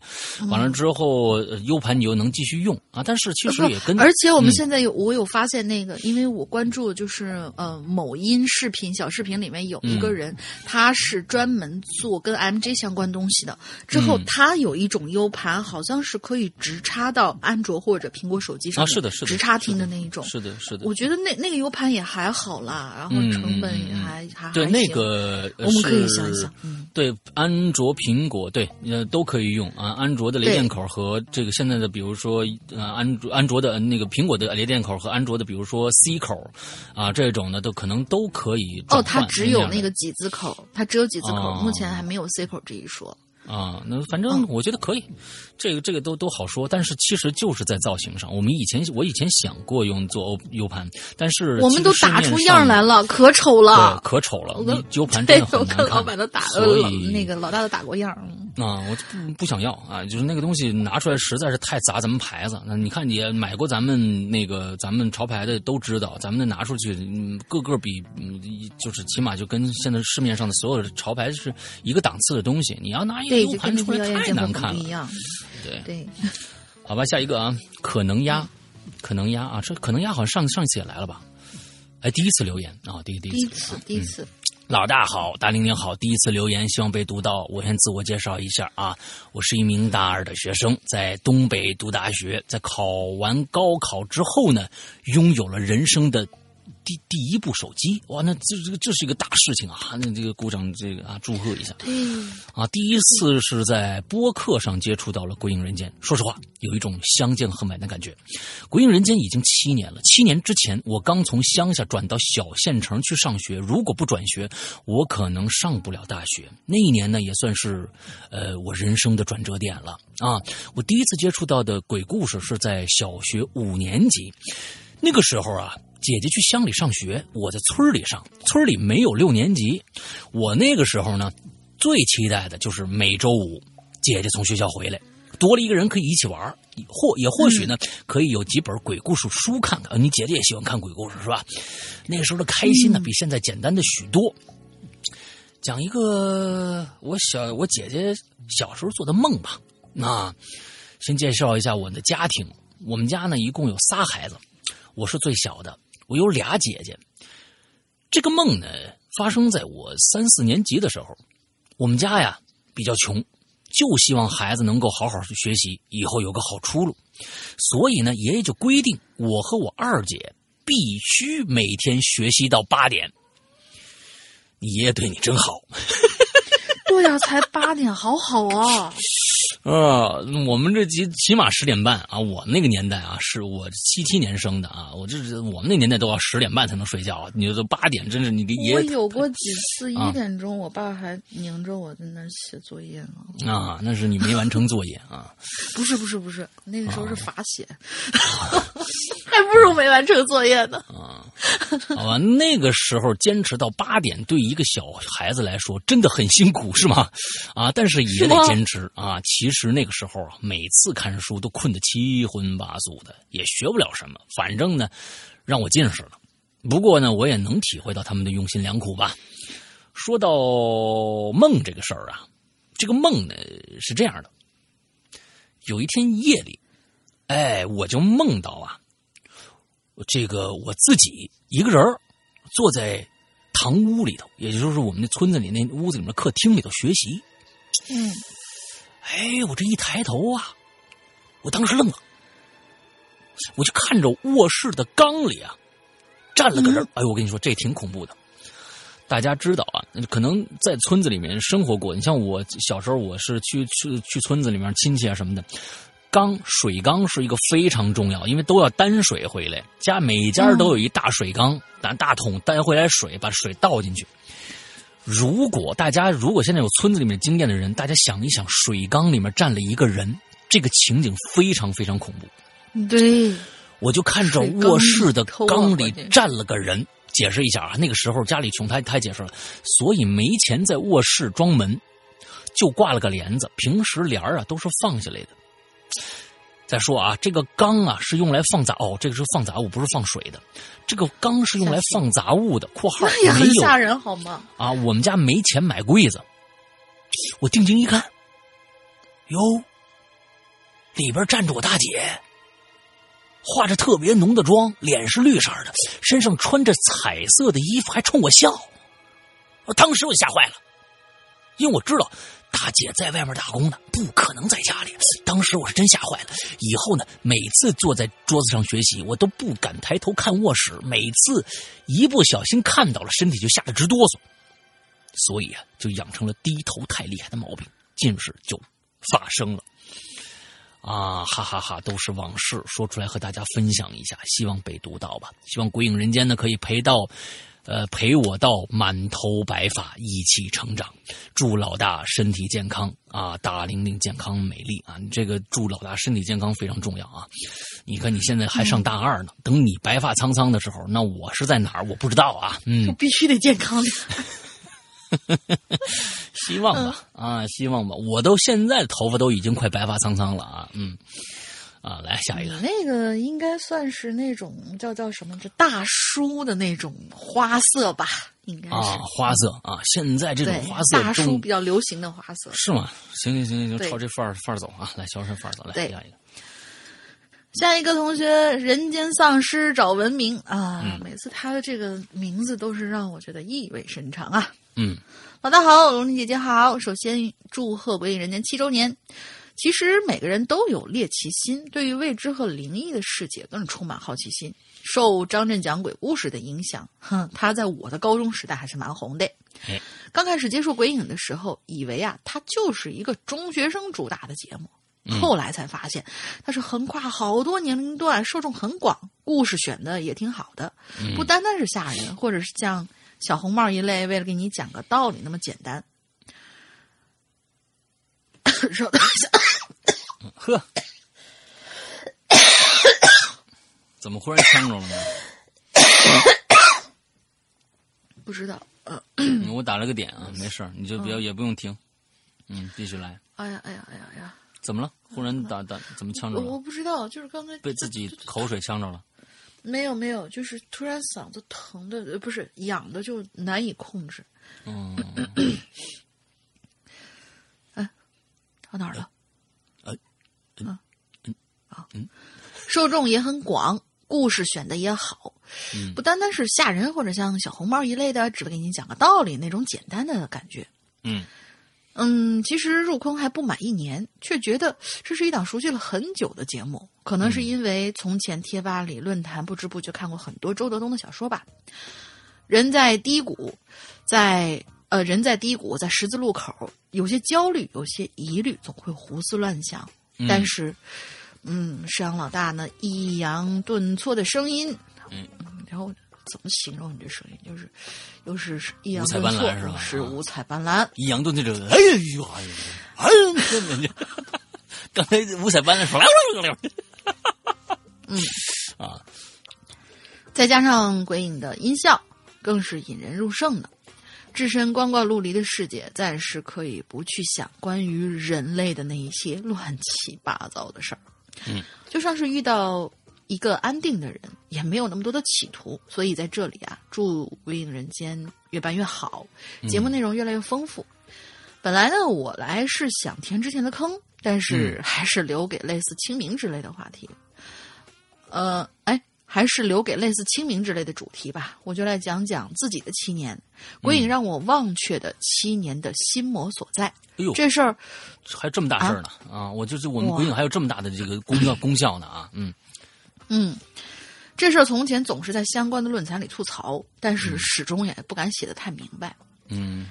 Speaker 2: 完了之后，U 盘你又能继续用啊。但是其实也跟
Speaker 3: 而且我们现在有我有发现那个，因为我关注就是呃某音视频小视频里面有一个人，他是专门做跟 MJ 相关东西的。之后他有一种 U 盘，好像是可以直插到安卓或者苹果手机上
Speaker 2: 啊，是的，是的，
Speaker 3: 直插听的那一种。
Speaker 2: 是的，是的。
Speaker 3: 我觉得那那个 U 盘也还好啦，然后成本也。还还
Speaker 2: 对那个，
Speaker 3: 我们可以想一想，嗯，
Speaker 2: 对，安卓、苹果，对，呃，都可以用啊。安卓的雷电口和这个现在的，比如说，呃，安卓安卓的那个苹果的雷电口和安卓的，比如说 C 口，啊，这种的都可能都可以。
Speaker 3: 哦，它只有那个几字口，它只有几字口，目前还没有 C 口这一说。
Speaker 2: 啊，那反正我觉得可以，这个这个都都好说，但是其实就是在造型上，我们以前我以前想过用做 U 盘，但是
Speaker 3: 我们都打出样来了，可丑了，
Speaker 2: 可丑了，U 盘 真的很难看。
Speaker 3: 老板都打，
Speaker 2: 所以
Speaker 3: 那个老大都打过样。
Speaker 2: 啊，我不不想要啊，就是那个东西拿出来实在是太砸咱们牌子。那你看你买过咱们那个咱们潮牌的都知道，咱们的拿出去，个个比就是起码就跟现在市面上的所有的潮牌是一个档次的东西。你要拿一个 U 盘出来太难看了。对
Speaker 3: 对，
Speaker 2: 好吧，下一个啊，可能鸭，可能鸭啊，这可能鸭好像上上次也来了吧？哎，第一次留言啊，第一第
Speaker 3: 一次，第一次。
Speaker 2: 老大好，大玲玲好，第一次留言，希望被读到。我先自我介绍一下啊，我是一名大二的学生，在东北读大学，在考完高考之后呢，拥有了人生的。第第一部手机哇，那这这个这是一个大事情啊！那这个鼓掌，这个啊，祝贺一下。啊，第一次是在播客上接触到了《鬼影人间》，说实话，有一种相见恨晚的感觉。《鬼影人间》已经七年了，七年之前我刚从乡下转到小县城去上学，如果不转学，我可能上不了大学。那一年呢，也算是呃我人生的转折点了啊！我第一次接触到的鬼故事是在小学五年级，那个时候啊。姐姐去乡里上学，我在村里上。村里没有六年级，我那个时候呢，最期待的就是每周五姐姐从学校回来，多了一个人可以一起玩或也或许呢，可以有几本鬼故事书看看。你姐姐也喜欢看鬼故事是吧？那个时候的开心呢，比现在简单的许多。讲一个我小我姐姐小时候做的梦吧。那先介绍一下我的家庭，我们家呢一共有仨孩子，我是最小的。我有俩姐姐，这个梦呢发生在我三四年级的时候。我们家呀比较穷，就希望孩子能够好好去学习，以后有个好出路。所以呢，爷爷就规定我和我二姐必须每天学习到八点。你爷爷对你真好。
Speaker 3: 对呀，才八点，好好啊。
Speaker 2: 啊，我们这起起码十点半啊！我那个年代啊，是我七七年生的啊，我这是我们那年代都要十点半才能睡觉，你都八点真是你的爷。
Speaker 3: 我有过几次一点钟，我爸还拧着我在那写作业呢。
Speaker 2: 啊，那是你没完成作业啊？
Speaker 3: 不是不是不是，那个时候是罚写，还不如没完成作业呢。
Speaker 2: 啊，好吧，那个时候坚持到八点，对一个小孩子来说真的很辛苦，是吗？啊，但是也得坚持啊。其实那个时候啊，每次看书都困得七荤八素的，也学不了什么。反正呢，让我近视了。不过呢，我也能体会到他们的用心良苦吧。说到梦这个事儿啊，这个梦呢是这样的：有一天夜里，哎，我就梦到啊，这个我自己一个人儿坐在堂屋里头，也就是我们那村子里那屋子里面客厅里头学习。
Speaker 3: 嗯
Speaker 2: 哎，我这一抬头啊，我当时愣了，我就看着卧室的缸里啊站了个人儿。哎呦，我跟你说，这挺恐怖的。大家知道啊，可能在村子里面生活过。你像我小时候，我是去去去村子里面亲戚啊什么的，缸水缸是一个非常重要，因为都要担水回来，家每家都有一大水缸，拿大桶担回来水，把水倒进去。如果大家如果现在有村子里面经验的人，大家想一想，水缸里面站了一个人，这个情景非常非常恐怖。
Speaker 3: 对，
Speaker 2: 我就看着卧室的缸里站了个人。解释一下啊，那个时候家里穷，他他解释了，所以没钱在卧室装门，就挂了个帘子，平时帘儿啊都是放下来的。再说啊，这个缸啊是用来放杂哦，这个是放杂物，不是放水的。这个缸是用来放杂物的（括号
Speaker 3: 那也
Speaker 2: 没有
Speaker 3: 很吓人好吗？
Speaker 2: 啊，我们家没钱买柜子。我定睛一看，哟，里边站着我大姐，化着特别浓的妆，脸是绿色的，身上穿着彩色的衣服，还冲我笑。我当时我就吓坏了，因为我知道大姐在外面打工呢，不可能在家里。当时我是真吓坏了。以后呢，每次坐在桌子上学习，我都不敢抬头看卧室，每次一不小心看到了，身体就吓得直哆嗦。所以啊，就养成了低头太厉害的毛病，近视就发生了。啊，哈哈哈都是往事，说出来和大家分享一下，希望被读到吧。希望鬼影人间呢可以陪到，呃，陪我到满头白发，一起成长。祝老大身体健康啊，大玲玲健康美丽啊！这个祝老大身体健康非常重要啊。你看你现在还上大二呢，等你白发苍苍的时候，那我是在哪儿我不知道啊。嗯
Speaker 3: 我，必须得健康的。
Speaker 2: 希望吧，啊，希望吧。我都现在头发都已经快白发苍苍了啊，嗯，啊，来下一个，
Speaker 3: 你那个应该算是那种叫叫什么，这大叔的那种花色吧？应该是、
Speaker 2: 啊，花色啊，现在这种花色
Speaker 3: 大叔比较流行的花色。
Speaker 2: 是吗？行行行行，就朝这范儿范儿走啊，来销售范儿走，来下一个，
Speaker 3: 下一个同学，人间丧尸找文明啊！
Speaker 2: 嗯
Speaker 3: 每次他的这个名字都是让我觉得意味深长啊。
Speaker 2: 嗯
Speaker 3: 老大好，龙玲姐姐好。首先祝贺《鬼影人间》七周年。其实每个人都有猎奇心，对于未知和灵异的世界更是充满好奇心。受张震讲鬼故事的影响，哼，他在我的高中时代还是蛮红的
Speaker 2: 哎。
Speaker 3: 刚开始接触鬼影的时候，以为啊，它就是一个中学生主打的节目。后来才发现，它是横跨好多年龄段，受众很广，故事选的也挺好的，不单单是吓人，或者是像小红帽一类为了给你讲个道理那么简单。稍等一下，
Speaker 2: 呵，怎么忽然呛着了呢？
Speaker 3: 不知道，呃，
Speaker 2: 嗯我打了个点啊，没事儿你就不要也不用停，嗯，继续来。
Speaker 3: 哎呀，哎呀，哎呀，哎呀，
Speaker 2: 怎么了？忽然打打怎么呛着了
Speaker 3: 我
Speaker 2: 了？
Speaker 3: 不知道，就是刚才
Speaker 2: 被自己口水呛着了？
Speaker 3: 没有没有，就是突然嗓子疼的，呃不是痒的，就难以控制。
Speaker 2: 嗯，
Speaker 3: 到哪儿了？
Speaker 2: 呃
Speaker 3: 嗯啊，嗯受众也很广，故事选的也好，
Speaker 2: 嗯
Speaker 3: 不单单是吓人或者像小红帽一类的，只为给你讲个道理那种简单的感觉。
Speaker 2: 嗯
Speaker 3: 嗯，其实入坑还不满一年，却觉得这是一档熟悉了很久的节目。可能是因为从前贴吧里、论坛不知不觉看过很多周德东的小说吧。人在低谷，在呃人在低谷，在十字路口，有些焦虑，有些疑虑，总会胡思乱想。
Speaker 2: 嗯
Speaker 3: 但是，嗯，石阳老大呢，抑扬顿挫的声音，
Speaker 2: 嗯，
Speaker 3: 然后怎么形容你这声音？就是又是抑扬顿挫，
Speaker 2: 是吧
Speaker 3: 是
Speaker 2: 啊
Speaker 3: 五彩斑斓。
Speaker 2: 抑扬顿挫者，哎呦哎呦哎呦，人家刚才五彩斑斓说，
Speaker 3: 嗯
Speaker 2: 啊，
Speaker 3: 再加上鬼影的音效，更是引人入胜的。置身光怪陆离的世界，暂时可以不去想关于人类的那一些乱七八糟的事儿。
Speaker 2: 嗯，
Speaker 3: 就算是遇到一个安定的人，也没有那么多的企图。所以在这里啊，祝《鬼影人间》越办越好，节目内容越来越丰富。本来呢，我来是想填之前的坑，但是还是留给类似清明之类的话题。呃，哎，还是留给类似清明之类的主题吧。我就来讲讲自己的七年，鬼影让我忘却的七年的心魔所在。
Speaker 2: 哎呦，
Speaker 3: 这事儿
Speaker 2: 还这么大事儿呢啊！我就是我们鬼影还有这么大的这个功效功效呢啊！嗯
Speaker 3: 嗯，这事儿从前总是在相关的论坛里吐槽，但是始终也不敢写的太明白。
Speaker 2: 嗯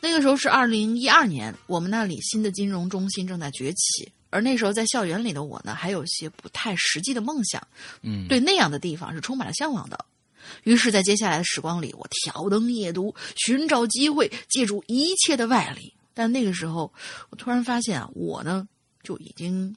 Speaker 3: 那个时候是二零一二年，我们那里新的金融中心正在崛起，而那时候在校园里的我呢，还有些不太实际的梦想，
Speaker 2: 嗯，
Speaker 3: 对那样的地方是充满了向往的。于是，在接下来的时光里，我挑灯夜读，寻找机会，借助一切的外力。但那个时候，我突然发现啊，我呢就已经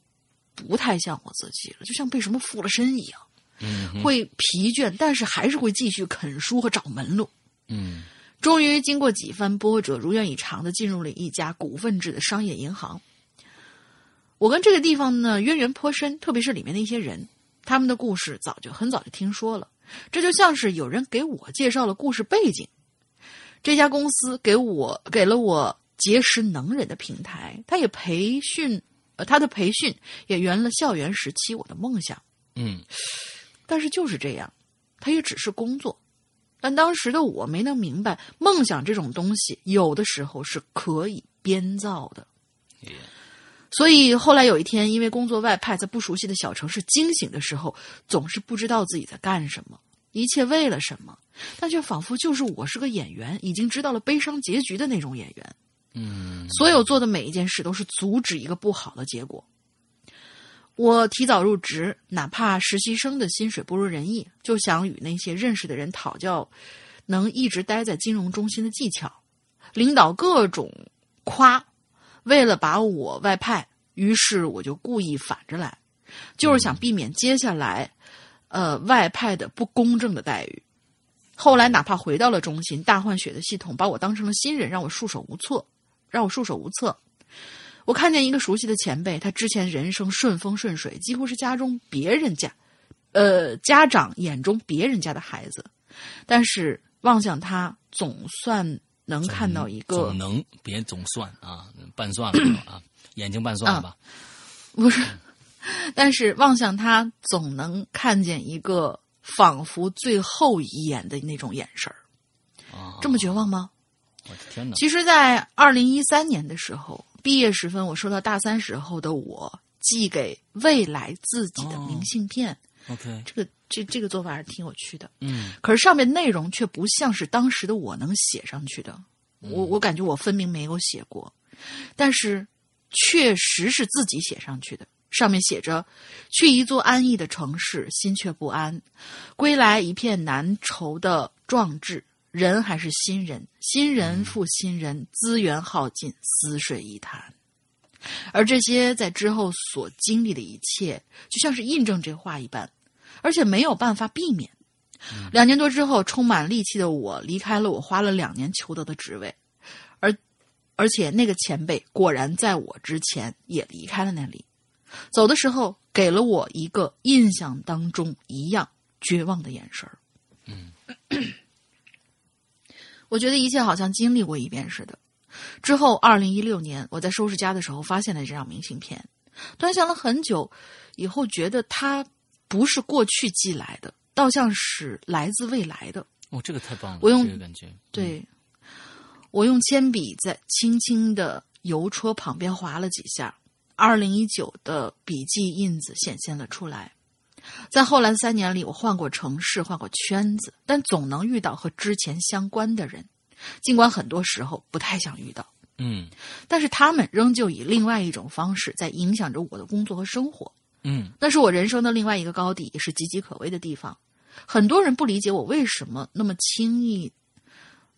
Speaker 3: 不太像我自己了，就像被什么附了身一样，
Speaker 2: 嗯
Speaker 3: 会疲倦，但是还是会继续啃书和找门路。
Speaker 2: 嗯
Speaker 3: 终于经过几番波折，如愿以偿的进入了一家股份制的商业银行。我跟这个地方呢渊源颇深，特别是里面的一些人，他们的故事早就很早就听说了。这就像是有人给我介绍了故事背景。这家公司给我给了我结识能人的平台，他也培训，呃，他的培训也圆了校园时期我的梦想。
Speaker 2: 嗯
Speaker 3: 但是就是这样，他也只是工作。但当时的我没能明白，梦想这种东西有的时候是可以编造的。所以后来有一天，因为工作外派，在不熟悉的小城市惊醒的时候，总是不知道自己在干什么，一切为了什么，但却仿佛就是我是个演员，已经知道了悲伤结局的那种演员。
Speaker 2: 嗯
Speaker 3: 所有做的每一件事都是阻止一个不好的结果。我提早入职，哪怕实习生的薪水不如人意，就想与那些认识的人讨教，能一直待在金融中心的技巧。领导各种夸，为了把我外派，于是我就故意反着来，就是想避免接下来，呃，外派的不公正的待遇。后来哪怕回到了中心，大换血的系统把我当成了新人，让我束手无措，让我束手无策。我看见一个熟悉的前辈，他之前人生顺风顺水，几乎是家中别人家，呃，家长眼中别人家的孩子，但是望向他，总算能看到一个
Speaker 2: 总能别总算啊，半算了啊，眼睛半算了吧？
Speaker 3: 不是，但是望向他，总能看见一个仿佛最后一眼的那种眼神儿。
Speaker 2: 啊，
Speaker 3: 这么绝望吗？
Speaker 2: 我的天哪！
Speaker 3: 其实，在二零一三年的时候，毕业时分，我收到大三时候的我寄给未来自己的明信片。
Speaker 2: OK，
Speaker 3: 这个这这个做法还是挺有趣的。
Speaker 2: 嗯
Speaker 3: 可是上面内容却不像是当时的我能写上去的。我我感觉我分明没有写过，但是确实是自己写上去的。上面写着：“去一座安逸的城市，心却不安；归来一片难酬的壮志。人还是新人，新人复新人，资源耗尽，死水一潭。”而这些在之后所经历的一切，就像是印证这话一般，而且没有办法避免。两年多之后，充满戾气的我离开了我花了两年求得的职位，而而且那个前辈果然在我之前也离开了那里。走的时候，给了我一个印象当中一样绝望的眼神儿。
Speaker 2: 嗯，
Speaker 3: 我觉得一切好像经历过一遍似的。之后，二零一六年，我在收拾家的时候发现了这张明信片，端详了很久，以后觉得它不是过去寄来的，倒像是来自未来的。
Speaker 2: 哦，这个太棒了，
Speaker 3: 我用
Speaker 2: 这个感觉，
Speaker 3: 对，我用铅笔在轻轻的邮戳旁边划了几下，二零一九的笔记印子显现了出来。在后来的三年里，我换过城市，换过圈子，但总能遇到和之前相关的人，尽管很多时候不太想遇到，
Speaker 2: 嗯
Speaker 3: 但是他们仍旧以另外一种方式在影响着我的工作和生活。
Speaker 2: 嗯
Speaker 3: 那是我人生的另外一个高地，也是岌岌可危的地方。很多人不理解我为什么那么轻易，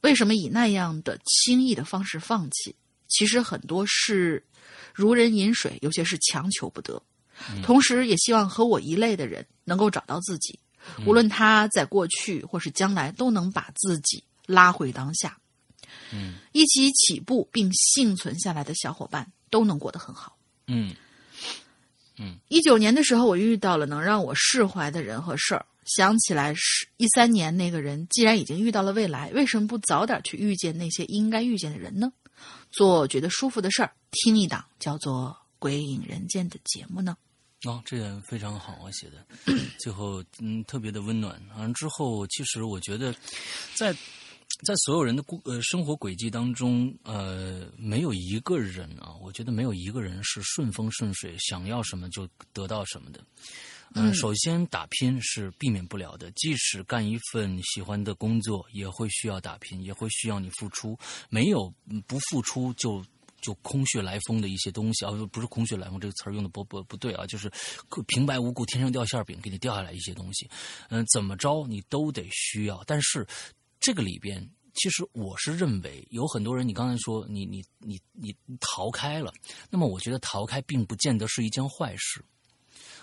Speaker 3: 为什么以那样的轻易的方式放弃。其实很多是如人饮水，有些是强求不得。同时，也希望和我一类的人能够找到自己，无论他在过去或是将来，都能把自己拉回当下。
Speaker 2: 嗯
Speaker 3: 一起起步并幸存下来的小伙伴都能过得很好。
Speaker 2: 嗯
Speaker 3: 一九年的时候，我遇到了能让我释怀的人和事儿。想起来是一三年那个人，既然已经遇到了未来，为什么不早点去遇见那些应该遇见的人呢？做觉得舒服的事儿，听一档叫做《鬼影人间》的节目呢？
Speaker 2: 哦，这个非常好啊，写的，最后嗯特别的温暖。完了之后，其实我觉得，在在所有人的呃生活轨迹当中，呃，没有一个人啊，我觉得没有一个人是顺风顺水，想要什么就得到什么的。嗯，首先打拼是避免不了的，即使干一份喜欢的工作，也会需要打拼，也会需要你付出。没有不付出就就空穴来风的一些东西啊，不是空穴来风这个词儿用的不不不对啊，就是平白无故天上掉馅饼给你掉下来一些东西。嗯，怎么着你都得需要，但是这个里边，其实我是认为有很多人，你刚才说你你你你逃开了，那么我觉得逃开并不见得是一件坏事。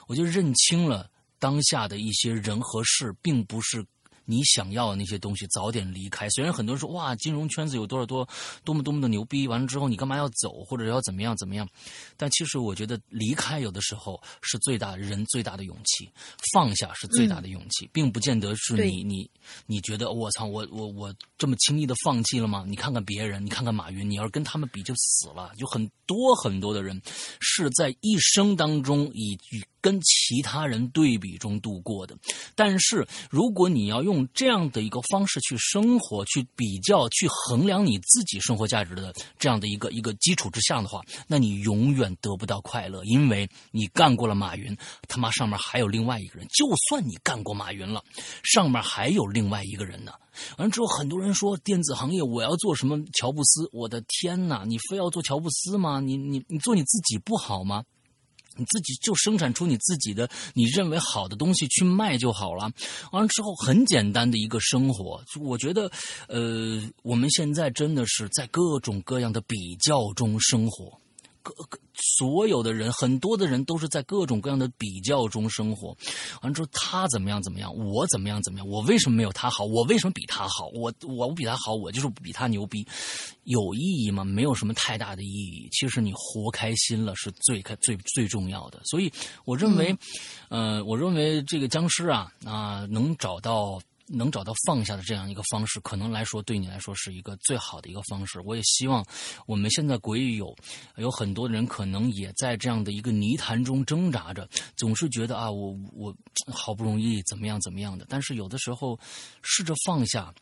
Speaker 2: 我就认清了当下的一些人和事，并不是你想要的那些东西，早点离开。虽然很多人说哇，金融圈子有多少多多么多么的牛逼，完了之后你干嘛要走，或者要怎么样怎么样？但其实我觉得离开有的时候是最大人最大的勇气，放下是最大的勇气，并不见得是你你你觉得我操我我我这么轻易的放弃了吗？你看看别人，你看看马云，你要是跟他们比就死了。有很多很多的人是在一生当中以与跟其他人对比中度过的，但是如果你要用这样的一个方式去生活、去比较、去衡量你自己生活价值的这样的一个一个基础之下的话，那你永远得不到快乐，因为你干过了马云，他妈上面还有另外一个人。就算你干过马云了，上面还有另外一个人呢。完了之后，很多人说电子行业我要做什么乔布斯？我的天哪，你非要做乔布斯吗？你你你做你自己不好吗？你自己就生产出你自己的你认为好的东西去卖就好了。完了之后，很简单的一个生活。我觉得，呃，我们现在真的是在各种各样的比较中生活。所有的人，很多的人都是在各种各样的比较中生活。完了之后，他怎么样怎么样，我怎么样怎么样，我为什么没有他好？我为什么比他好？我我不比他好，我就是比他牛逼，有意义吗？没有什么太大的意义。其实你活开心了是最开最最重要的。所以我认为，呃，我认为这个僵尸啊啊能找到。能找到放下的这样一个方式，可能来说对你来说是一个最好的一个方式。我也希望我们现在国语有有很多人可能也在这样的一个泥潭中挣扎着，总是觉得啊，我我好不容易怎么样怎么样的。但是有的时候试着放下。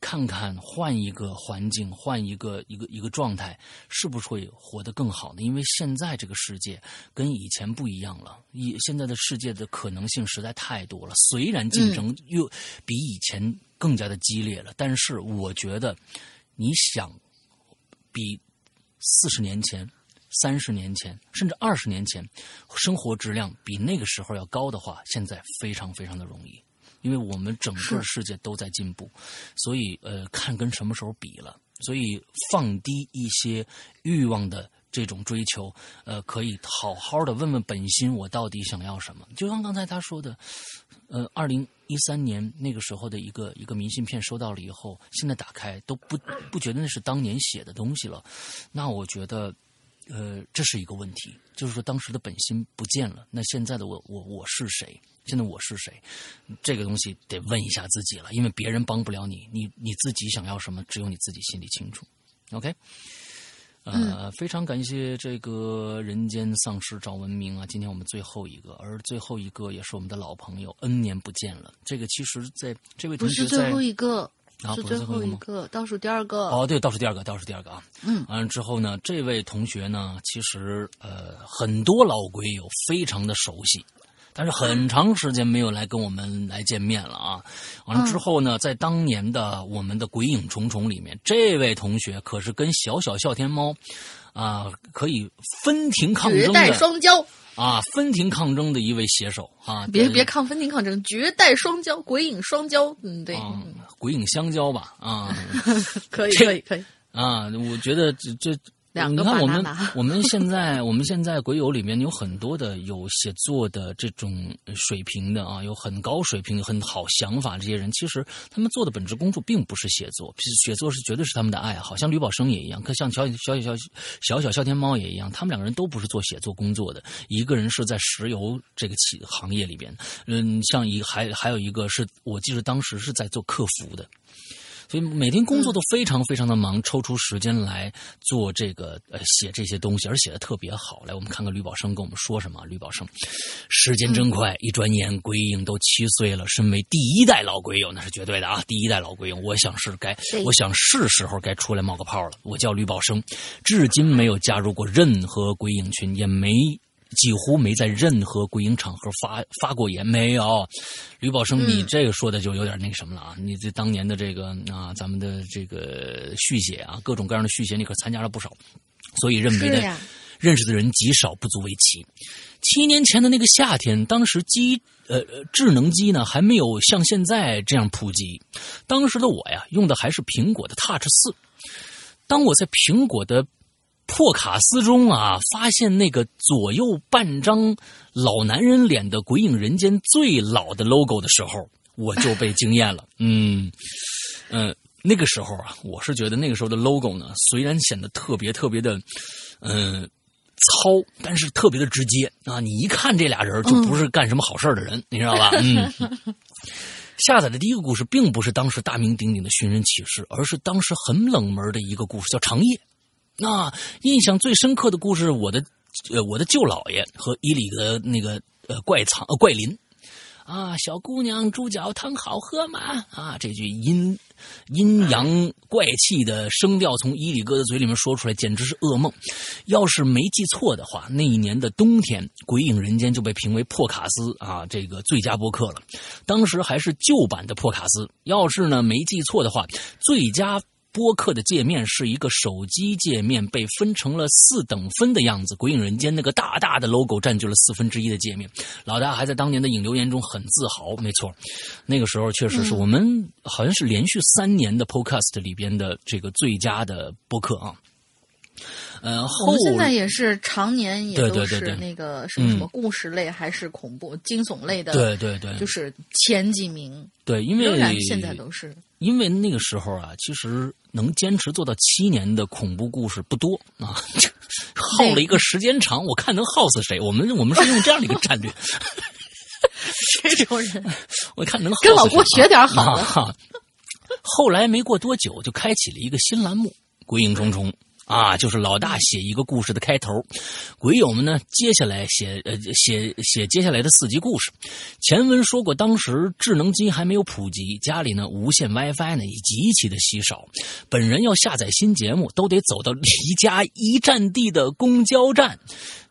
Speaker 2: 看看换一个环境，换一个一个一个状态，是不是会活得更好呢？因为现在这个世界跟以前不一样了，以现在的世界的可能性实在太多了。虽然竞争又比以前更加的激烈了，但是我觉得，你想比四十年前、三十年前，甚至二十年前，生活质量比那个时候要高的话，现在非常非常的容易。因为我们整个世界都在进步，所以呃，看跟什么时候比了，所以放低一些欲望的这种追求，呃，可以好好的问问本心，我到底想要什么？就像刚才他说的，呃，二零一三年那个时候的一个一个明信片收到了以后，现在打开都不不觉得那是当年写的东西了，那我觉得。呃，这是一个问题，就是说当时的本心不见了。那现在的我，我我是谁？现在我是谁？这个东西得问一下自己了，因为别人帮不了你，你你自己想要什么，只有你自己心里清楚。OK，呃，非常感谢这个人间丧尸赵文明啊！今天我们最后一个，而最后一个也是我们的老朋友，N 年不见了。这个其实在这位同学
Speaker 3: 是最后一个。
Speaker 2: 是
Speaker 3: 最后一个，倒数第二个。
Speaker 2: 哦，对，倒数第二个，倒数第二个啊。
Speaker 3: 嗯，
Speaker 2: 完了之后呢，这位同学呢，其实呃，很多老鬼友非常的熟悉，但是很长时间没有来跟我们来见面了啊。完了之后呢，在当年的我们的鬼影重重里面，这位同学可是跟小小笑天猫啊可以分庭抗争的，绝
Speaker 3: 代双骄。
Speaker 2: 啊，分庭抗争的一位写手啊！
Speaker 3: 别别抗分庭抗争，绝代双骄，鬼影双骄，嗯，对，
Speaker 2: 鬼影相交吧，啊，
Speaker 3: 可以可以可以
Speaker 2: 啊！我觉得这这。
Speaker 3: 你
Speaker 2: 看我们，我们现在我们现在鬼友里面有很多的有写作的这种水平的啊，有很高水平、很好想法这些人，其实他们做的本职工作并不是写作，写作是绝对是他们的爱好，像吕宝生也一样，可像小小小小小小小天猫也一样，他们两个人都不是做写作工作的，一个人是在石油这个企行业里边，嗯，像一还还有一个是我记得当时是在做客服的。所以每天工作都非常非常的忙，抽出时间来做这个呃写这些东西，而写的特别好。来，我们看看吕宝生跟我们说什么。吕宝生，时间真快，一转眼鬼影都七岁了。身为第一代老鬼友，那是绝对的啊！第一代老鬼友，我想是该，我想是时候该出来冒个泡了。我叫吕宝生，至今没有加入过任何鬼影群，也没。几乎没在任何鬼影场合发发过言，没有。吕宝生，你这个说的就有点那个什么了啊！你这当年的这个啊，咱们的这个续写啊，各种各样的续写，你可参加了不少，所以认为的认识的人极少，不足为奇。七年前的那个夏天，当时机呃智能机呢还没有像现在这样普及，当时的我呀用的还是苹果的 Touch 四。当我在苹果的破卡斯中啊，发现那个左右半张老男人脸的《鬼影人间》最老的 logo 的时候，我就被惊艳了。嗯嗯，那个时候啊，我是觉得那个时候的 logo 呢，虽然显得特别特别的嗯糙，但是特别的直接啊。你一看这俩人就不是干什么好事的人，你知道吧？嗯。下载的第一个故事并不是当时大名鼎鼎的寻人启事，而是当时很冷门的一个故事，叫《长夜》。那印象最深刻的故事，我的，呃，我的舅姥爷和伊里的那个呃怪藏呃怪林，啊，小姑娘猪脚汤好喝吗？啊，这句阴阴阳怪气的声调从伊里哥的嘴里面说出来，简直是噩梦。要是没记错的话，那一年的冬天，《鬼影人间》就被评为破卡斯啊这个最佳播客了。当时还是旧版的破卡斯。要是呢没记错的话，最佳。播客的界面是一个手机界面，被分成了四等分的样子。鬼影人间那个大大的 logo 占据了四分之一的界面。老大还在当年的影留言中很自豪，没错，那个时候确实是我们好像是连续三年的 podcast 里边的这个最佳的播客啊。呃，
Speaker 3: 我们现在也是常年也都是那个什么什么故事类还是恐怖惊悚类的，
Speaker 2: 对对对，
Speaker 3: 就是前几名。
Speaker 2: 对，因为
Speaker 3: 现在都是。
Speaker 2: 因为那个时候啊，其实能坚持做到七年的恐怖故事不多啊，耗了一个时间长，我看能耗死谁？我们我们是用这样的一个战略。
Speaker 3: 这种人，
Speaker 2: 我看能
Speaker 3: 跟老郭学点好
Speaker 2: 的。后来没过多久，就开启了一个新栏目《鬼影重重》。啊，就是老大写一个故事的开头，鬼友们呢，接下来写呃写写接下来的四集故事。前文说过，当时智能机还没有普及，家里呢无线 WiFi 呢也极其的稀少，本人要下载新节目都得走到离家一站地的公交站，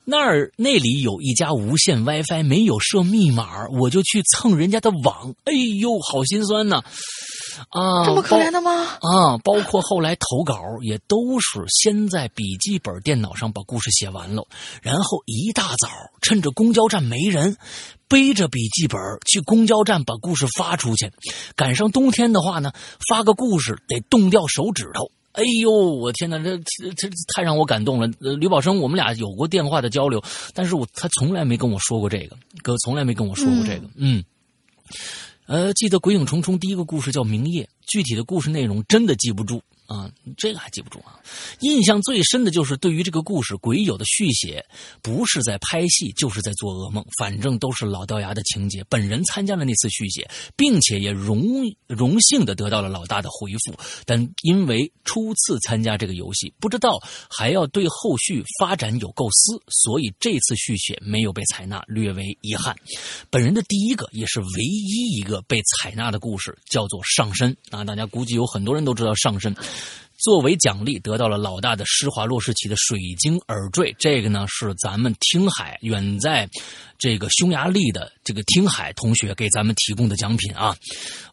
Speaker 2: 那儿那里有一家无线 WiFi，没有设密码，我就去蹭人家的网，哎呦，好心酸呐。
Speaker 3: 这么可怜的吗？
Speaker 2: 啊，包括后来投稿也都是先在笔记本电脑上把故事写完了，然后一大早趁着公交站没人，背着笔记本去公交站把故事发出去。赶上冬天的话呢，发个故事得冻掉手指头。哎呦，我天哪，这这这太让我感动了。吕宝生，我们俩有过电话的交流，但是我他从来没跟我说过这个，哥从来没跟我说过这个，嗯。呃，记得《鬼影重重》第一个故事叫《明夜》，具体的故事内容真的记不住。啊，这个还记不住啊！印象最深的就是对于这个故事鬼友的续写，不是在拍戏，就是在做噩梦，反正都是老掉牙的情节。本人参加了那次续写，并且也荣荣幸的得到了老大的回复，但因为初次参加这个游戏，不知道还要对后续发展有构思，所以这次续写没有被采纳，略为遗憾。本人的第一个也是唯一一个被采纳的故事叫做《上身》啊，大家估计有很多人都知道《上身》。作为奖励，得到了老大的施华洛世奇的水晶耳坠。这个呢，是咱们听海远在这个匈牙利的这个听海同学给咱们提供的奖品啊。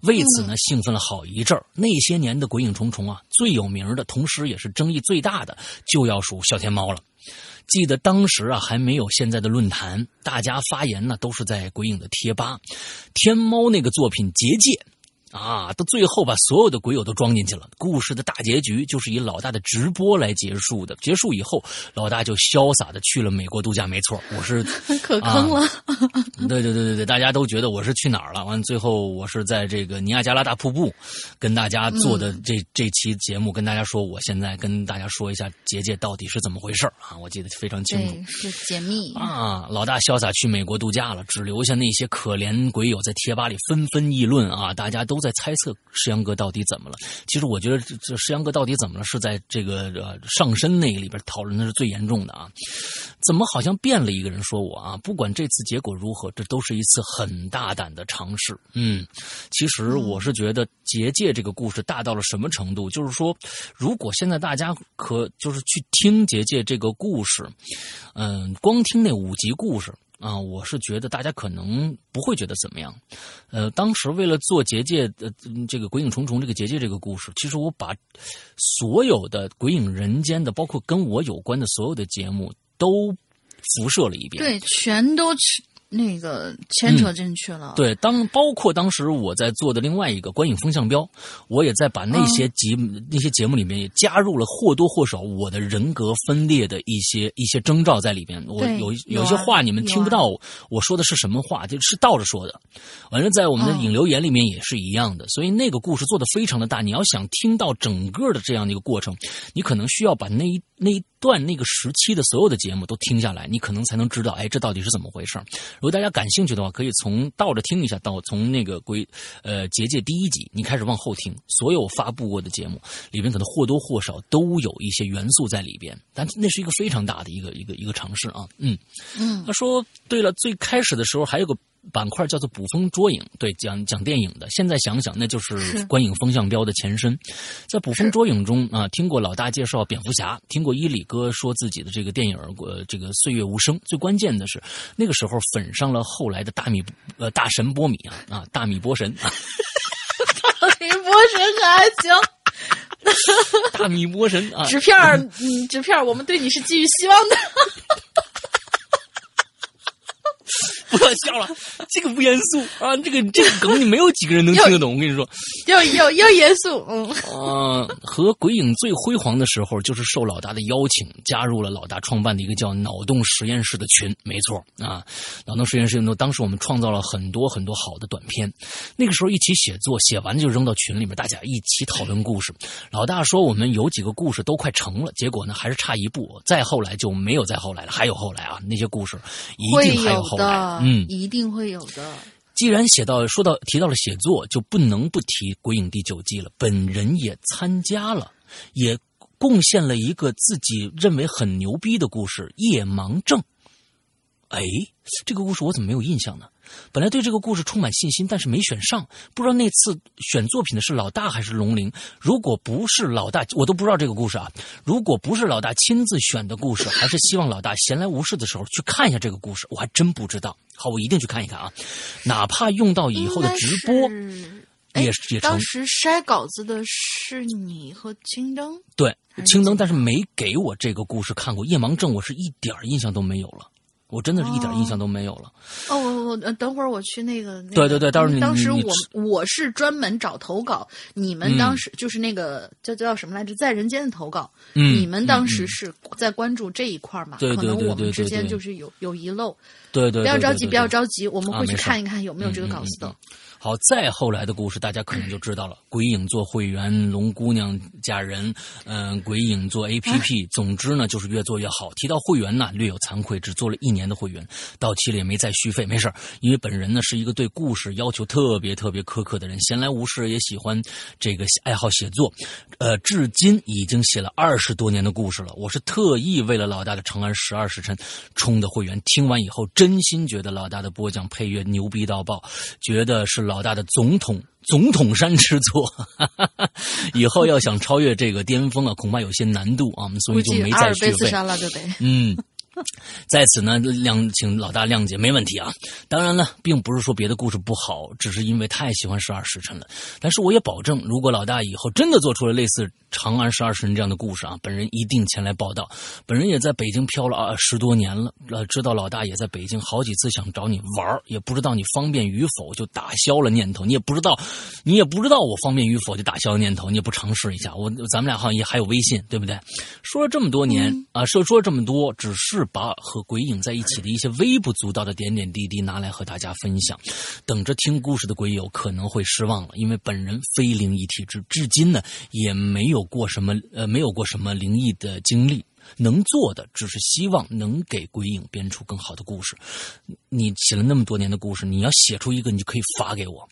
Speaker 2: 为此呢，兴奋了好一阵儿。那些年的鬼影重重啊，最有名的，同时也是争议最大的，就要数笑天猫了。记得当时啊，还没有现在的论坛，大家发言呢，都是在鬼影的贴吧。天猫那个作品《结界》。啊，到最后把所有的鬼友都装进去了。故事的大结局就是以老大的直播来结束的。结束以后，老大就潇洒的去了美国度假。没错，我是
Speaker 3: 可坑了。
Speaker 2: 对对对对对，大家都觉得我是去哪儿了？完，最后我是在这个尼亚加拉大瀑布，跟大家做的这这期节目，跟大家说，我现在跟大家说一下结界到底是怎么回事啊？我记得非常清楚，
Speaker 3: 是解密
Speaker 2: 啊。老大潇洒去美国度假了，只留下那些可怜鬼友在贴吧里纷纷议论啊，大家都。在猜测石阳哥到底怎么了。其实我觉得这石阳哥到底怎么了，是在这个呃上身那个里边讨论的是最严重的啊。怎么好像变了一个人说我啊？不管这次结果如何，这都是一次很大胆的尝试。嗯，其实我是觉得结界这个故事大到了什么程度？就是说，如果现在大家可就是去听结界这个故事，嗯，光听那五集故事。啊，我是觉得大家可能不会觉得怎么样，呃，当时为了做结界的这个《鬼影重重》这个结界这个故事，其实我把所有的《鬼影人间》的，包括跟我有关的所有的节目都辐射了一遍，
Speaker 3: 对，全都。那个牵扯进去了，
Speaker 2: 对，当包括当时我在做的另外一个观影风向标，我也在把那些节那些节目里面也加入了或多或少我的人格分裂的一些一些征兆在里边。我有有些话你们听不到，我说的是什么话，就是倒着说的。反正在我们的引流言里面也是一样的，所以那个故事做的非常的大。你要想听到整个的这样的一个过程，你可能需要把那一那一段那个时期的所有的节目都听下来，你可能才能知道，哎，这到底是怎么回事。如果大家感兴趣的话，可以从倒着听一下，到从那个归呃结界第一集，你开始往后听，所有发布过的节目里边，可能或多或少都有一些元素在里边，但那是一个非常大的一个一个一个尝试啊，嗯
Speaker 3: 嗯。
Speaker 2: 他说，对了，最开始的时候还有个。板块叫做捕风捉影，对，讲讲电影的。现在想想，那就是观影风向标的前身。在捕风捉影中啊，听过老大介绍蝙蝠侠，听过伊里哥说自己的这个电影，呃，这个岁月无声。最关键的是，那个时候粉上了后来的大米，呃，大神波米啊啊，大米波神。
Speaker 3: 大米波神还行？
Speaker 2: 大米波神啊，
Speaker 3: 纸片嗯，纸片我们对你是寄予希望的。
Speaker 2: 不要笑了，这个不严肃啊！这个这个梗你没有几个人能听得懂。我跟你说，
Speaker 3: 要要要严肃。嗯
Speaker 2: 啊，和鬼影最辉煌的时候，就是受老大的邀请，加入了老大创办的一个叫“脑洞实验室”的群。没错啊，脑洞实验室中，当时我们创造了很多很多好的短片。那个时候一起写作，写完就扔到群里面，大家一起讨论故事。老大说我们有几个故事都快成了，结果呢还是差一步。再后来就没有再后来了，还有后来啊，那些故事一定还有后来。嗯，
Speaker 3: 一定会有的。
Speaker 2: 既然写到说到提到了写作，就不能不提《鬼影》第九季了。本人也参加了，也贡献了一个自己认为很牛逼的故事——夜盲症。哎，这个故事我怎么没有印象呢？本来对这个故事充满信心，但是没选上。不知道那次选作品的是老大还是龙鳞。如果不是老大，我都不知道这个故事啊。如果不是老大亲自选的故事，还是希望老大闲来无事的时候去看一下这个故事，我还真不知道。好，我一定去看一看啊，哪怕用到以后的直播也也成。
Speaker 3: 当时筛稿子的是你和青灯，
Speaker 2: 对青灯，但是没给我这个故事看过。夜盲症，我是一点印象都没有了。我真的是一点印象都没有了。
Speaker 3: 哦，我我等会儿我去那个。
Speaker 2: 对对对，
Speaker 3: 当
Speaker 2: 时
Speaker 3: 当时我我是专门找投稿，你们当时就是那个叫叫什么来着，在人间的投稿。
Speaker 2: 嗯。
Speaker 3: 你们当时是在关注这一块嘛？
Speaker 2: 对
Speaker 3: 对对对。可能我们之间就是有有遗漏。
Speaker 2: 对对。
Speaker 3: 不要着急，不要着急，我们会去看一看有没有这个稿子的。
Speaker 2: 好，再后来的故事，大家可能就知道了。鬼影做会员，龙姑娘嫁人，嗯，鬼影做 A P P，总之呢，就是越做越好。提到会员呢，略有惭愧，只做了一年的会员，到期了也没再续费。没事因为本人呢是一个对故事要求特别特别苛刻的人，闲来无事也喜欢这个爱好写作。呃，至今已经写了二十多年的故事了。我是特意为了老大的《长安十二时辰》充的会员，听完以后真心觉得老大的播讲配乐牛逼到爆，觉得是。老大的总统总统山之作，以后要想超越这个巅峰啊，恐怕有些难度啊，所以就没再续费。
Speaker 3: 了，对不对？
Speaker 2: 嗯。在此呢，谅请老大谅解，没问题啊。当然了，并不是说别的故事不好，只是因为太喜欢十二时辰了。但是我也保证，如果老大以后真的做出了类似《长安十二时辰》这样的故事啊，本人一定前来报道。本人也在北京漂了啊十多年了，呃，知道老大也在北京，好几次想找你玩也不知道你方便与否，就打消了念头。你也不知道，你也不知道我方便与否，就打消了念头。你也不尝试一下，我咱们俩好像也还有微信，对不对？说了这么多年啊，说说了这么多，只是。把和鬼影在一起的一些微不足道的点点滴滴拿来和大家分享，等着听故事的鬼友可能会失望了，因为本人非灵异体质，至今呢也没有过什么呃没有过什么灵异的经历，能做的只是希望能给鬼影编出更好的故事。你写了那么多年的故事，你要写出一个，你就可以发给我，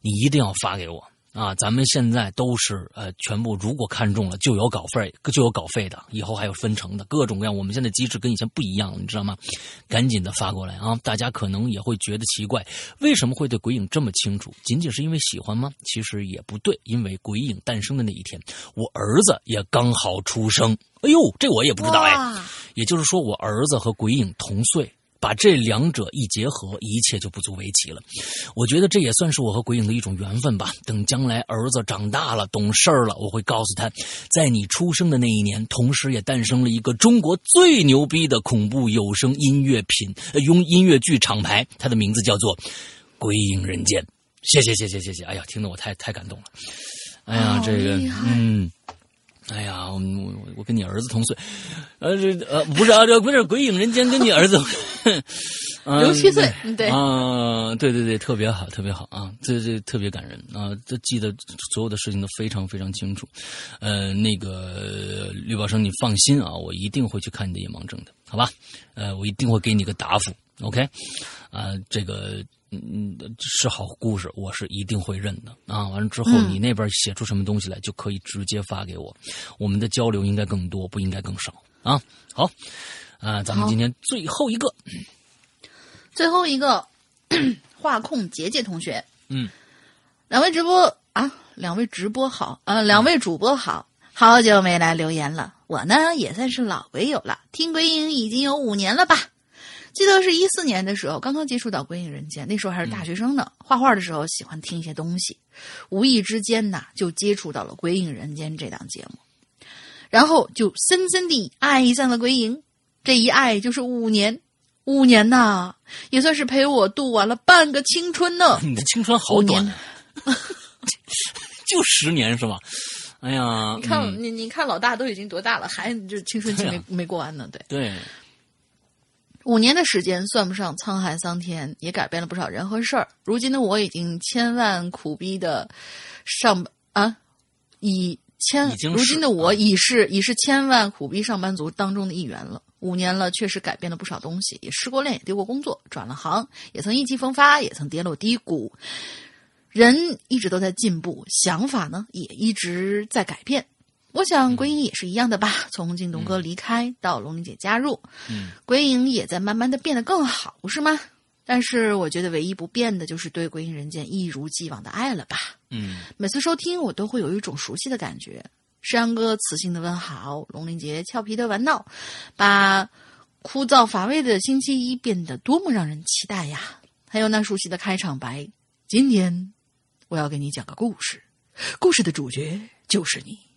Speaker 2: 你一定要发给我。啊，咱们现在都是呃，全部如果看中了就有稿费，就有稿费的，以后还有分成的，各种各样。我们现在机制跟以前不一样了，你知道吗？赶紧的发过来啊！大家可能也会觉得奇怪，为什么会对鬼影这么清楚？仅仅是因为喜欢吗？其实也不对，因为鬼影诞生的那一天，我儿子也刚好出生。哎呦，这我也不知道哎。也就是说，我儿子和鬼影同岁。把这两者一结合，一切就不足为奇了。我觉得这也算是我和鬼影的一种缘分吧。等将来儿子长大了、懂事儿了，我会告诉他，在你出生的那一年，同时也诞生了一个中国最牛逼的恐怖有声音乐品、用音乐剧厂牌，它的名字叫做《鬼影人间》。谢谢，谢谢，谢谢！哎呀，听得我太太感动了。哎呀，这个，嗯。哎呀，我我我跟你儿子同岁，呃，这呃不是啊，这不是《鬼影人间》跟你儿子
Speaker 3: 六七岁，对
Speaker 2: 啊，对对对，特别好，特别好啊，这这特别感人啊，这记得所有的事情都非常非常清楚。呃，那个绿宝生，你放心啊，我一定会去看你的夜盲症的，好吧？呃，我一定会给你个答复，OK？啊，这个。嗯，是好故事，我是一定会认的啊！完了之后，你那边写出什么东西来，就可以直接发给我。我们的交流应该更多，不应该更少啊！好，啊，咱们今天最后一个，
Speaker 3: 最后一个 画控杰杰同学，
Speaker 2: 嗯，
Speaker 3: 两位直播啊，两位直播好，呃，两位主播好，好久没来留言了，我呢也算是老鬼友了，听鬼影已经有五年了吧。记得是一四年的时候，刚刚接触到《鬼影人间》，那时候还是大学生呢。画画的时候喜欢听一些东西，无意之间呐，就接触到了《鬼影人间》这档节目，然后就深深地爱上了鬼影。这一爱就是五年，五年呐，也算是陪我度完了半个青春呢。
Speaker 2: 你的青春好短，就十年是吧？哎呀，
Speaker 3: 你看你你看老大都已经多大了，还就青春期没没过完呢？对
Speaker 2: 对。
Speaker 3: 五年的时间算不上沧海桑田，也改变了不少人和事儿。如今的我已经千万苦逼的上啊，已千如今的我已是已是千万苦逼上班族当中的一员了。五年了，确实改变了不少东西，也失过恋，也丢过工作，转了行，也曾意气风发，也曾跌落低谷。人一直都在进步，想法呢也一直在改变。我想鬼影也是一样的吧，从靳东哥离开到龙玲姐加入，
Speaker 2: 嗯，
Speaker 3: 鬼影也在慢慢的变得更好，不是吗？但是我觉得唯一不变的就是对鬼影人间一如既往的爱了吧，
Speaker 2: 嗯，
Speaker 3: 每次收听我都会有一种熟悉的感觉，山羊哥磁性的问好，龙玲姐俏皮的玩闹，把枯燥乏味的星期一变得多么让人期待呀！还有那熟悉的开场白，今天我要给你讲个故事，故事的主角就是你。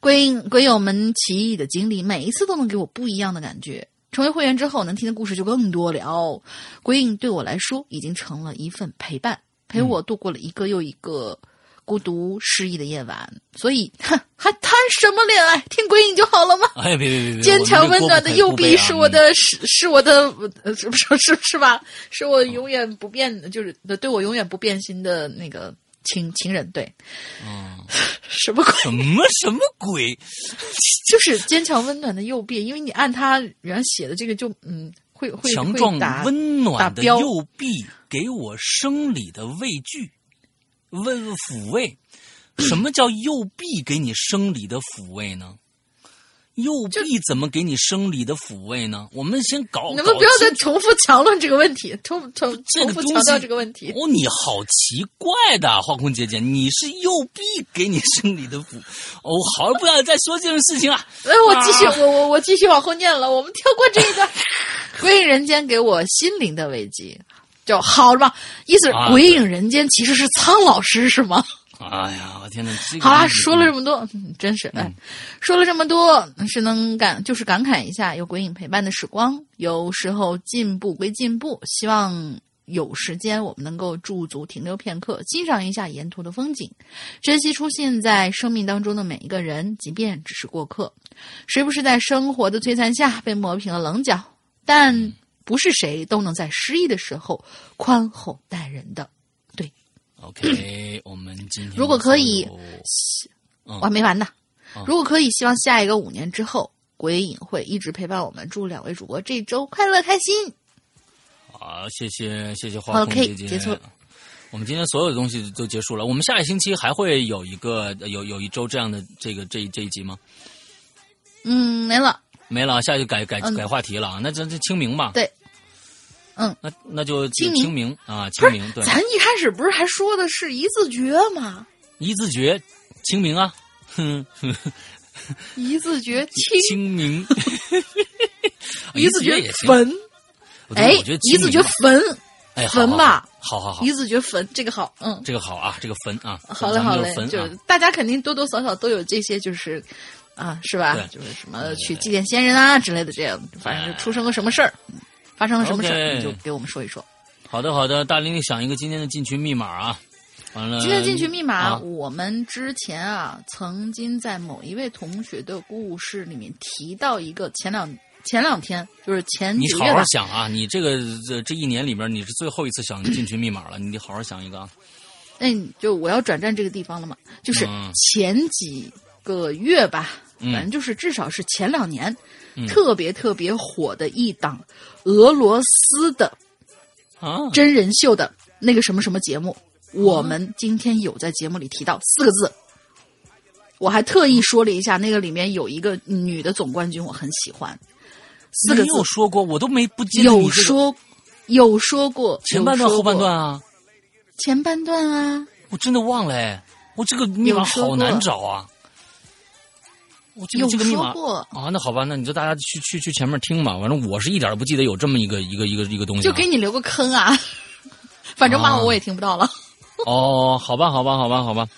Speaker 3: 鬼鬼友们奇异的经历，每一次都能给我不一样的感觉。成为会员之后，能听的故事就更多了。鬼影对我来说，已经成了一份陪伴，陪我度过了一个又一个孤独失意的夜晚。所以，哼，还谈什么恋爱？听鬼影就好了吗？
Speaker 2: 哎，别别别别！
Speaker 3: 坚强温暖的右臂是我的，是是我的，是不是是是吧？是我永远不变的，就是对我永远不变心的那个。情情人对，
Speaker 2: 嗯，
Speaker 3: 什么鬼？
Speaker 2: 什么什么鬼？
Speaker 3: 就是坚强温暖的右臂，因为你按他原写的这个就嗯，会会
Speaker 2: 强壮温暖的右臂给我生理的畏惧，问抚慰。什么叫右臂给你生理的抚慰呢？右臂怎么给你生理的抚慰呢？我们先搞。
Speaker 3: 你们不要再重复强论这个问题？重重重复强调这个问题。
Speaker 2: 哦，你好奇怪的，花空姐姐，你是右臂给你生理的抚？哦，好了，不要再说这种事情了。
Speaker 3: 哎，我继续，我我我继续往后念了。我们跳过这一段。鬼影人间给我心灵的慰藉，就好了吧？意思是鬼影人间其实是苍老师是吗？
Speaker 2: 哎呀，我天呐！
Speaker 3: 好啦，说了这么多，真是哎，说了这么多，是能感就是感慨一下，有鬼影陪伴的时光。有时候进步归进步，希望有时间我们能够驻足停留片刻，欣赏一下沿途的风景，珍惜出现在生命当中的每一个人，即便只是过客。谁不是在生活的摧残下被磨平了棱角？但不是谁都能在失意的时候宽厚待人的。
Speaker 2: OK，我们今天
Speaker 3: 如果可以，我还没完呢。如果可以，希望下一个五年之后，鬼影会一直陪伴我们。祝两位主播这周快乐开心。
Speaker 2: 好，谢谢谢谢花空姐姐。
Speaker 3: 结束。
Speaker 2: 我们今天所有的东西都结束了。我们下一星期还会有一个有有一周这样的这个这这一集吗？
Speaker 3: 嗯，没了。
Speaker 2: 没了，下去改改
Speaker 3: 嗯
Speaker 2: 改话题了啊！那这这清明吧？
Speaker 3: 对，嗯，
Speaker 2: 那那就
Speaker 3: 清明
Speaker 2: 清明啊，清明对，
Speaker 3: 咱一开始不是还说的是一字诀吗？
Speaker 2: 一字诀，清明啊，哼，
Speaker 3: 一字诀清，
Speaker 2: 清明，
Speaker 3: 一字诀
Speaker 2: 也行。
Speaker 3: 焚。哎一字诀
Speaker 2: 清
Speaker 3: 焚，
Speaker 2: 哎，好
Speaker 3: 焚吧，
Speaker 2: 好好好，
Speaker 3: 一字诀坟，这个好，嗯。
Speaker 2: 这个好啊，这个坟啊，
Speaker 3: 好嘞，好嘞，就大家肯定多多少少都有这些，就是啊，是吧
Speaker 2: 对？
Speaker 3: 就是什么去祭奠先人啊之类的，这样，反正就出生个什么事儿，嗯发生了什么事儿你就给我们说一说。
Speaker 2: 好的好的，大玲玲想一个今天的进群密码啊，完了，
Speaker 3: 今天进群密码，
Speaker 2: 啊。
Speaker 3: 我们之前啊，曾经在某一位同学的故事里面提到一个，前两前两天就是前
Speaker 2: 你好好，想啊，你这个这这一年里面，你是最后一次想进群密码了，你得好好想一个啊。
Speaker 3: 嗯，就我要转战这个地方了嘛，就是
Speaker 2: 嗯。
Speaker 3: 前几个月吧，
Speaker 2: 嗯。
Speaker 3: 反正就是至少是前两年、
Speaker 2: 嗯。
Speaker 3: 特别特别火的一档俄罗斯的
Speaker 2: 啊，
Speaker 3: 真人秀的那个什么什么节目，我们今天有在节目里提到四个字。我还特意说了一下，那个里面有一个女的总冠军，我很喜欢。四个字。
Speaker 2: 没有说过，我都没不记得这个。
Speaker 3: 有说有说过。
Speaker 2: 前半段后半段啊，
Speaker 3: 前半段啊，
Speaker 2: 我真的忘了哎，我这个密码好难找啊。我这个
Speaker 3: 有
Speaker 2: 这个密码
Speaker 3: 说过，
Speaker 2: 啊，那好吧，那你就大家去去去前面听吧。反正我是一点都不记得有这么一个一个一个一个东西、啊。
Speaker 3: 就给你留个坑啊。反正骂
Speaker 2: 啊
Speaker 3: 我我也听不到了。
Speaker 2: 哦，好吧，好吧，好吧，好吧。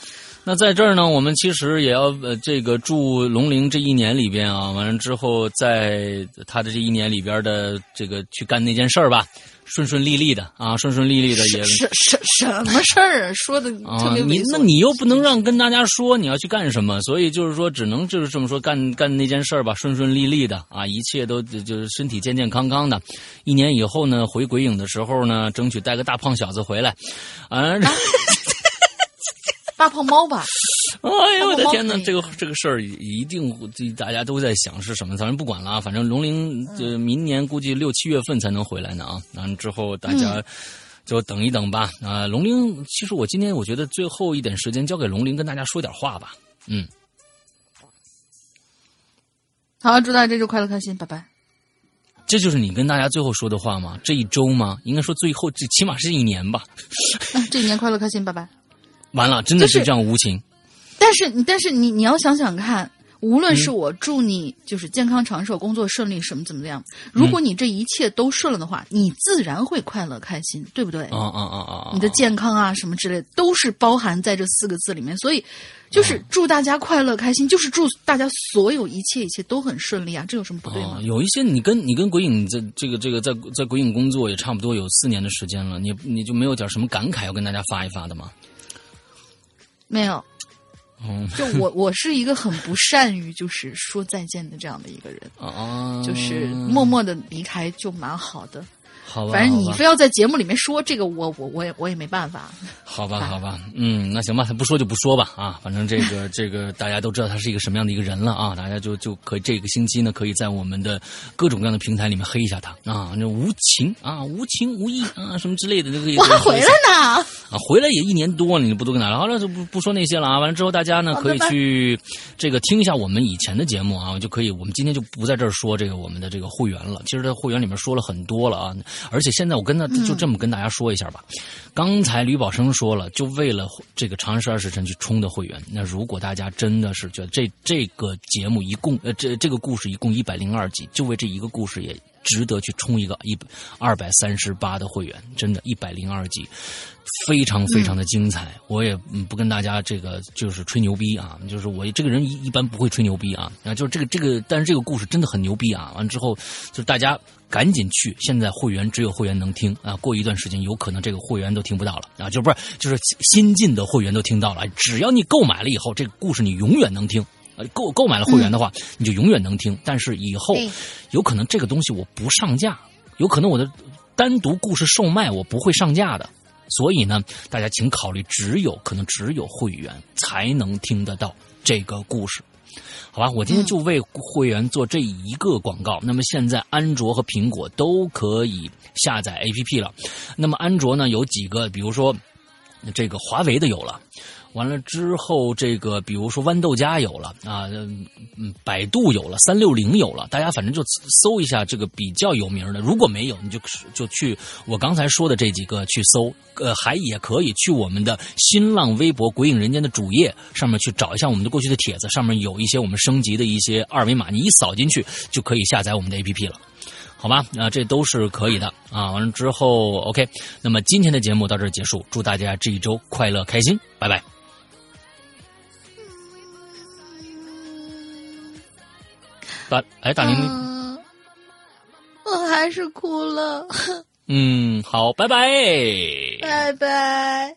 Speaker 2: 那在这儿呢，我们其实也要呃，这个祝龙陵这一年里边啊，完了之后，在他的这一年里边的这个去干那件事儿吧，顺顺利利的啊，顺顺利利的也
Speaker 3: 什什什么事儿啊？说的特
Speaker 2: 啊，
Speaker 3: 别猥琐。
Speaker 2: 你那你又不能让跟大家说你要去干什么，所以就是说，只能就是这么说，干干那件事儿吧，顺顺利利的啊，一切都就就是身体健健康康的。一年以后呢，回鬼影的时候呢，争取带个大胖小子回来，啊。
Speaker 3: 大胖猫吧？
Speaker 2: 哎呦我的天呐，这个这个事儿一定这大家都在想是什么，反正不管了啊，反正龙鳞呃明年估计六七月份才能回来呢啊，完了之后大家就等一等吧啊。龙鳞，其实我今天我觉得最后一点时间交给龙鳞跟大家说点话吧，嗯，
Speaker 3: 好，祝大家这周快乐开心，拜拜。
Speaker 2: 这就是你跟大家最后说的话吗？这一周吗？应该说最后这起码是一年吧。
Speaker 3: 啊这一年快乐开心，拜拜。
Speaker 2: 完了，真的
Speaker 3: 是是
Speaker 2: 这样无情。
Speaker 3: 但是你，但是你，你要想想看，无论
Speaker 2: 嗯
Speaker 3: 是我祝你就是健康长寿、工作顺利，什么怎么样，如果你这一切都顺了的话，你自然会快乐开心，对不对？
Speaker 2: 啊啊啊啊！啊
Speaker 3: 你的健康啊，什么之类的，都是包含在这四个字里面。所以，就是
Speaker 2: 哦
Speaker 3: 祝大家快乐开心，就是祝大家所有一切一切都很顺利啊，这有什么不对吗
Speaker 2: 啊？？有一些你跟你跟鬼影这这个这个在在鬼影工作也差不多有四年的时间了，你你就没有点什么感慨要跟大家发一发的吗？
Speaker 3: 没有，
Speaker 2: 嗯。
Speaker 3: 就我我是一个很不善于就是说再见的这样的一个人，
Speaker 2: 嗯，
Speaker 3: 就是默默的离开就蛮好的。
Speaker 2: 好吧，
Speaker 3: 反正你非要在节目里面说这个，我我我也我也没办法。
Speaker 2: 好吧，好吧，嗯，那行吧，他不说就不说吧啊，反正这个 这个大家都知道他是一个什么样的一个人了啊，大家就就可以这个星期呢，可以在我们的各种各样的平台里面黑一下他啊，那无情啊，无情无义啊，什么之类的，都可以。
Speaker 3: 我还回来呢，
Speaker 2: 啊，回来也一年多了，你不多跟哪了？好了，就不不说那些了啊。完了之后，大家呢可以去这个听一下我们以前的节目啊，就可以。我们今天就不在这儿说这个我们的这个会员了。其实，在会员里面说了很多了啊，而且现在我跟他就这么跟大家说一下吧。刚才吕宝生说了，就为了这个《长安十二时辰》去充的会员。那如果大家真的是觉得这这个节目一共呃这这个故事一共一百零二集，就为这一个故事也值得去充一个一二百三十八的会员，真的，一百零二集。非常非常的精彩，我也嗯不跟大家这个就是吹牛逼啊，就是我这个人一一般不会吹牛逼啊，啊就是这个这个，但是这个故事真的很牛逼啊！完之后就是大家赶紧去，现在会员只有会员能听啊，过一段时间有可能这个会员都听不到了啊，就不是就是新进的会员都听到了，只要你购买了以后，这个故事你永远能听。呃，购购买了会员的话，你就永远能听。但是以后有可能这个东西我不上架，有可能我的单独故事售卖我不会上架的。所以呢，大家请考虑，只有可能只有会员才能听得到这个故事，好吧？我今天就为会员做这一个广告。那么现在安卓和苹果都可以下载 APP 了。那么安卓呢有几个，比如说。这个华为的有了。完了之后，这个比如说豌豆荚有了啊，嗯，百度有了，三六零有了，大家反正就搜一下这个比较有名的。如果没有，你就就去我刚才说的这几个去搜，呃，还也可以去我们的新浪微博“鬼影人间”的主页上面去找一下我们的过去的帖子，上面有一些我们升级的一些二维码，你一扫进去就可以下载我们的 APP 了。好吧，啊，这都是可以的啊。完了之后，OK，那么今天的节目到这结束，祝大家这一周快乐开心，拜拜。大哎，大玲玲，
Speaker 3: 我还是哭了。
Speaker 2: 嗯，好，拜拜，
Speaker 3: 拜拜。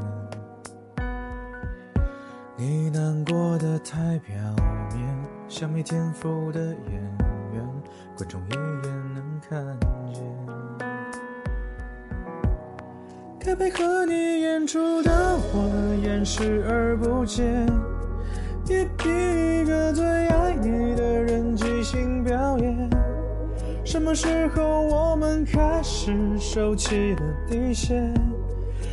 Speaker 4: 你难过的太表面，像没天赋的演员，观众一眼能看见。该配合你演出的我演视而不见，别逼一个最爱你的人即兴表演。什么时候我们开始收起了底线？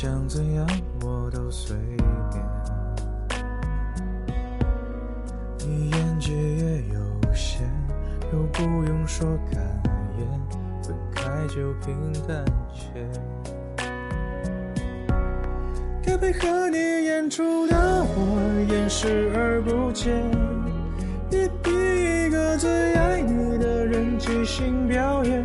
Speaker 4: 想怎样我都随便，你演技也有限，又不用说感言，分开就平淡些。该配合你演出的我演视而不见，你比一个最爱你的人即兴表演。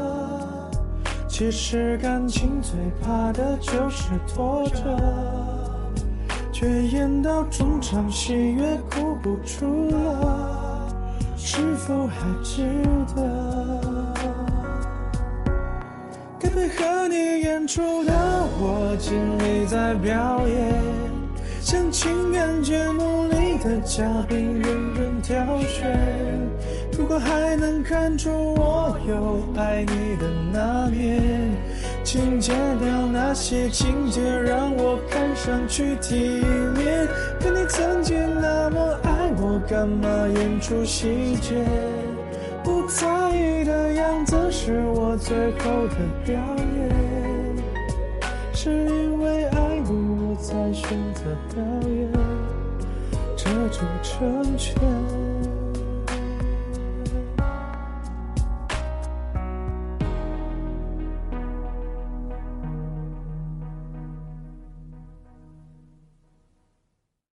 Speaker 4: 其实感情最怕的就是拖着，却演到中场戏越哭不出了，是否还值得？该配合你演出的我尽力在表演，像情感节目里的嘉宾任人挑选。如果还能看出我有爱你的那面，请剪掉那些情节，让我看上去体面。可你曾经那么爱我，干嘛演出细节？不在意的样子是我最后的表演，是因为爱你我才选择表演这种成全。